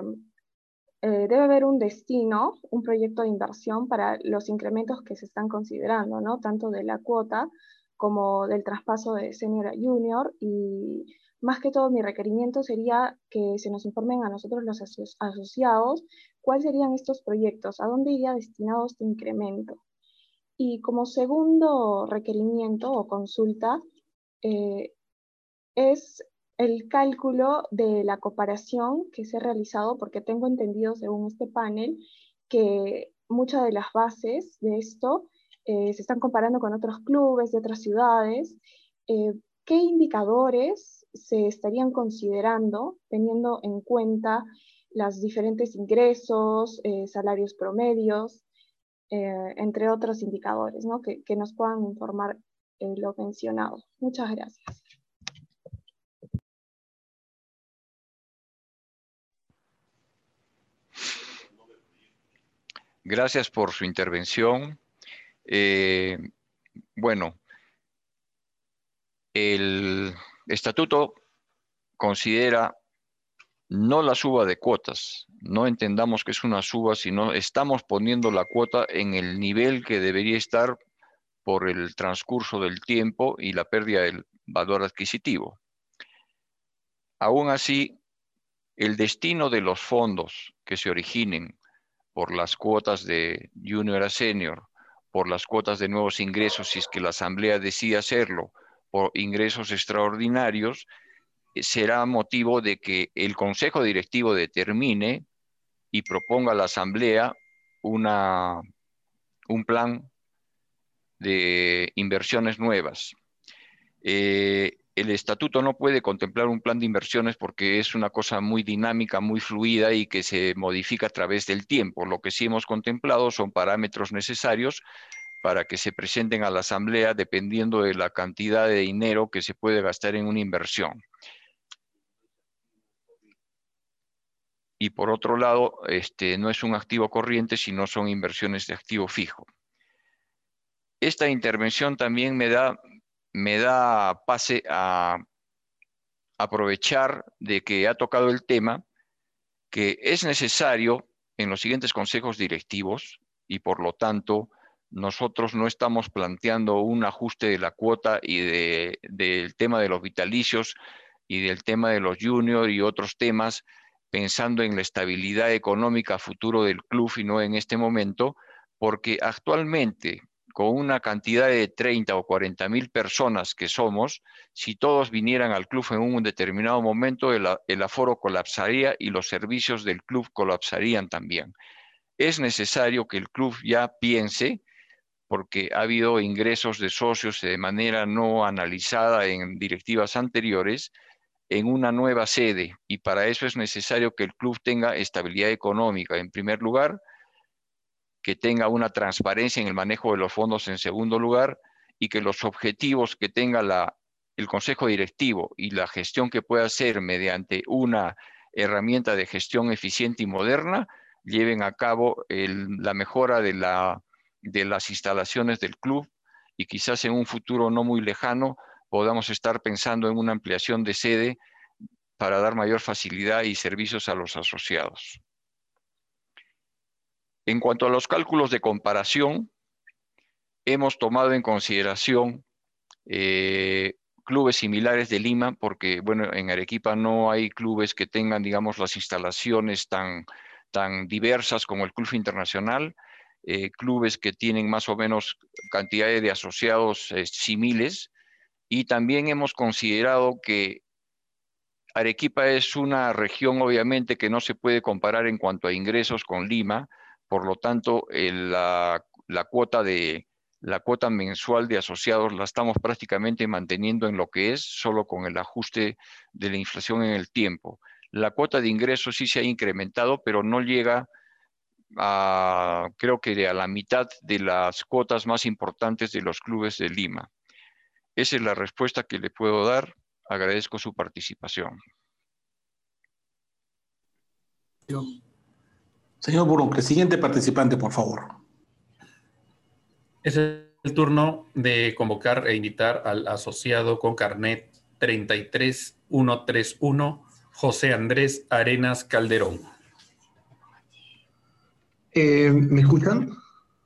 eh, debe haber un destino, un proyecto de inversión para los incrementos que se están considerando, ¿no? tanto de la cuota como del traspaso de senior a junior. Y más que todo mi requerimiento sería que se nos informen a nosotros los asociados cuáles serían estos proyectos, a dónde iría destinado este incremento. Y como segundo requerimiento o consulta, eh, es el cálculo de la comparación que se ha realizado, porque tengo entendido según este panel que muchas de las bases de esto eh, se están comparando con otros clubes de otras ciudades. Eh, ¿Qué indicadores se estarían considerando teniendo en cuenta los diferentes ingresos, eh, salarios promedios, entre otros indicadores, ¿no? que, que nos puedan informar lo mencionado? Muchas gracias. Gracias por su intervención. Eh, bueno, el estatuto considera no la suba de cuotas, no entendamos que es una suba, sino estamos poniendo la cuota en el nivel que debería estar por el transcurso del tiempo y la pérdida del valor adquisitivo. Aún así, el destino de los fondos que se originen por las cuotas de junior a senior, por las cuotas de nuevos ingresos, si es que la Asamblea decide hacerlo, por ingresos extraordinarios, eh, será motivo de que el Consejo Directivo determine y proponga a la Asamblea una, un plan de inversiones nuevas. Eh, el estatuto no puede contemplar un plan de inversiones porque es una cosa muy dinámica, muy fluida y que se modifica a través del tiempo. Lo que sí hemos contemplado son parámetros necesarios para que se presenten a la Asamblea dependiendo de la cantidad de dinero que se puede gastar en una inversión. y por otro lado, este, no es un activo corriente, sino son inversiones de activo fijo. Esta intervención también me da, me da pase a aprovechar de que ha tocado el tema que es necesario en los siguientes consejos directivos y por lo tanto nosotros no estamos planteando un ajuste de la cuota y del tema de los vitalicios y del tema de los juniors y otros temas pensando en la estabilidad económica futuro del club y no en este momento, porque actualmente con una cantidad de 30 o 40 mil personas que somos, si todos vinieran al club en un determinado momento, el, el, aforo colapsaría y los servicios del club colapsarían también. Es necesario que el club ya piense, porque ha habido ingresos de socios de manera no analizada en directivas anteriores, en una nueva sede y para eso es necesario que el club tenga estabilidad económica. En primer lugar, que tenga una transparencia en el manejo de los fondos en segundo lugar y que los objetivos que tenga la, el consejo directivo y la gestión que pueda hacer mediante una herramienta de gestión eficiente y moderna lleven a cabo la mejora de, la, de las instalaciones del club y quizás en un futuro no muy lejano podamos estar pensando en una ampliación de sede para dar mayor facilidad y servicios a los asociados. En cuanto a los cálculos de comparación, hemos tomado en consideración eh, clubes similares de Lima, porque bueno, en Arequipa no hay clubes que tengan, digamos, las instalaciones tan, tan diversas como el Club Internacional, eh, clubes que tienen más o menos cantidades de asociados eh, similares, y también hemos considerado que Arequipa es una región obviamente que no se puede comparar en cuanto a ingresos con Lima, por lo tanto, la, cuota de, la cuota mensual de asociados la estamos prácticamente manteniendo en lo que es, solo con el ajuste de la inflación en el tiempo. La cuota de ingresos sí se ha incrementado, pero no llega a, creo que a la mitad de las cuotas más importantes de los clubes de Lima. Esa es la respuesta que le puedo dar. Agradezco su participación. Señor Buruncle, siguiente participante, por favor. Es el turno de convocar e invitar al asociado con carnet 33131, José Andrés Arenas Calderón. Eh, ¿Me escuchan?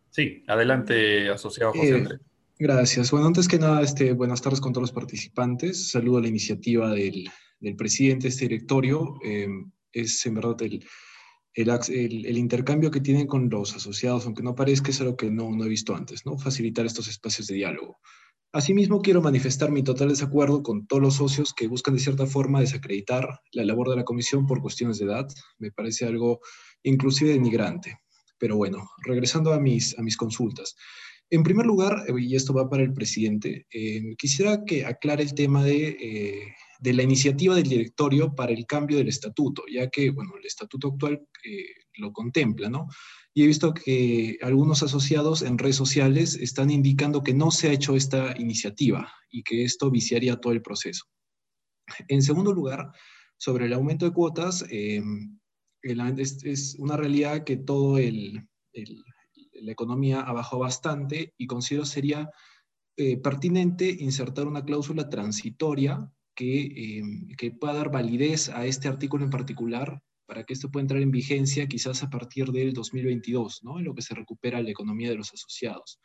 Sí, adelante, asociado José Eh, Andrés. Gracias. Bueno, antes que nada, este, buenas tardes con todos los participantes. Saludo a la iniciativa del, del presidente de este directorio. Eh, es en verdad el, el, ac- el- el intercambio que tienen con los asociados, aunque no parezca, es algo que no, no he visto antes, ¿no? Facilitar estos espacios de diálogo. Asimismo, quiero manifestar mi total desacuerdo con todos los socios que buscan de cierta forma desacreditar la labor de la comisión por cuestiones de edad. Me parece algo inclusive denigrante. Pero bueno, regresando a mis, a mis consultas. En primer lugar, eh, y esto va para el presidente, eh, quisiera que aclare el tema de, eh, de la iniciativa del directorio para el cambio del estatuto, ya que, bueno, el estatuto actual lo contempla, ¿no? Y he visto que algunos asociados en redes sociales están indicando que no se ha hecho esta iniciativa y que esto viciaría todo el proceso. En segundo lugar, sobre el aumento de cuotas, es, es una realidad que todo el, el- la economía ha bajado bastante y considero sería eh, pertinente insertar una cláusula transitoria que, eh, que pueda dar validez a este artículo en particular para que esto pueda entrar en vigencia quizás a partir del 2022, ¿no? En lo que se recupera la economía de los asociados.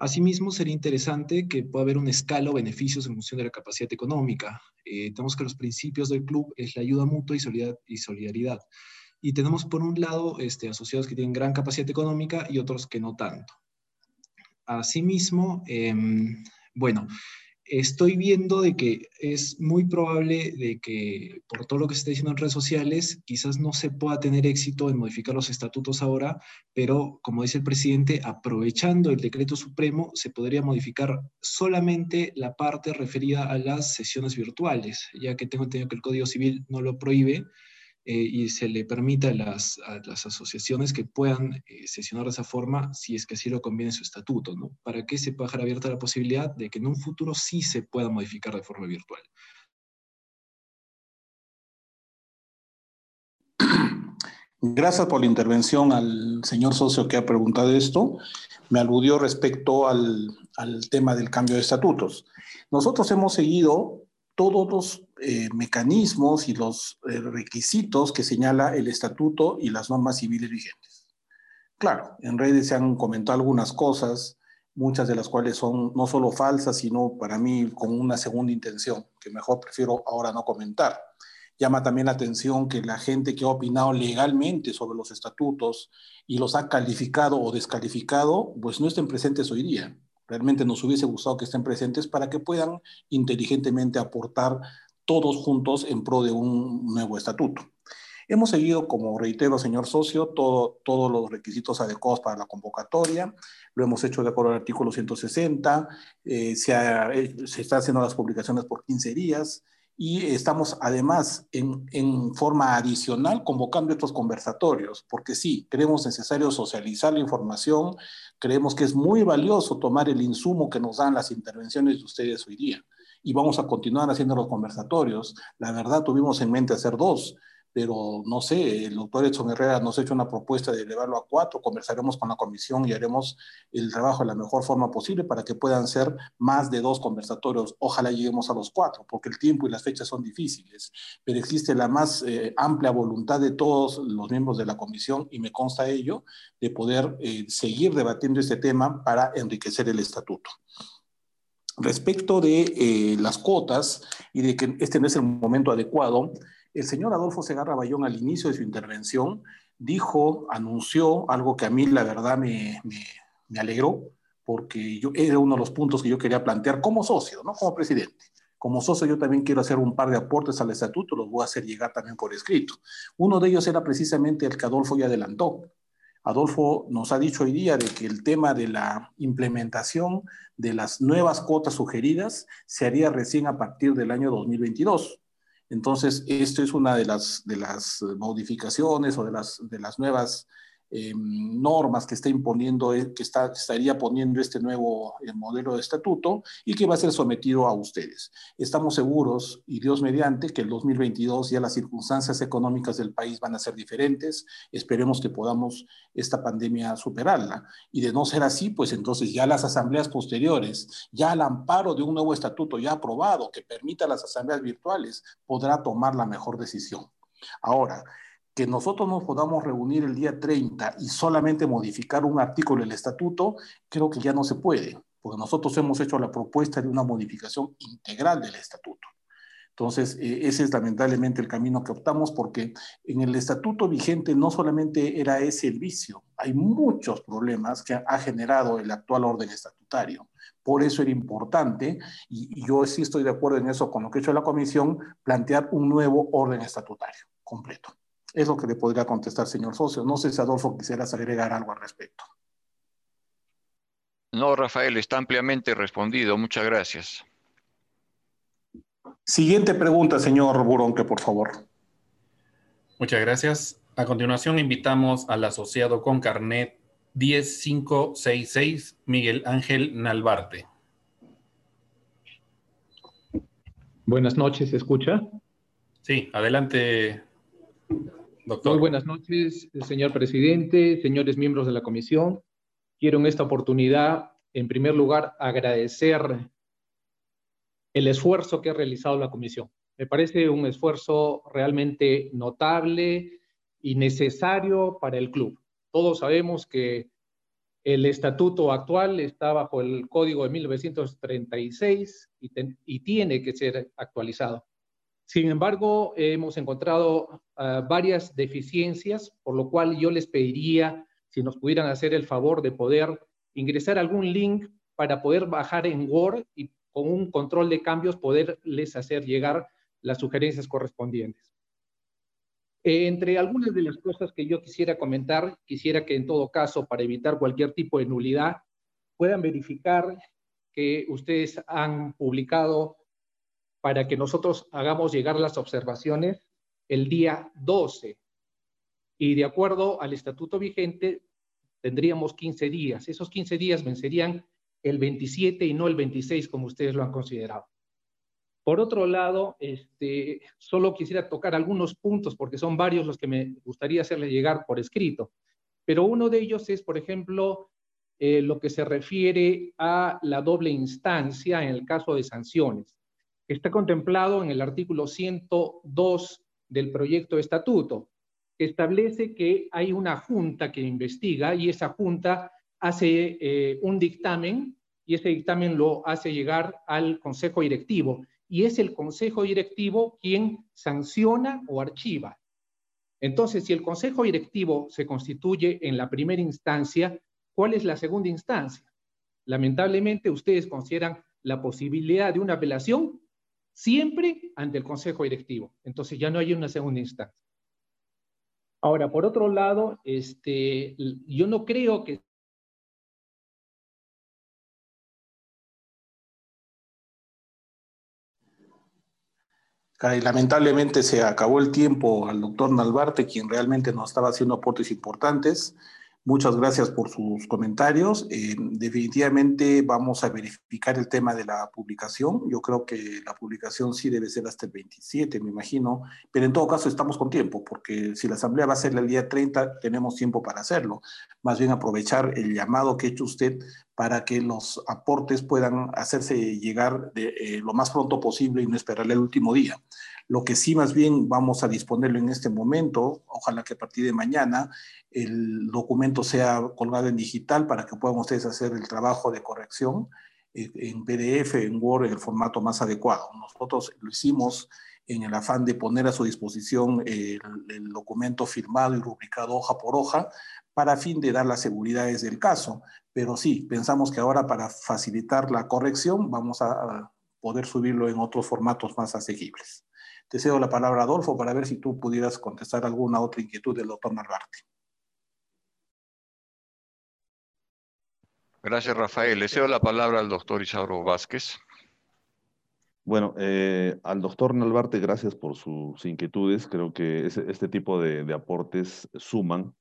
Asimismo, sería interesante que pueda haber una escala o beneficios en función de la capacidad económica. Eh, tenemos que los principios del club es la ayuda mutua y solidar- y solidaridad. Y tenemos por un lado este, asociados que tienen gran capacidad económica y otros que no tanto. Asimismo, em, bueno, estoy viendo de que es muy probable de que por todo lo que se está diciendo en redes sociales, quizás no se pueda tener éxito en modificar los estatutos ahora, pero como dice el presidente, aprovechando el decreto supremo, se podría modificar solamente la parte referida a las sesiones virtuales, ya que tengo entendido que el Código Civil no lo prohíbe y se le permite a las, a las asociaciones que puedan eh, sesionar de esa forma si es que así lo conviene su estatuto, ¿no? Para que se pueda dejar abierta la posibilidad de que en un futuro sí se pueda modificar de forma virtual. Gracias por la intervención al señor socio que ha preguntado esto. Me aludió respecto al, al tema del cambio de estatutos. Nosotros hemos seguido todos los eh, mecanismos y los eh, requisitos que señala el estatuto y las normas civiles vigentes. Claro, en redes se han comentado algunas cosas, muchas de las cuales son no solo falsas, sino para mí con una segunda intención, que mejor prefiero ahora no comentar. Llama también la atención que la gente que ha opinado legalmente sobre los estatutos y los ha calificado o descalificado, pues no estén presentes hoy día. Realmente nos hubiese gustado que estén presentes para que puedan inteligentemente aportar todos juntos en pro de un nuevo estatuto. Hemos seguido, como reitero, señor socio, todo, todos los requisitos adecuados para la convocatoria. Lo hemos hecho de acuerdo al artículo 160. Eh, se, ha, se está haciendo las publicaciones por 15 días y estamos además en, en, forma adicional convocando estos conversatorios, porque sí, creemos necesario socializar la información, creemos que es muy valioso tomar el insumo que nos dan las intervenciones de ustedes hoy día y vamos a continuar haciendo los conversatorios. La verdad, tuvimos en mente hacer dos, pero no sé, el doctor Edson Herrera nos ha hecho una propuesta de elevarlo a cuatro, conversaremos con la comisión y haremos el trabajo de la mejor forma posible para que puedan ser más de dos conversatorios. Ojalá lleguemos a los cuatro, porque el tiempo y las fechas son difíciles, pero existe la más eh, amplia voluntad de todos los miembros de la comisión, y me consta ello, de poder eh, seguir debatiendo este tema para enriquecer el estatuto. Respecto de eh, las cuotas y de que este no es el momento adecuado, el señor Adolfo Segarra Bayón al inicio de su intervención dijo, anunció algo que a mí la verdad me, me, alegró, porque yo, era uno de los puntos que yo quería plantear como socio, no como presidente. Como socio yo también quiero hacer un par de aportes al estatuto, los voy a hacer llegar también por escrito. Uno de ellos era precisamente el que Adolfo ya adelantó. Adolfo nos ha dicho hoy día de que el tema de la implementación de las nuevas cuotas sugeridas se haría recién a partir del año 2022. Entonces, esto es una de las, de las modificaciones o de las, de las nuevas eh, normas que está imponiendo, eh, que estaría poniendo este nuevo eh, modelo de estatuto y que va a ser sometido a ustedes. Estamos seguros, y Dios mediante, que el 2022 ya las circunstancias económicas del país van a ser diferentes. Esperemos que podamos esta pandemia superarla. Y de no ser así, pues entonces ya las asambleas posteriores, ya al amparo de un nuevo estatuto ya aprobado que permita las asambleas virtuales, podrá tomar la mejor decisión. Ahora, que nosotros nos podamos reunir el día 30 y solamente modificar un artículo del estatuto, creo que ya no se puede, porque nosotros hemos hecho la propuesta de una modificación integral del estatuto. Entonces, eh, ese es lamentablemente el camino que optamos porque en el estatuto vigente no solamente era ese el vicio, hay muchos problemas que ha generado el actual orden estatutario. Por eso era importante, y, yo sí estoy de acuerdo en eso con lo que ha hecho la comisión, plantear un nuevo orden estatutario completo. Es lo que le podría contestar, señor socio. No sé si Adolfo quisieras agregar algo al respecto. No, Rafael, está ampliamente respondido. Muchas gracias. Siguiente pregunta, señor Buronque, por favor. Muchas gracias. A continuación, invitamos al asociado con carnet 10566, Miguel Ángel Nalbarte. Buenas noches, ¿se escucha? Sí, adelante, muy buenas noches, señor presidente, señores miembros de la comisión. Quiero en esta oportunidad, en primer lugar, agradecer el esfuerzo que ha realizado la comisión. Me parece un esfuerzo realmente notable y necesario para el club. Todos sabemos que el estatuto actual está bajo el código de 1936 y, y tiene que ser actualizado. Sin embargo, hemos encontrado uh, varias deficiencias, por lo cual yo les pediría si nos pudieran hacer el favor de poder ingresar algún link para poder bajar en Word y con un control de cambios poderles hacer llegar las sugerencias correspondientes. Entre algunas de las cosas que yo quisiera comentar, quisiera que en todo caso, para evitar cualquier tipo de nulidad, puedan verificar que ustedes han publicado para que nosotros hagamos llegar las observaciones el día 12. Y de acuerdo al estatuto vigente, tendríamos 15 días. Esos 15 días vencerían el 27 y no el 26 como ustedes lo han considerado. Por otro lado, este, solo quisiera tocar algunos puntos, porque son varios los que me gustaría hacerle llegar por escrito. Pero uno de ellos es, por ejemplo, eh, lo que se refiere a la doble instancia en el caso de sanciones, está contemplado en el artículo 102 del proyecto de estatuto, que establece que hay una junta que investiga y esa junta hace eh, un dictamen y ese dictamen lo hace llegar al consejo directivo y es el consejo directivo quien sanciona o archiva. Entonces, si el consejo directivo se constituye en la primera instancia, ¿cuál es la segunda instancia? Lamentablemente, ustedes consideran la posibilidad de una apelación siempre ante el consejo directivo. Entonces, ya no hay una segunda instancia. Ahora, por otro lado, este, yo no creo que lamentablemente se acabó el tiempo al doctor Nalbarte, quien realmente nos estaba haciendo aportes importantes. Muchas gracias por sus comentarios. Eh, definitivamente vamos a verificar el tema de la publicación. Yo creo que la publicación sí debe ser hasta el 27, me imagino, pero en todo caso estamos con tiempo, porque si la asamblea va a ser el día 30, tenemos tiempo para hacerlo. Más bien aprovechar el llamado que ha hecho usted para que los aportes puedan hacerse llegar de, eh, lo más pronto posible y no esperar el último día. Lo que sí más bien vamos a disponerlo en este momento, ojalá que a partir de mañana el documento sea colgado en digital para que puedan ustedes hacer el trabajo de corrección eh, en PDF, en Word, en el formato más adecuado. Nosotros lo hicimos en el afán de poner a su disposición el, el documento firmado y rubricado hoja por hoja para fin de dar las seguridades del caso. Pero sí, pensamos que ahora para facilitar la corrección vamos a poder subirlo en otros formatos más asequibles. Te cedo la palabra, Adolfo, para ver si tú pudieras contestar alguna otra inquietud del doctor Narvarte. Gracias, Rafael. Le cedo la palabra al doctor Isauro Vázquez. Bueno, eh, al doctor Nalbarte, gracias por sus inquietudes. Creo que este tipo de, aportes suman.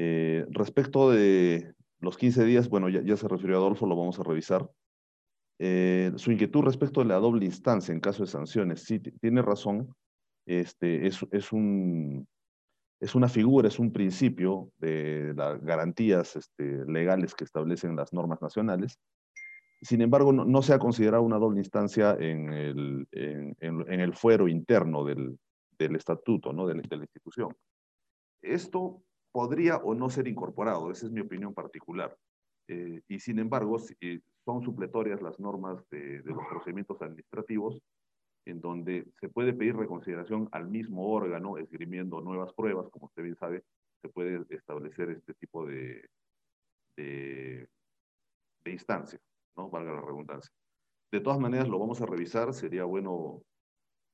Eh, respecto de los 15 días, bueno, ya, se refirió Adolfo, lo vamos a revisar. Eh, su inquietud respecto de la doble instancia en caso de sanciones, sí, tiene razón, este, es, un, es una figura, es un principio de las garantías este, legales que establecen las normas nacionales. Sin embargo, no, se ha considerado una doble instancia en el, en, el fuero interno del, del estatuto, ¿no? de, de la institución. Esto podría o no ser incorporado, esa es mi opinión particular. Eh, y sin embargo, si, son supletorias las normas de, los procedimientos administrativos, en donde se puede pedir reconsideración al mismo órgano, esgrimiendo nuevas pruebas, como usted bien sabe, se puede establecer este tipo de, de, instancia, ¿no? Valga la redundancia. De todas maneras, lo vamos a revisar, sería bueno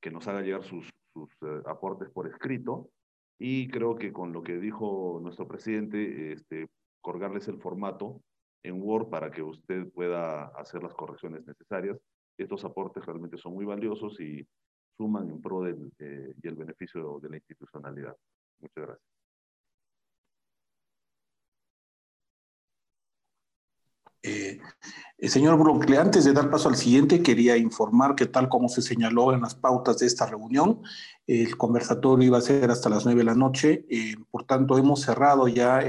que nos haga llegar sus, sus eh, aportes por escrito, y creo que con lo que dijo nuestro presidente, este, colgarles el formato en Word para que usted pueda hacer las correcciones necesarias. Estos aportes realmente son muy valiosos y suman en pro del, eh, y el beneficio de la institucionalidad. Muchas gracias. Eh, el señor Broncle, antes de dar paso al siguiente, quería informar que tal como se señaló en las pautas de esta reunión, el conversatorio iba a ser hasta las nueve de la noche. Eh, por tanto, hemos cerrado ya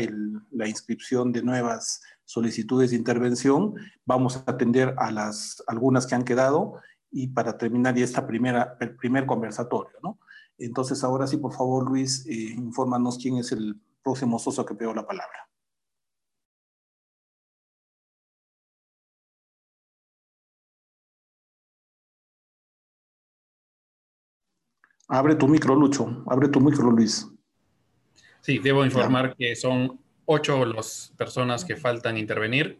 la inscripción de nuevas solicitudes de intervención. Vamos a atender a las algunas que han quedado y para terminar ya esta primera, el primer conversatorio. Entonces, ahora sí, por favor, Luis, eh, infórmanos quién es el próximo socio que pidió la palabra. Abre tu micro, Lucho. Abre tu micro, Luis. Sí, debo informar que son ocho las personas que faltan intervenir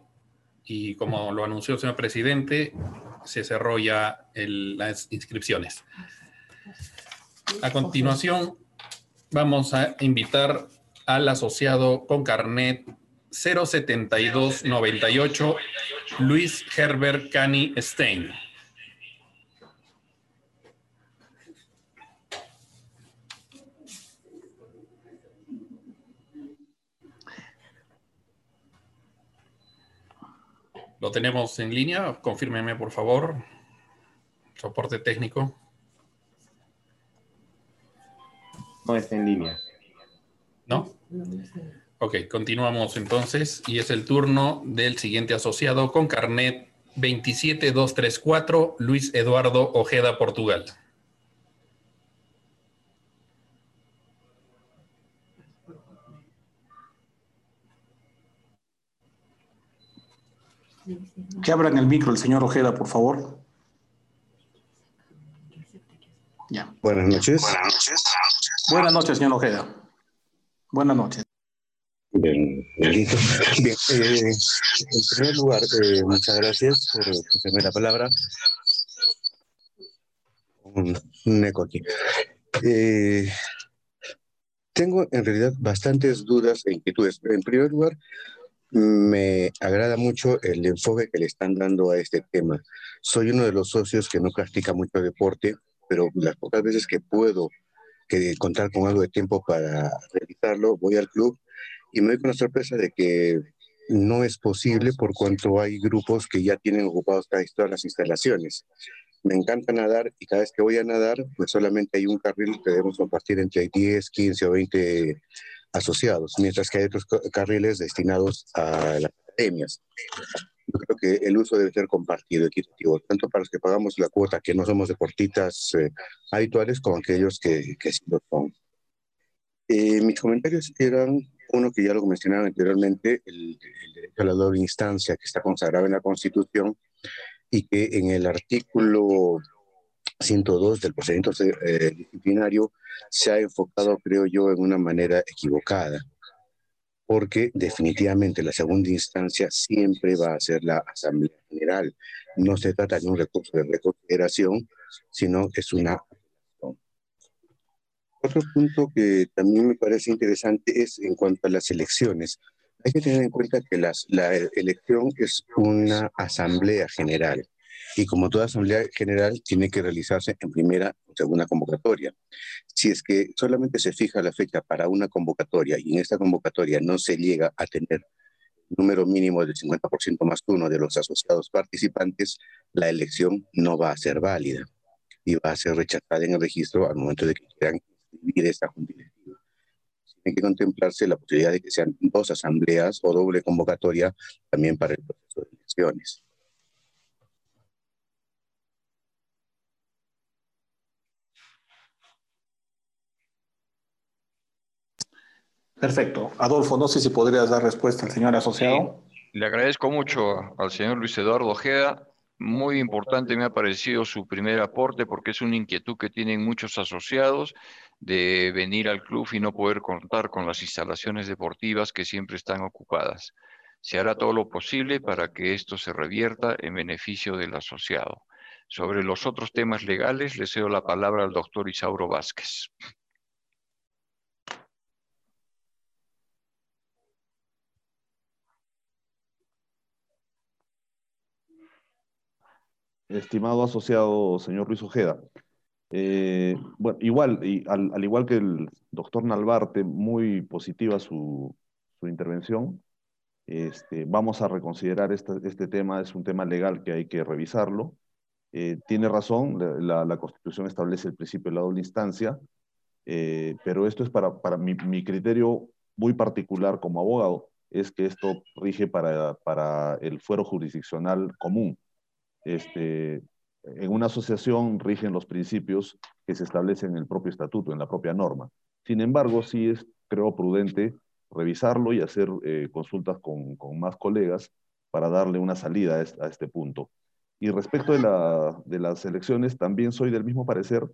y como lo anunció el señor presidente, se cerró ya las inscripciones. A continuación, vamos a invitar al asociado con carnet 07298, Luis Herbert Cani Stein. ¿Lo tenemos en línea? Confírmeme, por favor. Soporte técnico. No está en línea. ¿No? Ok, continuamos entonces y es el turno del siguiente asociado con carnet 27234, Luis Eduardo Ojeda, Portugal. Que abran el micro el señor Ojeda, por favor. Ya. Buenas noches. Buenas noches. Buenas noches, señor Ojeda. Buenas noches. Bien, eh, en primer lugar, eh, muchas gracias por hacerme la palabra. Un, un eco aquí. Eh, tengo en realidad bastantes dudas e inquietudes. En primer lugar, me agrada mucho el enfoque que le están dando a este tema. Soy uno de los socios que no practica mucho deporte, pero las pocas veces que puedo que contar con algo de tiempo para realizarlo, voy al club y me doy con la sorpresa de que no es posible por cuanto hay grupos que ya tienen ocupados casi todas las instalaciones. Me encanta nadar y cada vez que voy a nadar, pues solamente hay un carril que debemos compartir entre 10, 15 o 20 asociados, mientras que hay otros carriles destinados a las academias. Yo creo que el uso debe ser compartido, equitativo, tanto para los que pagamos la cuota, que no somos deportistas eh, habituales, como aquellos que, que sí lo son. Eh, mis comentarios eran, uno que ya lo mencionaron anteriormente, el, el, derecho a la doble instancia que está consagrado en la Constitución y que en el artículo 102 del procedimiento eh, disciplinario se ha enfocado, creo yo, en una manera equivocada porque definitivamente la segunda instancia siempre va a ser la Asamblea General. No se trata de un recurso de reconsideración, sino es una... Otro punto que también me parece interesante es en cuanto a las elecciones. Hay que tener en cuenta que las, la elección es una Asamblea General y como toda asamblea general tiene que realizarse en primera o segunda convocatoria. Si es que solamente se fija la fecha para una convocatoria y en esta convocatoria no se llega a tener número mínimo del 50% más uno de los asociados participantes, la elección no va a ser válida y va a ser rechazada en el registro al momento de que quieran inscribir esta junta directiva. Tiene que contemplarse la posibilidad de que sean dos asambleas o doble convocatoria también para el proceso de elecciones. Perfecto. Adolfo, no sé si podrías dar respuesta al señor asociado. le agradezco mucho al señor Luis Eduardo Ojeda. Muy importante me ha parecido su primer aporte porque es una inquietud que tienen muchos asociados de venir al club y no poder contar con las instalaciones deportivas que siempre están ocupadas. Se hará todo lo posible para que esto se revierta en beneficio del asociado. Sobre los otros temas legales, le cedo la palabra al doctor Isauro Vázquez. Estimado asociado señor Luis Ojeda, eh, bueno, igual, y al, igual que el doctor Nalbarte, muy positiva su, su intervención. Este, vamos a reconsiderar este, este, tema, es un tema legal que hay que revisarlo. Eh, tiene razón, la, la, Constitución establece el principio de la doble instancia, eh, pero esto es para, para mi, mi, criterio muy particular como abogado, es que esto rige para, para el fuero jurisdiccional común este, en una asociación rigen los principios que se establecen en el propio estatuto, en la propia norma. Sin embargo, sí es, creo, prudente revisarlo y hacer eh, consultas con, con, más colegas para darle una salida a este, punto. Y respecto de, la, de, las elecciones, también soy del mismo parecer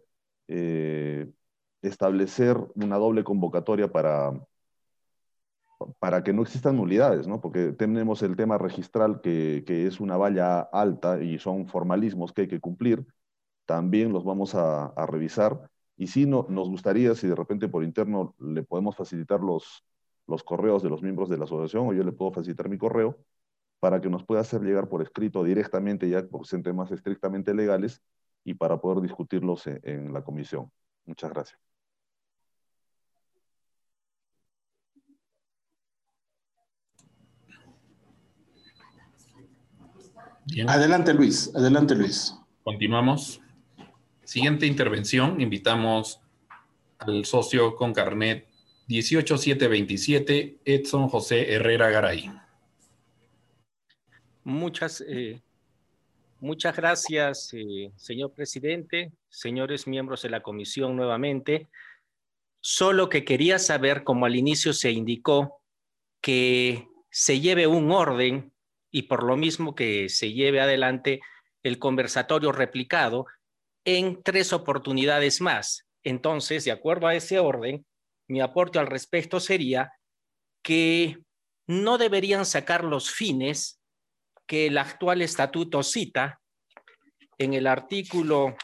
eh, establecer una doble convocatoria para, para que no existan nulidades, ¿no? Porque tenemos el tema registral que, es una valla alta y son formalismos que hay que cumplir, también los vamos a, revisar. Y sí, no, nos gustaría si de repente por interno le podemos facilitar los, los correos de los miembros de la asociación o yo le puedo facilitar mi correo para que nos pueda hacer llegar por escrito directamente, ya porque son temas estrictamente legales, y para poder discutirlos en la comisión. Muchas gracias. Adelante, Luis. Adelante, Luis. Continuamos. Siguiente intervención, invitamos al socio con carnet 18727, Edson José Herrera Garay. Muchas, eh, muchas gracias, eh, señor presidente, señores miembros de la comisión nuevamente. Solo que quería saber, como al inicio se indicó, que se lleve un orden y por lo mismo que se lleve adelante el conversatorio replicado en tres oportunidades más. Entonces, de acuerdo a ese orden, mi aporte al respecto sería que no deberían sacar los fines que el actual estatuto cita en el artículo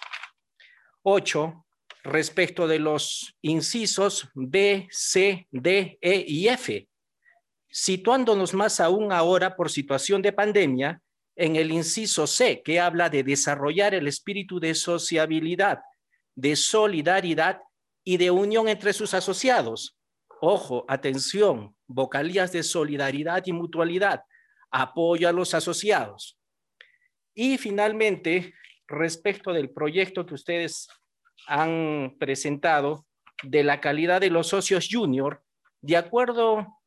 8 respecto de los incisos B, C, D, E y F, situándonos más aún ahora por situación de pandemia en el inciso C, que habla de desarrollar el espíritu de sociabilidad, de solidaridad y de unión entre sus asociados. Ojo, atención, vocalías de solidaridad y mutualidad, apoyo a los asociados. Y finalmente, respecto del proyecto que ustedes han presentado de la calidad de los socios junior, de acuerdo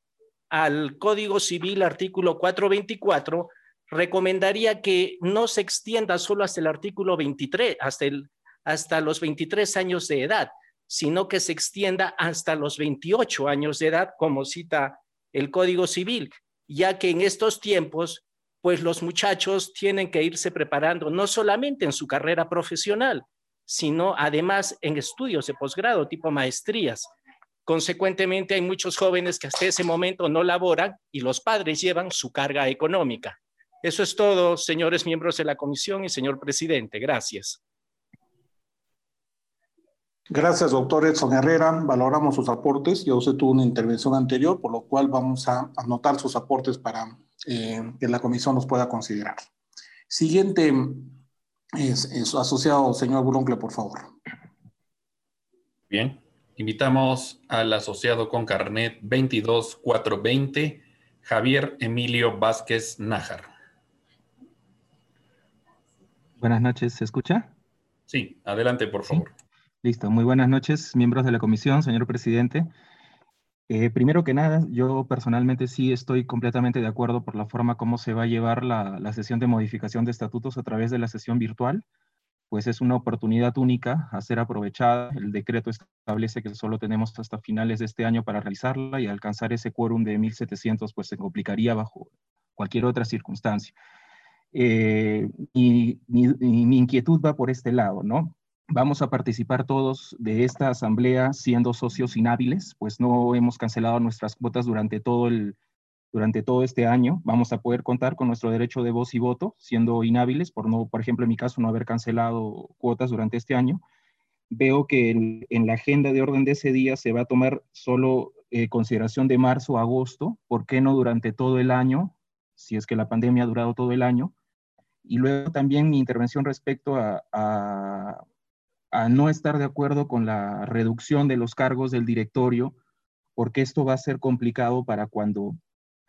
al Código Civil artículo 424, recomendaría que no se extienda solo hasta el artículo 23, hasta, el, hasta los 23 años de edad, sino que se extienda hasta los 28 años de edad, como cita el Código Civil, ya que en estos tiempos, pues los muchachos tienen que irse preparando no solamente en su carrera profesional, sino además en estudios de posgrado tipo maestrías. Consecuentemente, hay muchos jóvenes que hasta ese momento no laboran y los padres llevan su carga económica. Eso es todo, señores miembros de la comisión y señor presidente. Gracias. Gracias, doctor Edson Herrera. Valoramos sus aportes. Ya usted tuvo una intervención anterior, por lo cual vamos a anotar sus aportes para eh, que la comisión los pueda considerar. Siguiente es, es asociado, señor Buloncle, por favor. Bien, invitamos al asociado con carnet 22420, Javier Emilio Vázquez Nájar. Buenas noches, ¿se escucha? Sí, adelante, por favor. Listo, muy buenas noches, miembros de la comisión, señor presidente. Eh, primero que nada, yo personalmente sí estoy completamente de acuerdo por la forma como se va a llevar la, la, sesión de modificación de estatutos a través de la sesión virtual, pues es una oportunidad única a ser aprovechada. El decreto establece que solo tenemos hasta finales de este año para realizarla y alcanzar ese quórum de 1.700 pues se complicaría bajo cualquier otra circunstancia. Eh, y, mi, inquietud va por este lado, ¿no? Vamos a participar todos de esta asamblea siendo socios inhábiles, pues no hemos cancelado nuestras cuotas durante todo, el, durante todo este año. Vamos a poder contar con nuestro derecho de voz y voto siendo inhábiles, por, no, por ejemplo, en mi caso, no haber cancelado cuotas durante este año. Veo que en, la agenda de orden de ese día se va a tomar solo eh, consideración de marzo a agosto. ¿Por qué no durante todo el año? Si es que la pandemia ha durado todo el año y luego también mi intervención respecto a, a, no estar de acuerdo con la reducción de los cargos del directorio, porque esto va a ser complicado para cuando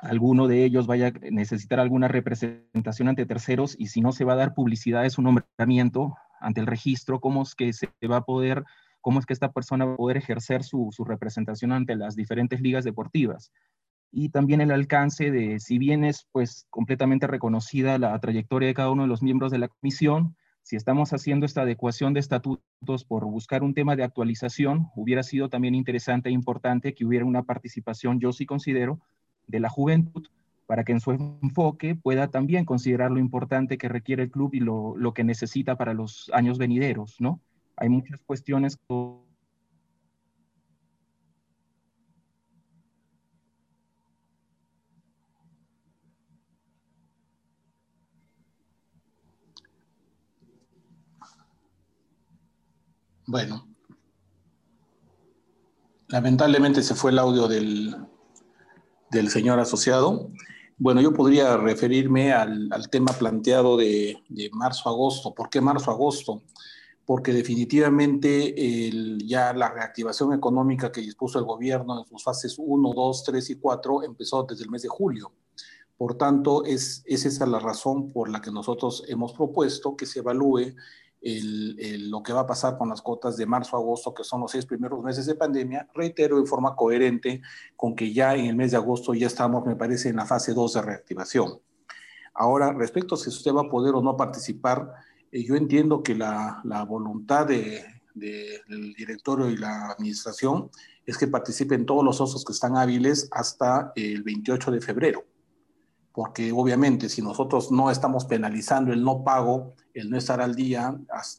alguno de ellos vaya a necesitar alguna representación ante terceros y si no se va a dar publicidad de su nombramiento ante el registro, cómo es que se va a poder, cómo es que esta persona va a poder ejercer su, su representación ante las diferentes ligas deportivas y también el alcance de, si bien es pues completamente reconocida la trayectoria de cada uno de los miembros de la comisión, si estamos haciendo esta adecuación de estatutos por buscar un tema de actualización, hubiera sido también interesante e importante que hubiera una participación, yo sí considero, de la juventud, para que en su enfoque pueda también considerar lo importante que requiere el club y lo, lo que necesita para los años venideros, ¿no? Hay muchas cuestiones Bueno, lamentablemente se fue el audio del, del señor asociado. Bueno, yo podría referirme al, al tema planteado de, de marzo-agosto. ¿Por qué marzo-agosto? Porque definitivamente el, ya la reactivación económica que dispuso el gobierno en sus fases 1, 2, 3 y 4 empezó desde el mes de julio. Por tanto, es, es esa la razón por la que nosotros hemos propuesto que se evalúe lo que va a pasar con las cuotas de marzo a agosto, que son los seis primeros meses de pandemia, reitero en forma coherente con que ya en el mes de agosto ya estamos, me parece, en la fase 2 de reactivación. Ahora, respecto a si usted va a poder o no participar, eh, yo entiendo que la, voluntad de, del directorio y la administración es que participen todos los socios que están hábiles hasta el 28 de febrero. Porque obviamente si nosotros no estamos penalizando el no pago, el no estar al día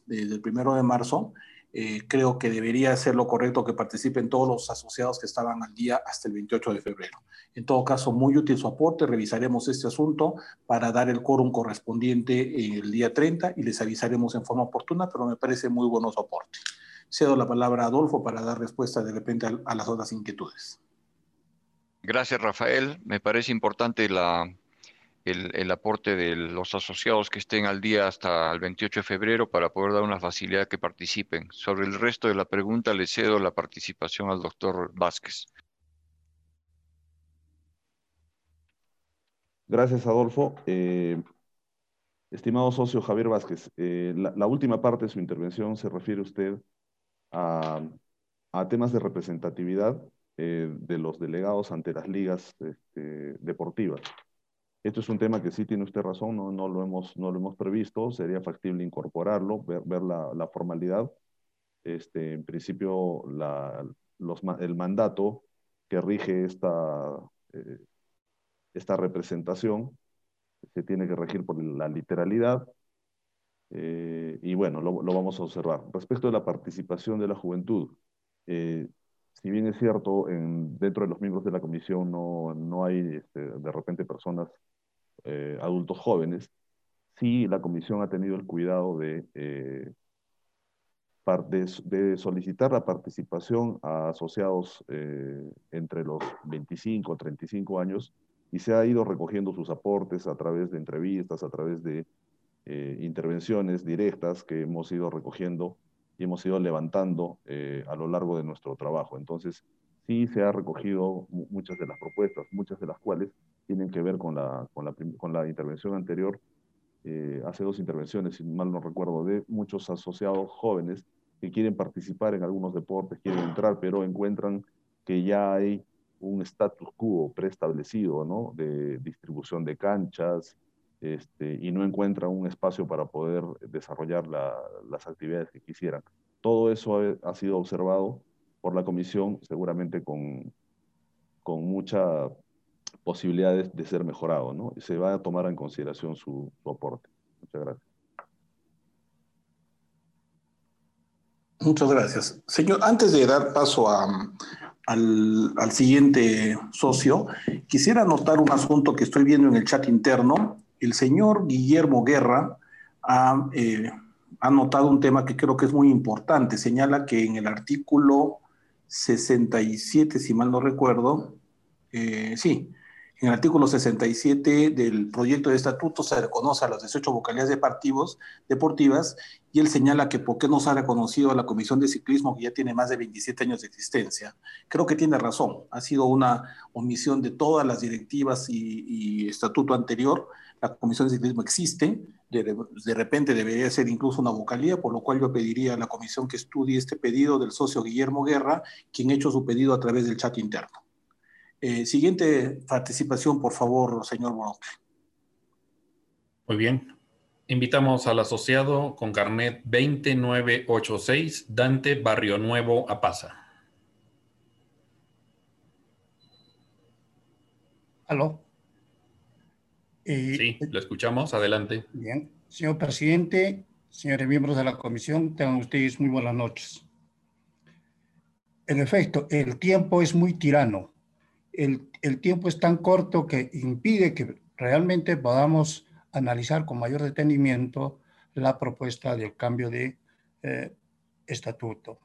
desde el primero de marzo, eh, creo que debería ser lo correcto que participen todos los asociados que estaban al día hasta el 28 de febrero. En todo caso, muy útil su aporte, revisaremos este asunto para dar el quórum correspondiente el día 30 y les avisaremos en forma oportuna, pero me parece muy bueno su aporte. Cedo la palabra a Adolfo para dar respuesta de repente a, las otras inquietudes. Gracias, Rafael. Me parece importante la, el, aporte de los asociados que estén al día hasta el 28 de febrero para poder dar una facilidad que participen. Sobre el resto de la pregunta, le cedo la participación al doctor Vázquez. Gracias, Adolfo. Eh, estimado socio Javier Vázquez, eh, la, última parte de su intervención se refiere usted a, temas de representatividad eh, de los delegados ante las ligas este, deportivas. Esto es un tema que sí tiene usted razón, no, no, lo, hemos, no lo hemos previsto, sería factible incorporarlo, ver, ver la, la, formalidad. Este, en principio, la, los, el mandato que rige esta, eh, esta representación se tiene que regir por la literalidad, eh, y bueno, lo, lo, vamos a observar. Respecto a la participación de la juventud, eh, si bien es cierto, en, dentro de los miembros de la comisión no, no hay este, de repente personas eh, adultos jóvenes, sí la comisión ha tenido el cuidado de, eh, de, solicitar la participación a asociados eh, entre los 25 y 35 años y se ha ido recogiendo sus aportes a través de entrevistas, a través de intervenciones directas que hemos ido recogiendo y hemos ido levantando a lo largo de nuestro trabajo. Entonces, sí se ha recogido muchas de las propuestas, muchas de las cuales tienen que ver con la, con la, con la intervención anterior, eh, hace dos intervenciones, si mal no recuerdo, de muchos asociados jóvenes que quieren participar en algunos deportes, quieren entrar, pero encuentran que ya hay un status quo preestablecido, ¿no? De distribución de canchas, este, y no encuentran un espacio para poder desarrollar las actividades que quisieran. Todo eso ha, sido observado por la comisión, seguramente con, con mucha posibilidades de ser mejorado, ¿no? Se va a tomar en consideración su, aporte. Muchas gracias. Muchas gracias. Señor, antes de dar paso al, al, siguiente socio, quisiera anotar un asunto que estoy viendo en el chat interno. El señor Guillermo Guerra ha, eh, notado un tema que creo que es muy importante. Señala que en el artículo 67, si mal no recuerdo, eh, sí, en el artículo 67 del proyecto de estatuto se reconoce a las 18 vocalidades deportivos, deportivas y él señala que por qué no se ha reconocido a la Comisión de Ciclismo que ya tiene más de 27 años de existencia. Creo que tiene razón, ha sido una omisión de todas las directivas y, estatuto anterior. La Comisión de Ciclismo existe, de, de, repente debería ser incluso una vocalía, por lo cual yo pediría a la comisión que estudie este pedido del socio Guillermo Guerra, quien ha hecho su pedido a través del chat interno. Eh, siguiente participación, por favor, señor Bronque. Muy bien. Invitamos al asociado con carnet 2986, Dante Barrio Nuevo, Apaza. ¿Aló? Eh, sí, lo escuchamos. Adelante. Bien. Señor presidente, señores miembros de la comisión, tengan ustedes muy buenas noches. En efecto, el tiempo es muy tirano el, tiempo es tan corto que impide que realmente podamos analizar con mayor detenimiento la propuesta del cambio de eh, estatuto.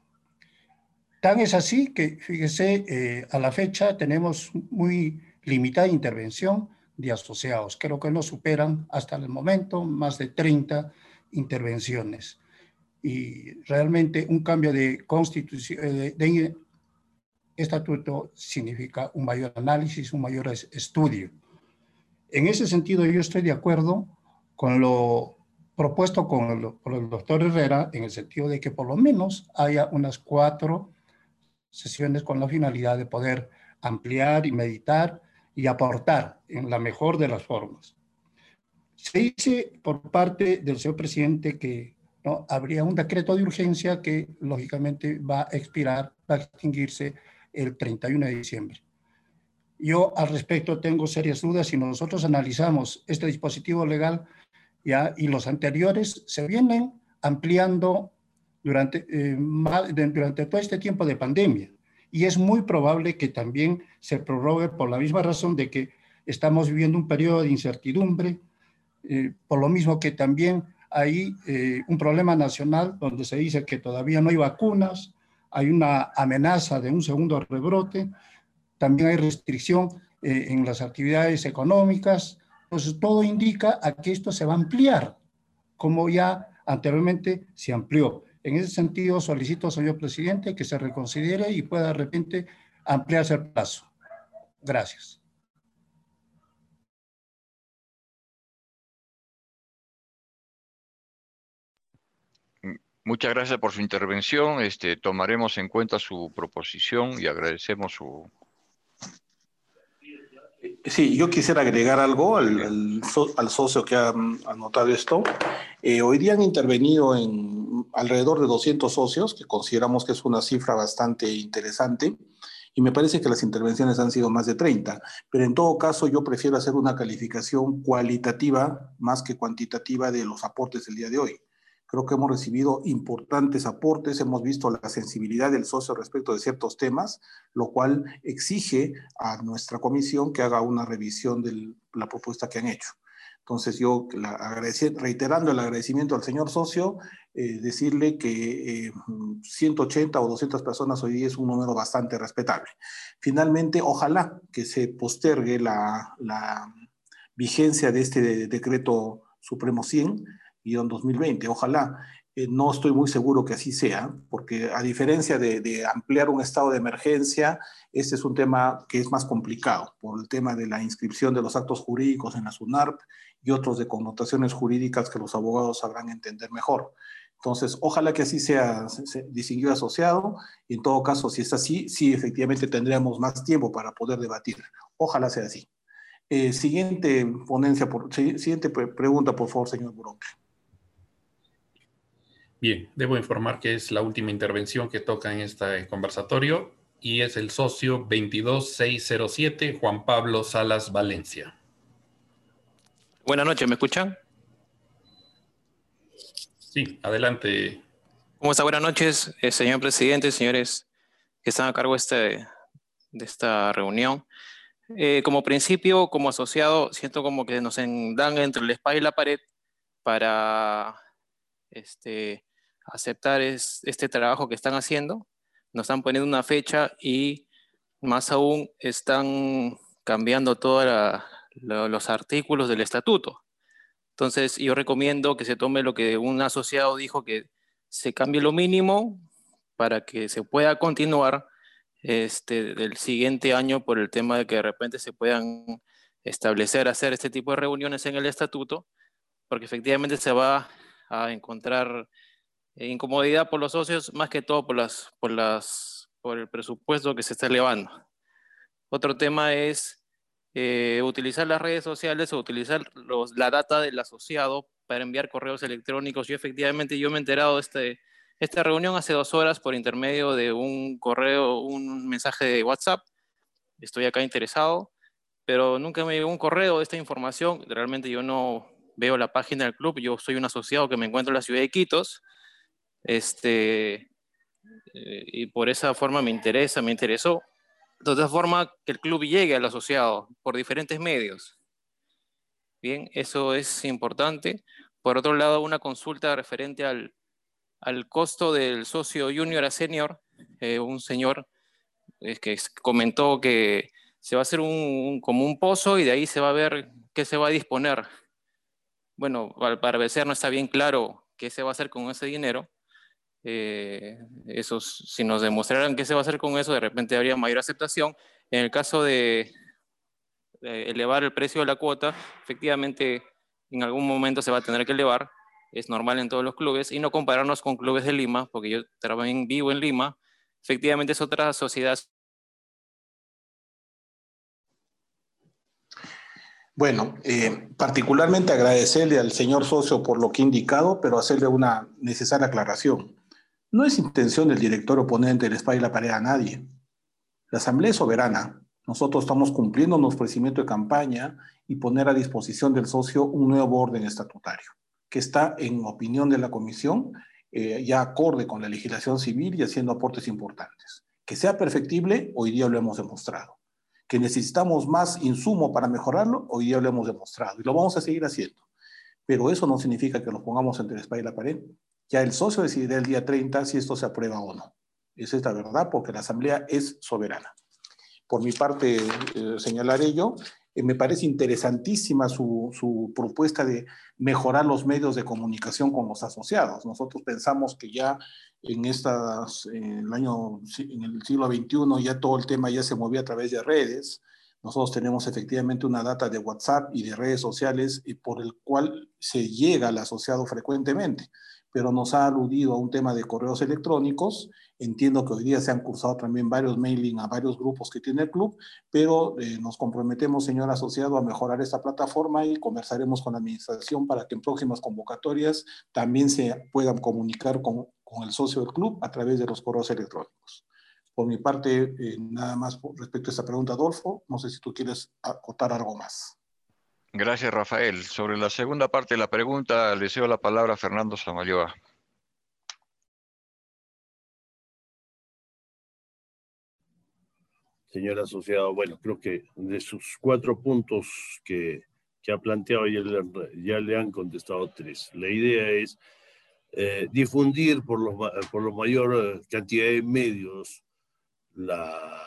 Tan es así que, fíjese, eh, a la fecha tenemos muy limitada intervención de asociados. Creo que no superan hasta el momento más de 30 intervenciones. Y realmente un cambio de constitución, eh, de, estatuto significa un mayor análisis, un mayor estudio. En ese sentido, yo estoy de acuerdo con lo propuesto con el, por el doctor Herrera en el sentido de que por lo menos haya unas cuatro sesiones con la finalidad de poder ampliar y meditar y aportar en la mejor de las formas. Se dice por parte del señor presidente que ¿no? habría un decreto de urgencia que lógicamente va a expirar, va a extinguirse el 31 de diciembre. Yo al respecto tengo serias dudas si nosotros analizamos este dispositivo legal ya y los anteriores se vienen ampliando durante, eh, durante todo este tiempo de pandemia y es muy probable que también se prorrogue por la misma razón de que estamos viviendo un periodo de incertidumbre, eh, por lo mismo que también hay eh, un problema nacional donde se dice que todavía no hay vacunas, hay una amenaza de un segundo rebrote, también hay restricción eh, en las actividades económicas, pues todo indica a que esto se va a ampliar, como ya anteriormente se amplió. En ese sentido, solicito, señor presidente, que se reconsidere y pueda de repente ampliarse el plazo. Gracias. Muchas gracias por su intervención. Este, tomaremos en cuenta su proposición y agradecemos su, Sí, yo quisiera agregar algo al, socio que ha anotado esto. Eh, hoy día han intervenido en alrededor de 200 socios, que consideramos que es una cifra bastante interesante, y me parece que las intervenciones han sido más de 30, pero en todo caso yo prefiero hacer una calificación cualitativa más que cuantitativa de los aportes del día de hoy. Creo que hemos recibido importantes aportes, hemos visto la sensibilidad del socio respecto de ciertos temas, lo cual exige a nuestra comisión que haga una revisión de la propuesta que han hecho. Entonces yo, reiterando el agradecimiento al señor socio, eh, decirle que 180 eh, o 200 personas hoy día es un número bastante respetable. Finalmente, ojalá que se postergue la, la vigencia de este decreto Supremo 100 2020. Ojalá, eh, no estoy muy seguro que así sea, porque a diferencia de, ampliar un estado de emergencia, este es un tema que es más complicado por el tema de la inscripción de los actos jurídicos en la SUNARP y otros de connotaciones jurídicas que los abogados sabrán entender mejor. Entonces, ojalá que así sea distinguido asociado en todo caso, si es así, sí, efectivamente tendríamos más tiempo para poder debatir. Ojalá sea así. Eh, siguiente ponencia, siguiente pregunta, por favor, señor Buroque. Bien, debo informar que es la última intervención que toca en este conversatorio y es el socio 22607, Juan Pablo Salas Valencia. Buenas noches, ¿me escuchan? Sí, adelante. ¿Cómo está? Buenas noches, eh, señor presidente, señores que están a cargo de, este, de esta reunión. Eh, como principio, como asociado, siento como que nos dan entre la espalda y la pared para este, aceptar este trabajo que están haciendo. Nos están poniendo una fecha y más aún están cambiando todos los artículos del estatuto. Entonces yo recomiendo que se tome lo que un asociado dijo, que se cambie lo mínimo para que se pueda continuar este, del siguiente año por el tema de que de repente se puedan establecer, hacer este tipo de reuniones en el estatuto, porque efectivamente se va a encontrar incomodidad por los socios, más que todo por, las, por, las, por el presupuesto que se está elevando. Otro tema es eh, utilizar las redes sociales o utilizar los, la data del asociado para enviar correos electrónicos. Yo efectivamente yo me he enterado de este, esta reunión hace dos horas por intermedio de un correo, un mensaje de WhatsApp. Estoy acá interesado, pero nunca me llegó un correo de esta información. Realmente yo no veo la página del club. Yo soy un asociado que me encuentro en la ciudad de Quitos este, eh, y por esa forma me interesa, me interesó. De otra forma, que el club llegue al asociado por diferentes medios. Bien, eso es importante. Por otro lado, una consulta referente al, al costo del socio junior a senior. Eh, un señor es que comentó que se va a hacer un, como un pozo y de ahí se va a ver qué se va a disponer. Bueno, al parecer no está bien claro qué se va a hacer con ese dinero, eh, si nos demostraran qué se va a hacer con eso, de repente habría mayor aceptación. En el caso de, elevar el precio de la cuota, efectivamente en algún momento se va a tener que elevar, es normal en todos los clubes, y no compararnos con clubes de Lima, porque yo también vivo en Lima, efectivamente es otra sociedad. Bueno, eh, particularmente agradecerle al señor socio por lo que ha indicado, pero hacerle una necesaria aclaración. No es intención del director oponente el espalda y la pared a nadie. La Asamblea es soberana. Nosotros estamos cumpliendo nuestro ofrecimiento de campaña y poner a disposición del socio un nuevo orden estatutario, que está en opinión de la Comisión eh, ya acorde con la legislación civil y haciendo aportes importantes. Que sea perfectible, hoy día lo hemos demostrado. Que necesitamos más insumo para mejorarlo, hoy día lo hemos demostrado y lo vamos a seguir haciendo. Pero eso no significa que nos pongamos entre la espalda y la pared. Ya el socio decidirá el día 30 si esto se aprueba o no. Es la verdad porque la Asamblea es soberana. Por mi parte, eh, señalaré yo, eh, me parece interesantísima su, su, propuesta de mejorar los medios de comunicación con los asociados. Nosotros pensamos que ya en, estas, en el año, en el siglo XXI, ya todo el tema ya se movía a través de redes. Nosotros tenemos efectivamente una data de WhatsApp y de redes sociales y por el cual se llega al asociado frecuentemente pero nos ha aludido a un tema de correos electrónicos. Entiendo que hoy día se han cursado también varios mailing a varios grupos que tiene el club, pero eh, nos comprometemos, señor asociado, a mejorar esta plataforma y conversaremos con la administración para que en próximas convocatorias también se puedan comunicar con, el socio del club a través de los correos electrónicos. Por mi parte, eh, nada más respecto a esta pregunta, Adolfo. No sé si tú quieres acotar algo más. Gracias, Rafael. Sobre la segunda parte de la pregunta, le cedo la palabra a Fernando Samayoa. Señor asociado, bueno, creo que de sus cuatro puntos que, ha planteado ya le, ya le, han contestado tres. La idea es eh, difundir por, los, por la mayor eh, cantidad de medios la,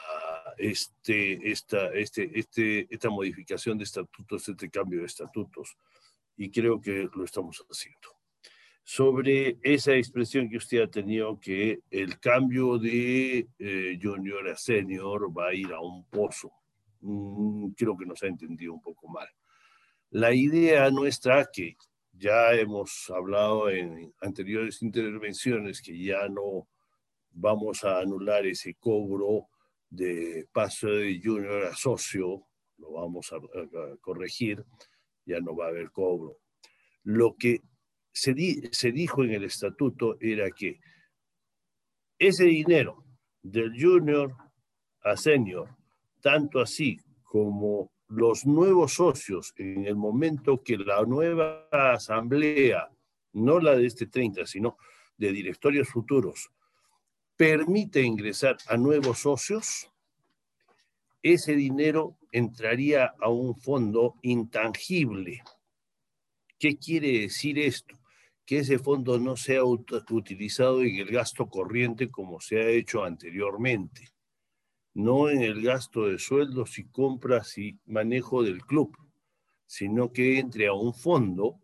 este, esta, este, este, esta modificación de estatutos, este cambio de estatutos, y creo que lo estamos haciendo. Sobre esa expresión que usted ha tenido, que el cambio de eh, junior a senior va a ir a un pozo, mm, creo que nos ha entendido un poco mal. La idea nuestra, que ya hemos hablado en anteriores intervenciones, que ya no vamos a anular ese cobro de paso de junior a socio, lo vamos a, corregir, ya no va a haber cobro. Lo que se, se dijo en el estatuto era que ese dinero del junior a senior, tanto así como los nuevos socios en el momento que la nueva asamblea, no la de este 30, sino de directorios futuros, permite ingresar a nuevos socios, ese dinero entraría a un fondo intangible. ¿Qué quiere decir esto? Que ese fondo no sea utilizado en el gasto corriente como se ha hecho anteriormente, no en el gasto de sueldos y compras y manejo del club, sino que entre a un fondo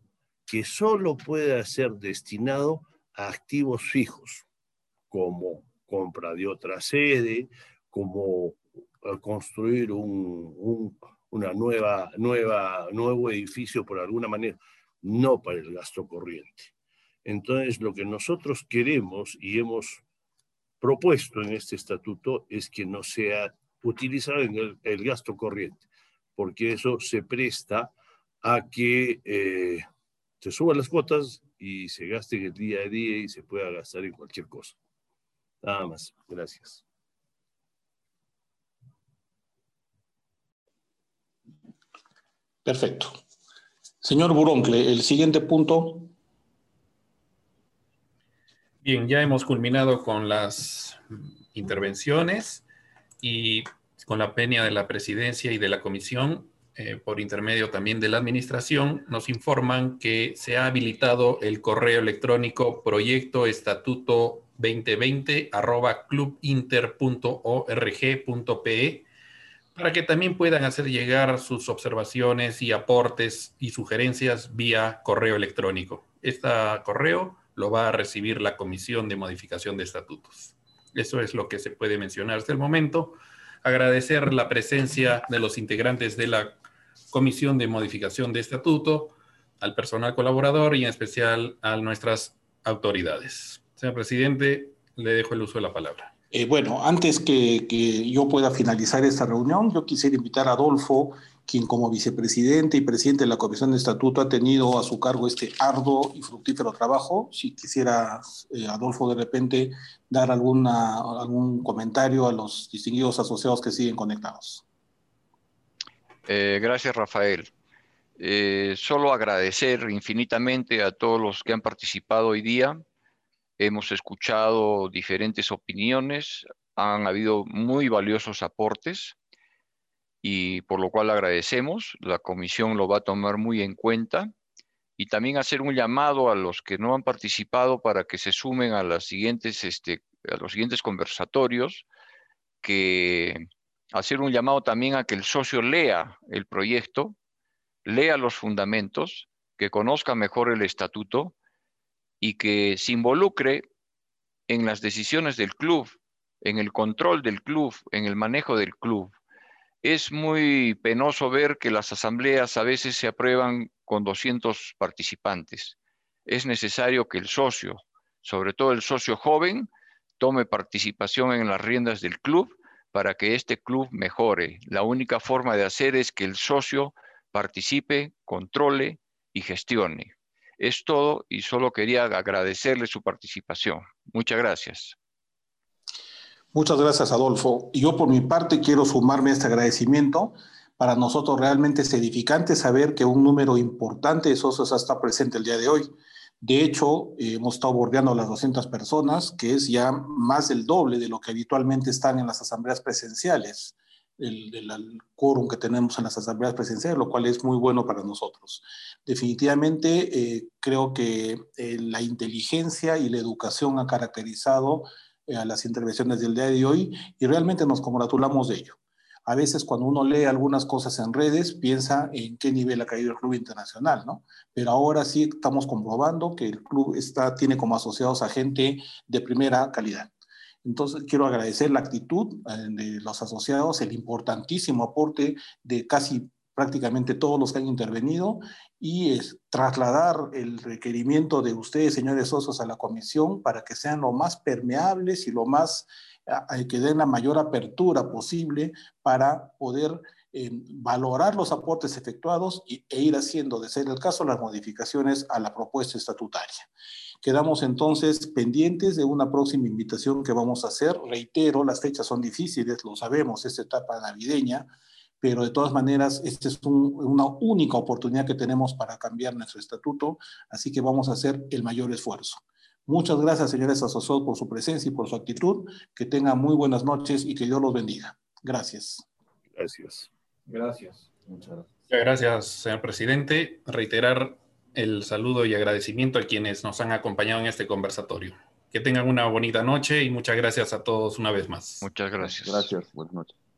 que solo pueda ser destinado a activos fijos, como compra de otra sede, como construir un, una nueva, nueva, nuevo edificio por alguna manera, no para el gasto corriente. Entonces, lo que nosotros queremos y hemos propuesto en este estatuto es que no sea utilizado en el, gasto corriente, porque eso se presta a que eh, se suban las cuotas y se gaste en el día a día y se pueda gastar en cualquier cosa. Nada más. Gracias. Perfecto. Señor Buroncle, el siguiente punto. Bien, ya hemos culminado con las intervenciones y con la peña de la presidencia y de la comisión, eh, por intermedio también de la administración, nos informan que se ha habilitado el correo electrónico proyecto estatuto 2020 arroba clubinter.org.pe para que también puedan hacer llegar sus observaciones y aportes y sugerencias vía correo electrónico. Este correo lo va a recibir la Comisión de Modificación de Estatutos. Eso es lo que se puede mencionar hasta el momento. Agradecer la presencia de los integrantes de la Comisión de Modificación de Estatuto, al personal colaborador y en especial a nuestras autoridades. Señor presidente, le dejo el uso de la palabra. Eh, bueno, antes que, que, yo pueda finalizar esta reunión, yo quisiera invitar a Adolfo, quien como vicepresidente y presidente de la Comisión de Estatuto ha tenido a su cargo este arduo y fructífero trabajo. Si quisiera, eh, Adolfo, de repente dar alguna, algún comentario a los distinguidos asociados que siguen conectados. Eh, gracias, Rafael. Eh, solo agradecer infinitamente a todos los que han participado hoy día. Hemos escuchado diferentes opiniones, han habido muy valiosos aportes y por lo cual agradecemos. La comisión lo va a tomar muy en cuenta y también hacer un llamado a los que no han participado para que se sumen a, las siguientes, este, a los siguientes conversatorios, que hacer un llamado también a que el socio lea el proyecto, lea los fundamentos, que conozca mejor el estatuto y que se involucre en las decisiones del club, en el control del club, en el manejo del club. Es muy penoso ver que las asambleas a veces se aprueban con 200 participantes. Es necesario que el socio, sobre todo el socio joven, tome participación en las riendas del club para que este club mejore. La única forma de hacer es que el socio participe, controle y gestione. Es todo y solo quería agradecerle su participación. Muchas gracias. Muchas gracias, Adolfo. Yo por mi parte quiero sumarme a este agradecimiento. Para nosotros realmente es edificante saber que un número importante de socios está presente el día de hoy. De hecho, hemos estado bordeando las 200 personas, que es ya más del doble de lo que habitualmente están en las asambleas presenciales el, quórum que tenemos en las asambleas presenciales, lo cual es muy bueno para nosotros. Definitivamente eh, creo que eh, la inteligencia y la educación han caracterizado eh, a las intervenciones del día de hoy y realmente nos congratulamos de ello. A veces cuando uno lee algunas cosas en redes piensa en qué nivel ha caído el club internacional, ¿no? Pero ahora sí estamos comprobando que el club está, tiene como asociados a gente de primera calidad. Entonces, quiero agradecer la actitud eh, de los asociados, el importantísimo aporte de casi prácticamente todos los que han intervenido y es trasladar el requerimiento de ustedes, señores socios, a la comisión para que sean lo más permeables y lo más, que den la mayor apertura posible para poder eh, valorar los aportes efectuados y, e ir haciendo, de ser el caso, las modificaciones a la propuesta estatutaria. Quedamos entonces pendientes de una próxima invitación que vamos a hacer. Reitero, las fechas son difíciles, lo sabemos, esta etapa navideña, pero de todas maneras, esta es una única oportunidad que tenemos para cambiar nuestro estatuto, así que vamos a hacer el mayor esfuerzo. Muchas gracias, señores asociados, por su presencia y por su actitud. Que tengan muy buenas noches y que Dios los bendiga. Gracias. Gracias. Gracias. Muchas gracias. Muchas gracias, señor presidente. Reiterar el saludo y agradecimiento a quienes nos han acompañado en este conversatorio. Que tengan una bonita noche y muchas gracias a todos una vez más. Muchas gracias. Gracias, buenas noches.